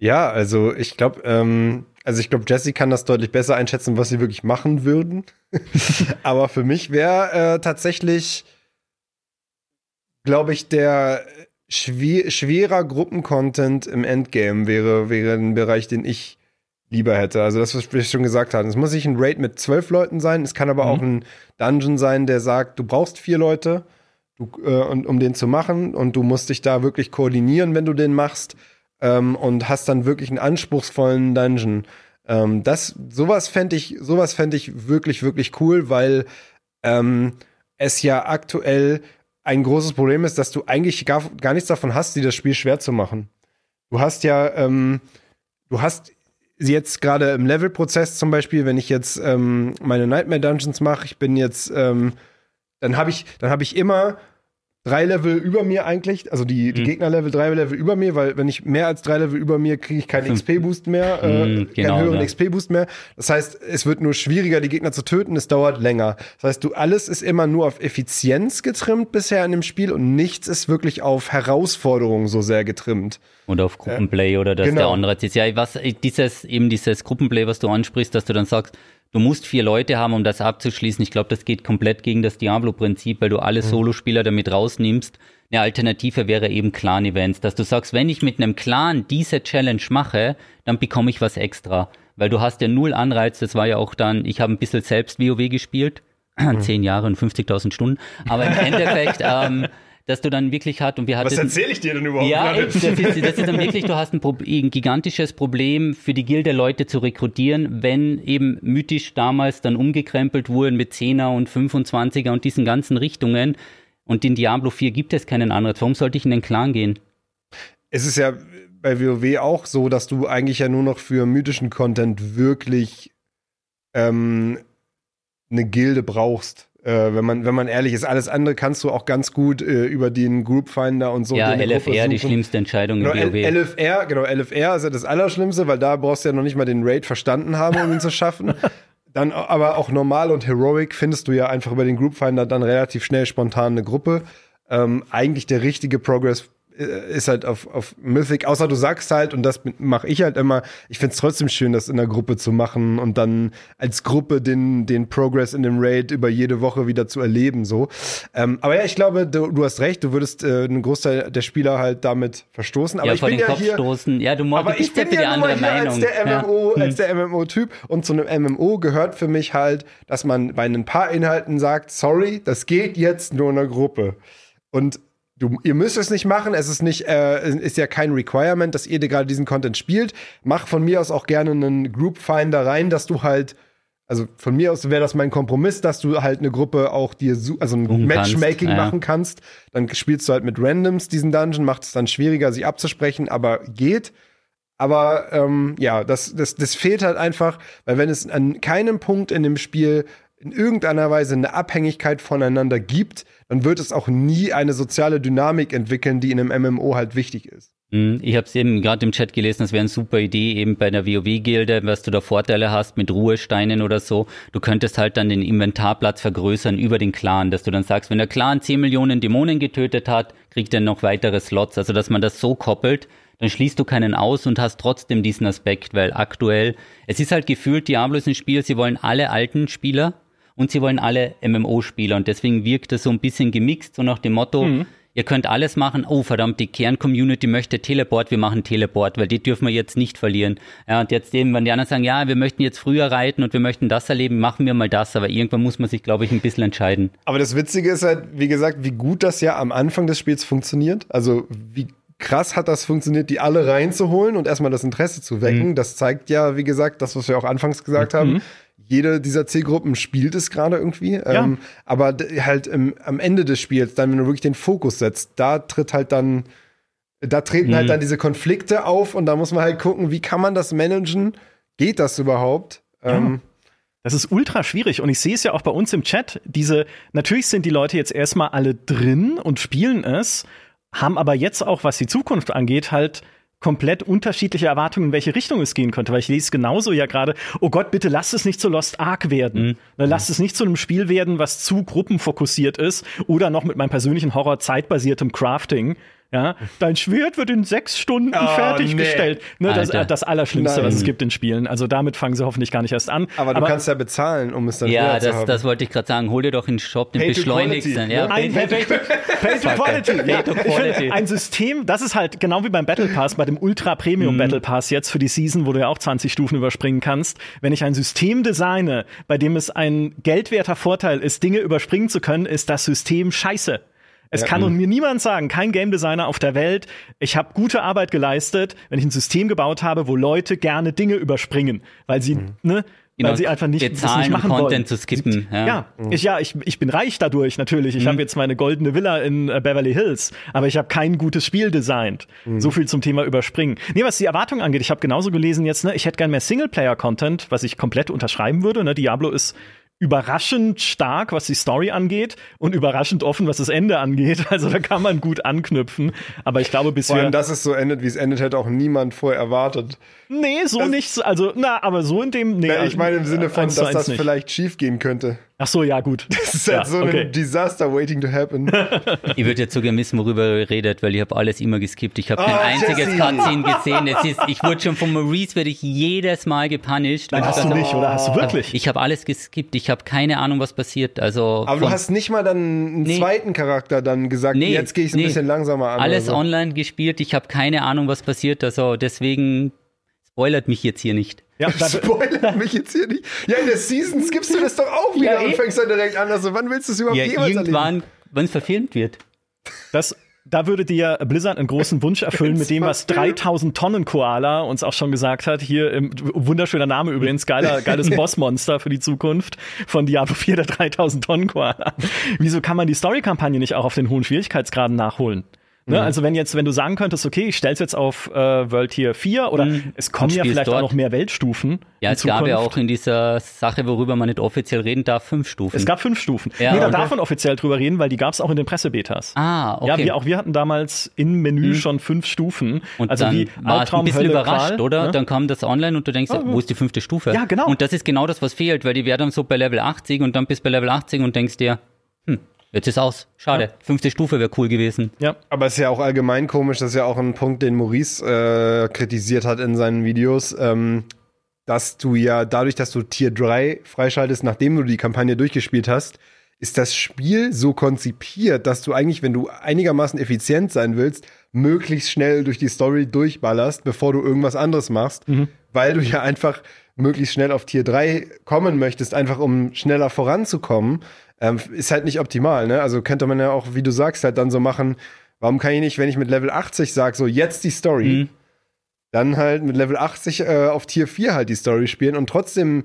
Ja, also ich glaube, ähm, also ich glaube, Jesse kann das deutlich besser einschätzen, was sie wirklich machen würden. [LAUGHS] Aber für mich wäre äh, tatsächlich, glaube ich, der schwer, schwerer Gruppencontent im Endgame wäre, wäre ein Bereich, den ich lieber hätte. Also das, was wir schon gesagt haben. Es muss nicht ein Raid mit zwölf Leuten sein. Es kann aber auch ein Dungeon sein, der sagt, du brauchst vier Leute, du, äh, und, um den zu machen. Und du musst dich da wirklich koordinieren, wenn du den machst. Ähm, und hast dann wirklich einen anspruchsvollen Dungeon. Ähm, das, sowas fände ich, sowas fände ich wirklich, wirklich cool, weil ähm, es ja aktuell ein großes Problem ist, dass du eigentlich gar, gar nichts davon hast, dir das Spiel schwer zu machen. Du hast ja, ähm, du hast jetzt gerade im Levelprozess zum Beispiel, wenn ich jetzt ähm, meine Nightmare Dungeons mache, ich bin jetzt, ähm, dann habe ich, dann habe ich immer drei Level über mir eigentlich, also die, die Mhm. Gegner-Level drei Level über mir, weil wenn ich mehr als drei Level über mir kriege ich keinen Fünf. XP-Boost mehr, äh, Mhm, genau, keinen höheren ja. XP-Boost mehr. Das heißt, es wird nur schwieriger, die Gegner zu töten, es dauert länger. Das heißt, du alles ist immer nur auf Effizienz getrimmt bisher in dem Spiel und nichts ist wirklich auf Herausforderungen so sehr getrimmt. Oder auf Gruppenplay oder dass genau. der Anreiz ist. Ja, was, dieses, eben dieses Gruppenplay, was du ansprichst, dass du dann sagst, du musst vier Leute haben, um das abzuschließen. Ich glaube, das geht komplett gegen das Diablo-Prinzip, weil du alle Solospieler damit rausnimmst. Eine Alternative wäre eben Clan-Events, dass du sagst, wenn ich mit einem Clan diese Challenge mache, dann bekomme ich was extra. Weil du hast ja null Anreiz, das war ja auch dann, ich habe ein bisschen selbst WoW gespielt, [CLEARS THROAT] zehn Jahre und 50.000 Stunden, aber im Endeffekt, [LAUGHS] ähm, dass du dann wirklich hat und wir hatten erzähle ich dir denn überhaupt? ja, das ist, das ist dann wirklich, du hast ein, ein gigantisches Problem für die Gilde Leute zu rekrutieren, wenn eben mythisch damals dann umgekrempelt wurden mit 10er und 25er und diesen ganzen Richtungen. Und in Diablo 4 gibt es keinen Anreiz. Warum sollte ich in den Clan gehen? Es ist ja bei WoW auch so, dass du eigentlich ja nur noch für mythischen Content wirklich ähm, eine Gilde brauchst. Äh, wenn, man, wenn man ehrlich ist, alles andere kannst du auch ganz gut äh, über den Groupfinder und so. ja, LFR, die schlimmste Entscheidung Genau, in WoW. L- LFR, genau, LFR ist ja das Allerschlimmste, weil da brauchst du ja noch nicht mal den Raid verstanden haben, um ihn zu schaffen. [LAUGHS] Dann aber auch normal und Heroic findest du ja einfach über den Groupfinder dann relativ schnell spontan eine Gruppe. Ähm, eigentlich der richtige Progress ist halt auf, auf Mythic, außer du sagst halt, und das mache ich halt immer, ich find's trotzdem schön, das in der Gruppe zu machen und dann als Gruppe den, den Progress in dem Raid über jede Woche wieder zu erleben. so. Ähm, aber ja, ich glaube, du, du hast recht, du würdest äh, einen Großteil der Spieler halt damit verstoßen. Aber ja, ich vor bin den ja Kopf hier. stoßen. Ja, du, Aber ich ja bin ja andere hier Meinung. als der ja. MMO, als der MMO-Typ. Und zu einem MMO gehört für mich halt, dass man bei ein paar Inhalten sagt, sorry, das geht jetzt nur in einer Gruppe. Und du, ihr müsst es nicht machen. Es ist nicht, äh, ist ja kein Requirement, dass ihr dir gerade diesen Content spielt. Mach von mir aus auch gerne einen Group Finder rein, dass du halt also von mir aus wäre das mein Kompromiss, dass du halt eine Gruppe auch dir, also ein kannst, Matchmaking ja. machen kannst. Dann spielst du halt mit Randoms diesen Dungeon, macht es dann schwieriger, sie abzusprechen, aber geht. Aber ähm, ja, das, das, das fehlt halt einfach, weil wenn es an keinem Punkt in dem Spiel in irgendeiner Weise eine Abhängigkeit voneinander gibt, dann wird es auch nie eine soziale Dynamik entwickeln, die in einem MMO halt wichtig ist. Hm, Ich habe es eben gerade im Chat gelesen, das wäre eine super Idee, eben bei der WoW-Gilde, was du da Vorteile hast mit Ruhesteinen oder so. Du könntest halt dann den Inventarplatz vergrößern über den Clan, dass du dann sagst, wenn der Clan 10 Millionen Dämonen getötet hat, kriegt er noch weitere Slots. Also, dass man das so koppelt, dann schließt du keinen aus und hast trotzdem diesen Aspekt, weil aktuell, es ist halt gefühlt, Diablo ist ein Spiel, sie wollen alle alten Spieler und sie wollen alle MMO-Spieler und deswegen wirkt das so ein bisschen gemixt, so nach dem Motto, ihr könnt alles machen, oh verdammt, die Kern-Community möchte Teleport, wir machen Teleport, weil die dürfen wir jetzt nicht verlieren. Ja, und jetzt eben, wenn die anderen sagen, ja, wir möchten jetzt früher reiten und wir möchten das erleben, machen wir mal das, aber irgendwann muss man sich, glaube ich, ein bisschen entscheiden. Aber das Witzige ist halt, wie gesagt, wie gut das ja am Anfang des Spiels funktioniert. Also wie krass hat das funktioniert, die alle reinzuholen und erstmal das Interesse zu wecken. Das zeigt ja, wie gesagt, das, was wir auch anfangs gesagt haben. Jede dieser Zielgruppen spielt es gerade irgendwie. Ähm, aber halt im, am Ende des Spiels, dann, wenn du wirklich den Fokus setzt, da tritt halt dann, da treten halt dann diese Konflikte auf und da muss man halt gucken, wie kann man das managen? Geht das überhaupt? Ähm, Das ist ultra schwierig und ich sehe es ja auch bei uns im Chat. Diese, natürlich sind die Leute jetzt erstmal alle drin und spielen es, haben aber jetzt auch, was die Zukunft angeht, halt komplett unterschiedliche Erwartungen, in welche Richtung es gehen könnte. Weil ich lese genauso ja gerade, oh Gott, bitte lasst es nicht zu Lost Ark werden. Ne, Lasst es nicht zu einem Spiel werden, was zu gruppenfokussiert ist oder noch mit meinem persönlichen Horror zeitbasiertem Crafting. Ja, dein Schwert wird in sechs Stunden Oh, fertiggestellt. Ne, das, das Allerschlimmste, Nein. was es gibt in Spielen. Also damit fangen sie hoffentlich gar nicht erst an. aber du kannst ja bezahlen, um es dann Ja, schneller zu das, haben. das wollte ich gerade sagen. Hol dir doch in den Shop den beschleunigsten. [LAUGHS] quality, Ja, ne? Ein Pay, Pay, Pay to Quality. Pay Ja, to ich quality. ein System, das ist halt genau wie beim Battle Pass, bei dem Ultra Premium Battle Pass jetzt für die Season, wo du ja auch 20 Stufen überspringen kannst. Wenn ich ein System designe, bei dem es ein geldwerter Vorteil ist, Dinge überspringen zu können, ist das System scheiße. Es kann und mir niemand sagen, kein Game Designer auf der Welt, ich habe gute Arbeit geleistet, wenn ich ein System gebaut habe, wo Leute gerne Dinge überspringen, weil sie, ne, Genau, weil sie einfach nicht, das bezahlen, nicht um machen Content wollen. zu skippen. Ja. Ja, ich, ja ich, ich bin reich dadurch natürlich. Ich habe jetzt meine goldene Villa in äh, Beverly Hills, aber ich habe kein gutes Spiel designt. So viel zum Thema Überspringen. Nee, was die Erwartung angeht, ich habe genauso gelesen jetzt, ne, ich hätte gern mehr Singleplayer-Content, was ich komplett unterschreiben würde. Ne? Diablo ist überraschend stark, was die Story angeht und überraschend offen, was das Ende angeht. [LAUGHS] Also da kann man gut anknüpfen. Aber ich glaube, bis Vor allem, dass es so endet, wie es endet, hätte auch niemand vorher erwartet. Nee, so nicht. Also, na, aber so in dem. Nee, Ja, ich meine im Sinne von, dass das nicht. vielleicht schief gehen könnte. Ach so, ja, gut. [LAUGHS] Das ist ja, halt so okay. ein Disaster waiting to happen. [LAUGHS] Ich würde jetzt sogar wissen, worüber ihr redet, weil ich habe alles immer geskippt. Ich habe kein Ah, einziges. Cutscene gesehen. Es ist, ich wurde schon von Maurice werde ich jedes Mal gepunished. Nein, Und hast ich du dachte, nicht, oder? Hast du wirklich? Ich habe alles geskippt. Ich habe keine Ahnung, was passiert. Also Aber du hast nicht mal dann einen Nee. zweiten Charakter dann gesagt, Nee, jetzt gehe ich es ein nee. bisschen langsamer an. alles so. online gespielt. Ich habe keine Ahnung, was passiert. Also deswegen spoilert mich jetzt hier nicht. Ja, [LAUGHS] Spoilert mich jetzt hier nicht. Ja, in der Season skippst du das doch auch wieder Ja, und eh. fängst dann direkt an. Also, wann willst du es überhaupt Ja, jemals erleben? irgendwann, wenn es verfilmt wird. das, da würde dir Blizzard einen großen Wunsch erfüllen mit dem, was 3000 Tonnen Koala uns auch schon gesagt hat. Hier, im, wunderschöner Name übrigens, geiler, [LAUGHS] geiles Bossmonster für die Zukunft von Diablo 4, der 3000 Tonnen Koala. Wieso kann man die Story-Kampagne nicht auch auf den hohen Schwierigkeitsgraden nachholen? Ne, Mhm. Also wenn jetzt, wenn du sagen könntest, okay, ich stell's jetzt auf äh, World Tier 4 oder es kommen ja vielleicht auch dort. noch mehr Weltstufen. Ja, es gab ja auch in dieser Sache, worüber man nicht offiziell reden darf, fünf Stufen. Es gab fünf Stufen. Ja, nee, da darf man offiziell drüber reden, weil die gab es auch in den Pressebetas. ah, okay. Ja, wir, auch wir hatten damals im Menü schon fünf Stufen. Und also dann wie war Albtraum, ein bisschen Hölle, überrascht, Qual, oder? ne? Dann kam das online und du denkst, wo ist die fünfte Stufe? Ja, genau. Und das ist genau das, was fehlt, weil die wäre dann so bei Level 80 und dann bist du bei Level 80 und denkst dir, hm, jetzt ist aus. Schade. Fünfte Stufe wäre cool gewesen. Ja. Aber es ist ja auch allgemein komisch, das ist ja auch ein Punkt, den Maurice äh, kritisiert hat in seinen Videos, ähm, dass du ja dadurch, dass du Tier 3 freischaltest, nachdem du die Kampagne durchgespielt hast, ist das Spiel so konzipiert, dass du eigentlich, wenn du einigermaßen effizient sein willst, möglichst schnell durch die Story durchballerst, bevor du irgendwas anderes machst, weil du ja einfach möglichst schnell auf Tier 3 kommen möchtest, einfach um schneller voranzukommen, ähm, ist halt nicht optimal, ne? Also könnte man ja auch, wie du sagst, halt dann so machen, warum kann ich nicht, wenn ich mit Level 80 sage, so jetzt die Story, Mhm. dann halt mit Level 80 äh, auf Tier 4 halt die Story spielen und trotzdem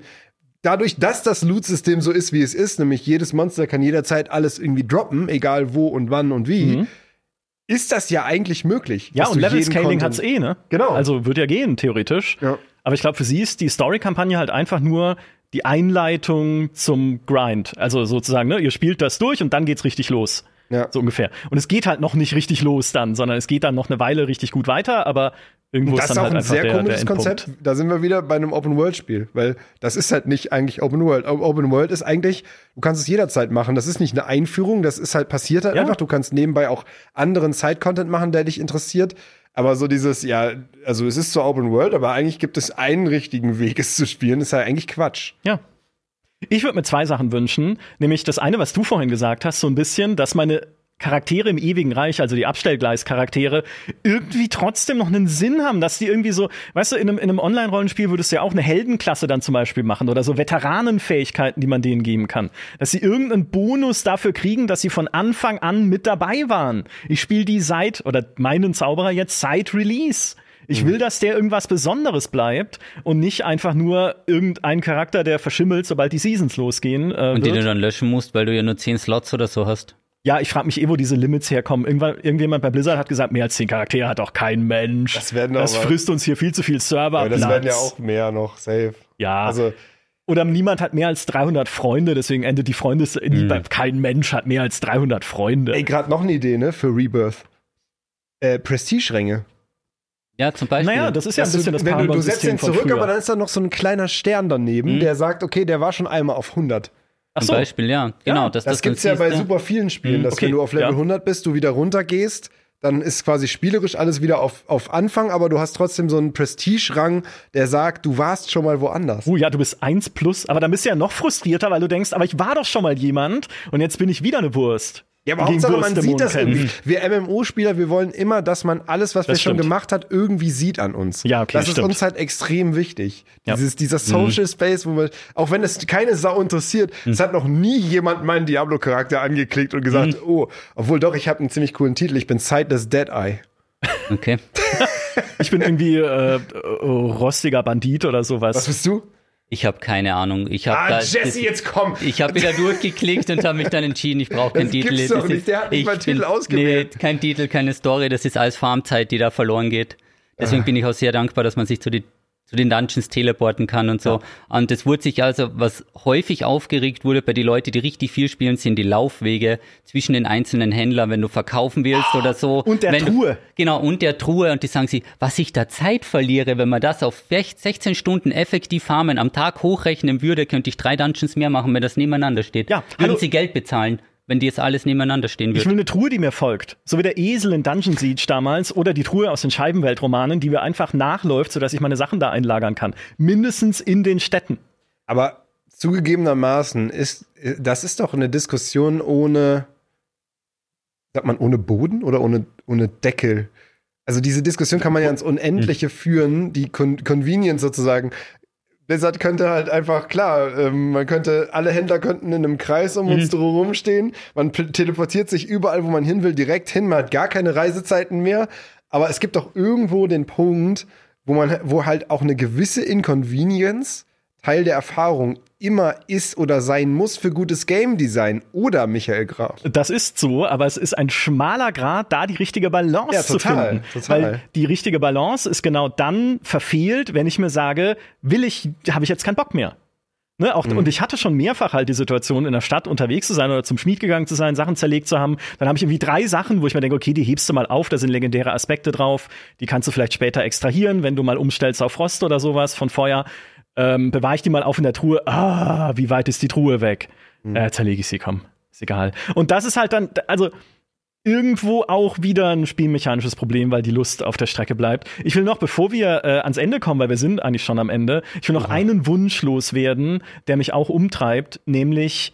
dadurch, dass das Loot-System so ist, wie es ist, nämlich jedes Monster kann jederzeit alles irgendwie droppen, egal wo und wann und wie, ist das ja eigentlich möglich. Ja, und du Level jeden Scaling Content- hat's eh, ne? Genau. Also wird ja gehen, theoretisch. Ja. Aber ich glaube, für sie ist die Story-Kampagne halt einfach nur die Einleitung zum Grind. Also sozusagen, ne, ihr spielt das durch und dann geht's richtig los. Ja. So ungefähr. Und es geht halt noch nicht richtig los dann, sondern es geht dann noch eine Weile richtig gut weiter, aber irgendwo Das ist ist dann auch halt ein einfach sehr komisches. Konzept. Da sind wir wieder bei einem Open-World-Spiel, weil das ist halt nicht eigentlich Open-World. Open-World ist eigentlich, du kannst es jederzeit machen. Das ist nicht eine Einführung, das ist halt passiert halt Ja. einfach. Du kannst nebenbei auch anderen Side-Content machen, der dich interessiert. Aber so dieses, ja, also es ist zwar Open-World, aber eigentlich gibt es einen richtigen Weg, es zu spielen. Ist halt eigentlich Quatsch. Ja. Ich würde mir zwei Sachen wünschen, nämlich das eine, was du vorhin gesagt hast, so ein bisschen, dass meine Charaktere im ewigen Reich, also die Abstellgleis-Charaktere, irgendwie trotzdem noch einen Sinn haben, dass die irgendwie so, weißt du, in einem, in einem Online-Rollenspiel würdest du ja auch eine Heldenklasse dann zum Beispiel machen oder so Veteranenfähigkeiten, die man denen geben kann. Dass sie irgendeinen Bonus dafür kriegen, dass sie von Anfang an mit dabei waren. Ich spiele die seit, oder meinen Zauberer jetzt seit Release. Ich will, dass der irgendwas Besonderes bleibt und nicht einfach nur irgendein Charakter, der verschimmelt, sobald die Seasons losgehen. Äh, Und die wird. du dann löschen musst, weil du ja nur zehn Slots oder so hast. Ja, ich frage mich eh, wo diese Limits herkommen. Irgendwann, irgendjemand bei Blizzard hat gesagt, mehr als zehn Charaktere hat auch kein Mensch. Das werden das aber- frisst uns hier viel zu viel Server. Aber das werden ja auch mehr noch, safe. Ja. Also, Oder niemand hat mehr als 300 Freunde, deswegen endet die Freundes. Mhm. Kein Mensch hat mehr als 300 Freunde. ey, gerade noch eine Idee, ne, für Rebirth. Äh, Prestige-Ränge. Ja, zum Beispiel. naja, das ist ja ein bisschen du, das wenn du, du setzt den zurück, aber dann ist da noch so ein kleiner Stern daneben, Mhm. der sagt, okay, der war schon einmal auf 100. Ach so. Beispiel, ja. Genau, dass Das das dann gibt's ja bei super vielen Spielen, Mhm. dass Okay, wenn du auf Level ja. 100 bist, du wieder runtergehst, dann ist quasi spielerisch alles wieder auf, auf Anfang, aber du hast trotzdem so einen Prestige-Rang, der sagt, du warst schon mal woanders. Oh ja, du bist 1 plus, aber dann bist du ja noch frustrierter, weil du denkst, aber ich war doch schon mal jemand und jetzt bin ich wieder eine Wurst. Ja, aber Hauptsache, man sieht das irgendwie. Wir MMO-Spieler, wir wollen immer, dass man alles, was wir Das schon stimmt. gemacht hat, irgendwie sieht an uns. Ja, okay, Das ist stimmt. uns halt extrem wichtig. Ja. Mhm. Dieses, dieser Social Space, wo wir, auch wenn es keine Sau interessiert, Mhm. es hat noch nie jemand meinen Diablo-Charakter angeklickt und gesagt, Mhm. oh, obwohl doch, ich habe einen ziemlich coolen Titel, ich bin Sightless Dead Eye. Okay. [LAUGHS] Ich bin irgendwie äh, äh, rostiger Bandit oder sowas. Was bist du? Ich habe keine Ahnung. Ich habe Ah, da, Jesse, das- jetzt komm! Ich habe wieder [LAUGHS] durchgeklickt und habe mich dann entschieden, ich brauche keinen Titel. gibt's doch Das nicht. Der hat nicht ich mal Titel ausgewählt. Nee, kein Titel, keine Story. Das ist alles Farmzeit, die da verloren geht. Deswegen bin ich auch sehr dankbar, dass man sich zu die zu den Dungeons teleporten kann und so. Ja. Und es wurde sich also, was häufig aufgeregt wurde bei den Leuten, die richtig viel spielen, sind die Laufwege zwischen den einzelnen Händlern, wenn du verkaufen willst oh, oder so. Und der wenn Truhe. Du, genau, und der Truhe. Und die sagen sie, was ich da Zeit verliere, wenn man das auf 16 Stunden effektiv farmen am Tag hochrechnen würde, könnte ich drei Dungeons mehr machen, wenn das nebeneinander steht. Ja, Würden hallo. sie Geld bezahlen wenn die jetzt alles nebeneinander stehen würde. Ich will eine Truhe, die mir folgt. So wie der Esel in Dungeon Siege damals oder die Truhe aus den Scheibenweltromanen, die mir einfach nachläuft, sodass ich meine Sachen da einlagern kann. Mindestens in den Städten. Aber zugegebenermaßen ist, das ist doch eine Diskussion ohne, sagt man, ohne Boden oder ohne, ohne Deckel? Also diese Diskussion kann man ja ins Unendliche führen, die Con Convenience sozusagen. Blizzard könnte halt einfach, klar, ähm, man könnte, alle Händler könnten in einem Kreis um mhm. uns drumherum stehen. Man teleportiert sich überall, wo man hin will, direkt hin. Man hat gar keine Reisezeiten mehr. Aber es gibt doch irgendwo den Punkt, wo man, wo halt auch eine gewisse Inconvenience Teil der Erfahrung immer ist oder sein muss für gutes Game Design oder Michael Graf. Das ist so, aber es ist ein schmaler Grad, da die richtige Balance ja, total, zu finden. Total. Weil die richtige Balance ist genau dann verfehlt, wenn ich mir sage, will ich, habe ich jetzt keinen Bock mehr. Ne, auch, mhm. Und ich hatte schon mehrfach halt die Situation, in der Stadt unterwegs zu sein oder zum Schmied gegangen zu sein, Sachen zerlegt zu haben. Dann habe ich irgendwie drei Sachen, wo ich mir denke, okay, die hebst du mal auf, da sind legendäre Aspekte drauf. Die kannst du vielleicht später extrahieren, wenn du mal umstellst auf Frost oder sowas von Feuer ähm, bewahre ich die mal auf in der Truhe. Ah, wie weit ist die Truhe weg? Mhm. Äh, zerlege ich sie, komm. Ist egal. Und das ist halt dann, also irgendwo auch wieder ein spielmechanisches Problem, weil die Lust auf der Strecke bleibt. Ich will noch, bevor wir äh, ans Ende kommen, weil wir sind eigentlich schon am Ende, ich will noch ja. einen Wunsch loswerden, der mich auch umtreibt, nämlich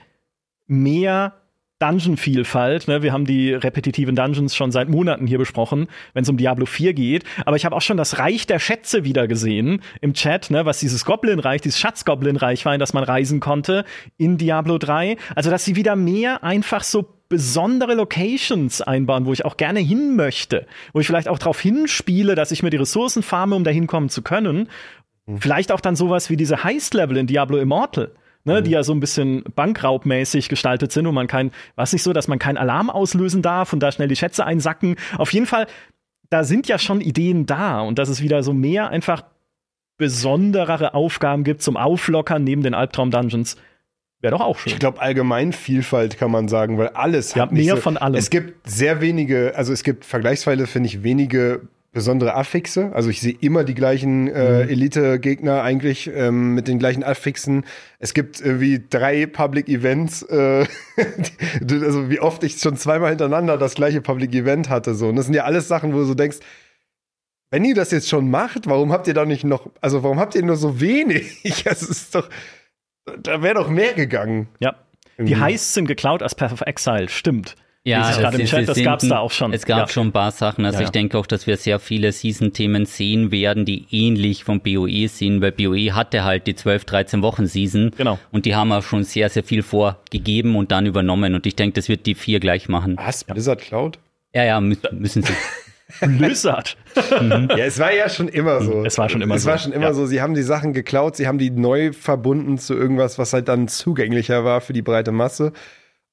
mehr Dungeon-Vielfalt. Ne? Wir haben die repetitiven Dungeons schon seit Monaten hier besprochen, wenn es um Diablo 4 geht. Aber ich habe auch schon das Reich der Schätze wieder gesehen im Chat, ne? was dieses Goblin-Reich, dieses Schatz-Goblin-Reich war, in das man reisen konnte in Diablo 3. Also, dass sie wieder mehr einfach so besondere Locations einbauen, wo ich auch gerne hin möchte, wo ich vielleicht auch darauf hinspiele, dass ich mir die Ressourcen farme, um da hinkommen zu können. Mhm. Vielleicht auch dann sowas wie diese Heist-Level in Diablo Immortal ne, mhm. die ja so ein bisschen bankraubmäßig gestaltet sind und man kein, was nicht so, dass man keinen Alarm auslösen darf und da schnell die Schätze einsacken. Auf jeden Fall, da sind ja schon Ideen da und dass es wieder so mehr einfach besonderere Aufgaben gibt zum Auflockern neben den Albtraum-Dungeons. Wäre doch auch schön. Ich glaube, allgemein Vielfalt kann man sagen, weil alles ja, hat mehr so, von allem. Es gibt sehr wenige, also es gibt vergleichsweise, finde ich, wenige besondere Affixe. Also ich sehe immer die gleichen äh, mhm. Elite-Gegner eigentlich ähm, mit den gleichen Affixen. Es gibt irgendwie drei Public Events, äh, [LAUGHS] also wie oft ich schon zweimal hintereinander das gleiche Public Event hatte. So. Und das sind ja alles Sachen, wo du so denkst, wenn ihr das jetzt schon macht, warum habt ihr da nicht noch, also warum habt ihr nur so wenig? [LAUGHS] Es ist doch, da wäre doch mehr gegangen. Ja. Irgendwie. Die Heists sind geklaut aus Path of Exile, stimmt. Ja, es, es, Chat, das gab es da auch schon. Es gab ja. schon ein paar Sachen. Also ja, ja. ich denke auch, dass wir sehr viele Season-Themen sehen werden, die ähnlich vom BOE sind, weil BOE hatte halt die 12, 13 Wochen Season. Genau. Und die haben auch schon sehr, sehr viel vorgegeben und dann übernommen. Und ich denke, das wird die vier gleich machen. Was? Blizzard Cloud? Ja, ja, mü müssen sie. [LAUGHS] Blizzard. mhm. Ja, es war ja schon immer so. Es war schon immer es so. Es war schon immer ja. so. Sie haben die Sachen geklaut, sie haben die neu verbunden zu irgendwas, was halt dann zugänglicher war für die breite Masse.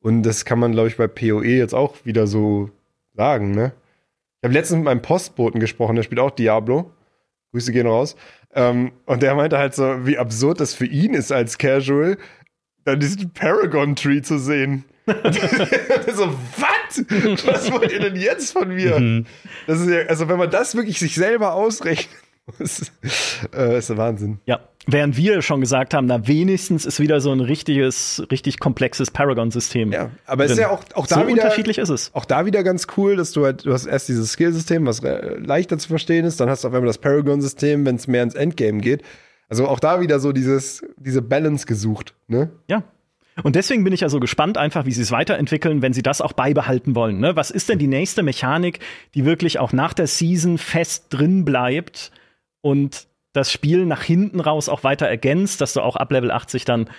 Und das kann man, glaube ich, bei PoE jetzt auch wieder so sagen, ne? Ich habe letztens mit meinem Postboten gesprochen, der spielt auch Diablo. Grüße gehen raus. Ähm, und der meinte halt so, wie absurd das für ihn ist als Casual, dann diesen Paragon-Tree zu sehen. [LAUGHS] so, was? Was wollt ihr denn jetzt von mir? Mhm. Das ist ja, also wenn man das wirklich sich selber ausrechnet, ist, [LAUGHS] äh, ist der Wahnsinn. Ja, während wir schon gesagt haben, na wenigstens ist wieder so ein richtiges, richtig komplexes Paragon-System. Ja, aber es ist ja auch, auch da so wieder, unterschiedlich ist es. Auch da wieder ganz cool, dass du halt, du hast erst dieses Skill-System, was leichter zu verstehen ist, dann hast du auf einmal das Paragon-System, wenn es mehr ins Endgame geht. Also auch da wieder so dieses, diese Balance gesucht, ne? Ja, und deswegen bin ich ja so gespannt, einfach, wie sie es weiterentwickeln, wenn sie das auch beibehalten wollen. Ne? Was ist denn die nächste Mechanik, die wirklich auch nach der Season fest drin bleibt und das Spiel nach hinten raus auch weiter ergänzt, dass du auch ab Level 80 dann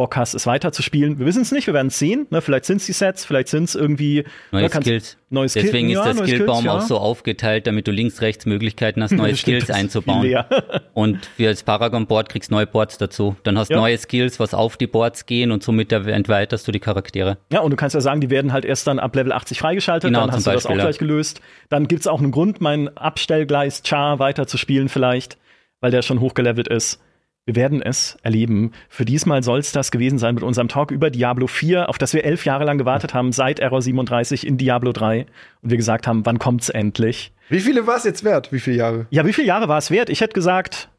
Bock hast, es weiterzuspielen. Wir wissen es nicht, wir werden es sehen. Ne? Vielleicht sind es die Sets, vielleicht sind es irgendwie neue ja, Skills. Neue Deswegen ist der Skillbaum ja. auch so aufgeteilt, damit du links, rechts Möglichkeiten hast, [LAUGHS] neue Skills einzubauen. [LAUGHS] und für das Paragon-Board kriegst du neue Boards dazu. Dann hast du ja. neue Skills, was auf die Boards gehen und somit entweiterst du die Charaktere. Ja, und du kannst ja sagen, die werden halt erst dann ab Level 80 freigeschaltet, genau, dann hast du Beispiel, das auch gleich gelöst. Dann gibt es auch einen Grund, mein Abstellgleis Char weiter zu spielen vielleicht. Weil der schon hochgelevelt ist. Wir werden es erleben. Für diesmal soll es das gewesen sein mit unserem Talk über Diablo 4, auf das wir elf Jahre lang gewartet haben, seit Error 37 in Diablo 3. Und wir gesagt haben, wann kommt's endlich? Wie viele war es jetzt wert? Wie viele Jahre? Ja, wie viele Jahre war es wert? Ich hätte gesagt,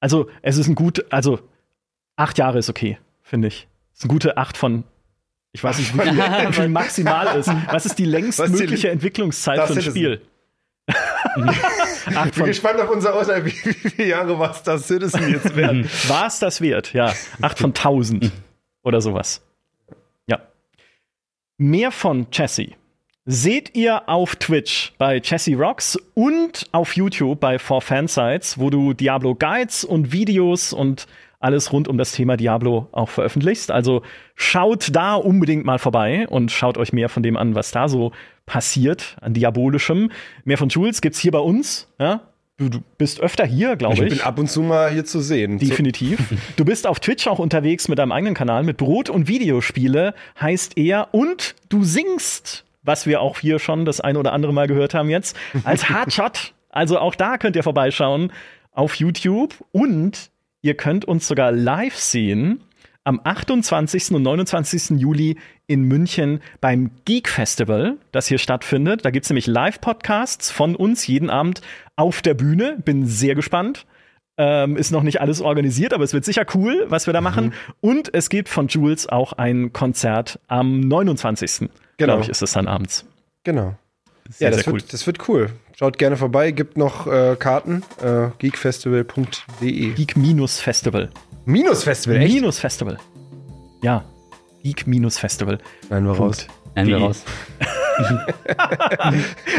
also es ist ein gut, also acht Jahre ist okay, finde ich. Es ist eine gute acht von, ich weiß nicht, wie viel, [LAUGHS] maximal ist. Was ist die längst Was ist die- mögliche Entwicklungszeit für ein. Spiel? [LAUGHS] Ich bin gespannt auf unser Urteil, wie, wie viele Jahre war es das Citizen jetzt [LAUGHS] war es das wert? Ja, acht von tausend oder sowas. Ja. Mehr von Chessie seht ihr auf Twitch bei Chessie Rocks und auf YouTube bei For Fansites, wo du Diablo Guides und Videos und alles rund um das Thema Diablo auch veröffentlichst. Also schaut da unbedingt mal vorbei und schaut euch mehr von dem an, was da so passiert an Diabolischem. Mehr von Jules gibt's hier bei uns. Ja? Du, du bist öfter hier, glaube Ich ich. bin ab und zu mal hier zu sehen. Definitiv. [LAUGHS] Du bist auf Twitch auch unterwegs mit deinem eigenen Kanal mit Brot und Videospiele, heißt er. Und du singst, was wir auch hier schon das eine oder andere Mal gehört haben jetzt, als [LAUGHS] Hardshot. Also auch da könnt ihr vorbeischauen auf YouTube. Und ihr könnt uns sogar live sehen am 28. und 29. Juli in München beim Geek Festival, das hier stattfindet. Da gibt's nämlich Live-Podcasts von uns jeden Abend auf der Bühne. Bin sehr gespannt. Ähm, ist noch nicht alles organisiert, aber es wird sicher cool, was wir da machen. Und es gibt von Jules auch ein Konzert am 29. Genau. Glaube ich, ist es dann abends. Genau. Sehr, ja, das, sehr cool. wird, das wird cool. Schaut gerne vorbei, gibt noch äh, Karten. Äh, geekfestival.de. Geek-Festival. Minusfestival, echt? Minus Festival. Ja. Geek-Festival. Nein, wir raus. Nein, wir raus. [LAUGHS]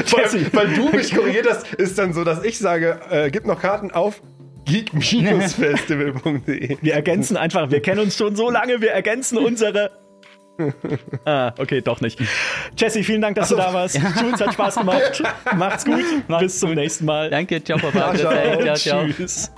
Jesse. Weil, weil du mich korrigiert hast, ist dann so, dass ich sage, äh, gib noch Karten auf geek-festival.de. [LAUGHS] Wir ergänzen einfach, wir kennen uns schon so lange, wir ergänzen unsere. [LAUGHS] Ah, okay, doch nicht. Jesse, vielen Dank, dass du da warst. Jules hat Spaß gemacht. Macht's gut. Bis zum nächsten Mal. Danke, ciao, Papa. Ciao, ciao. ciao, ciao. Tschüss.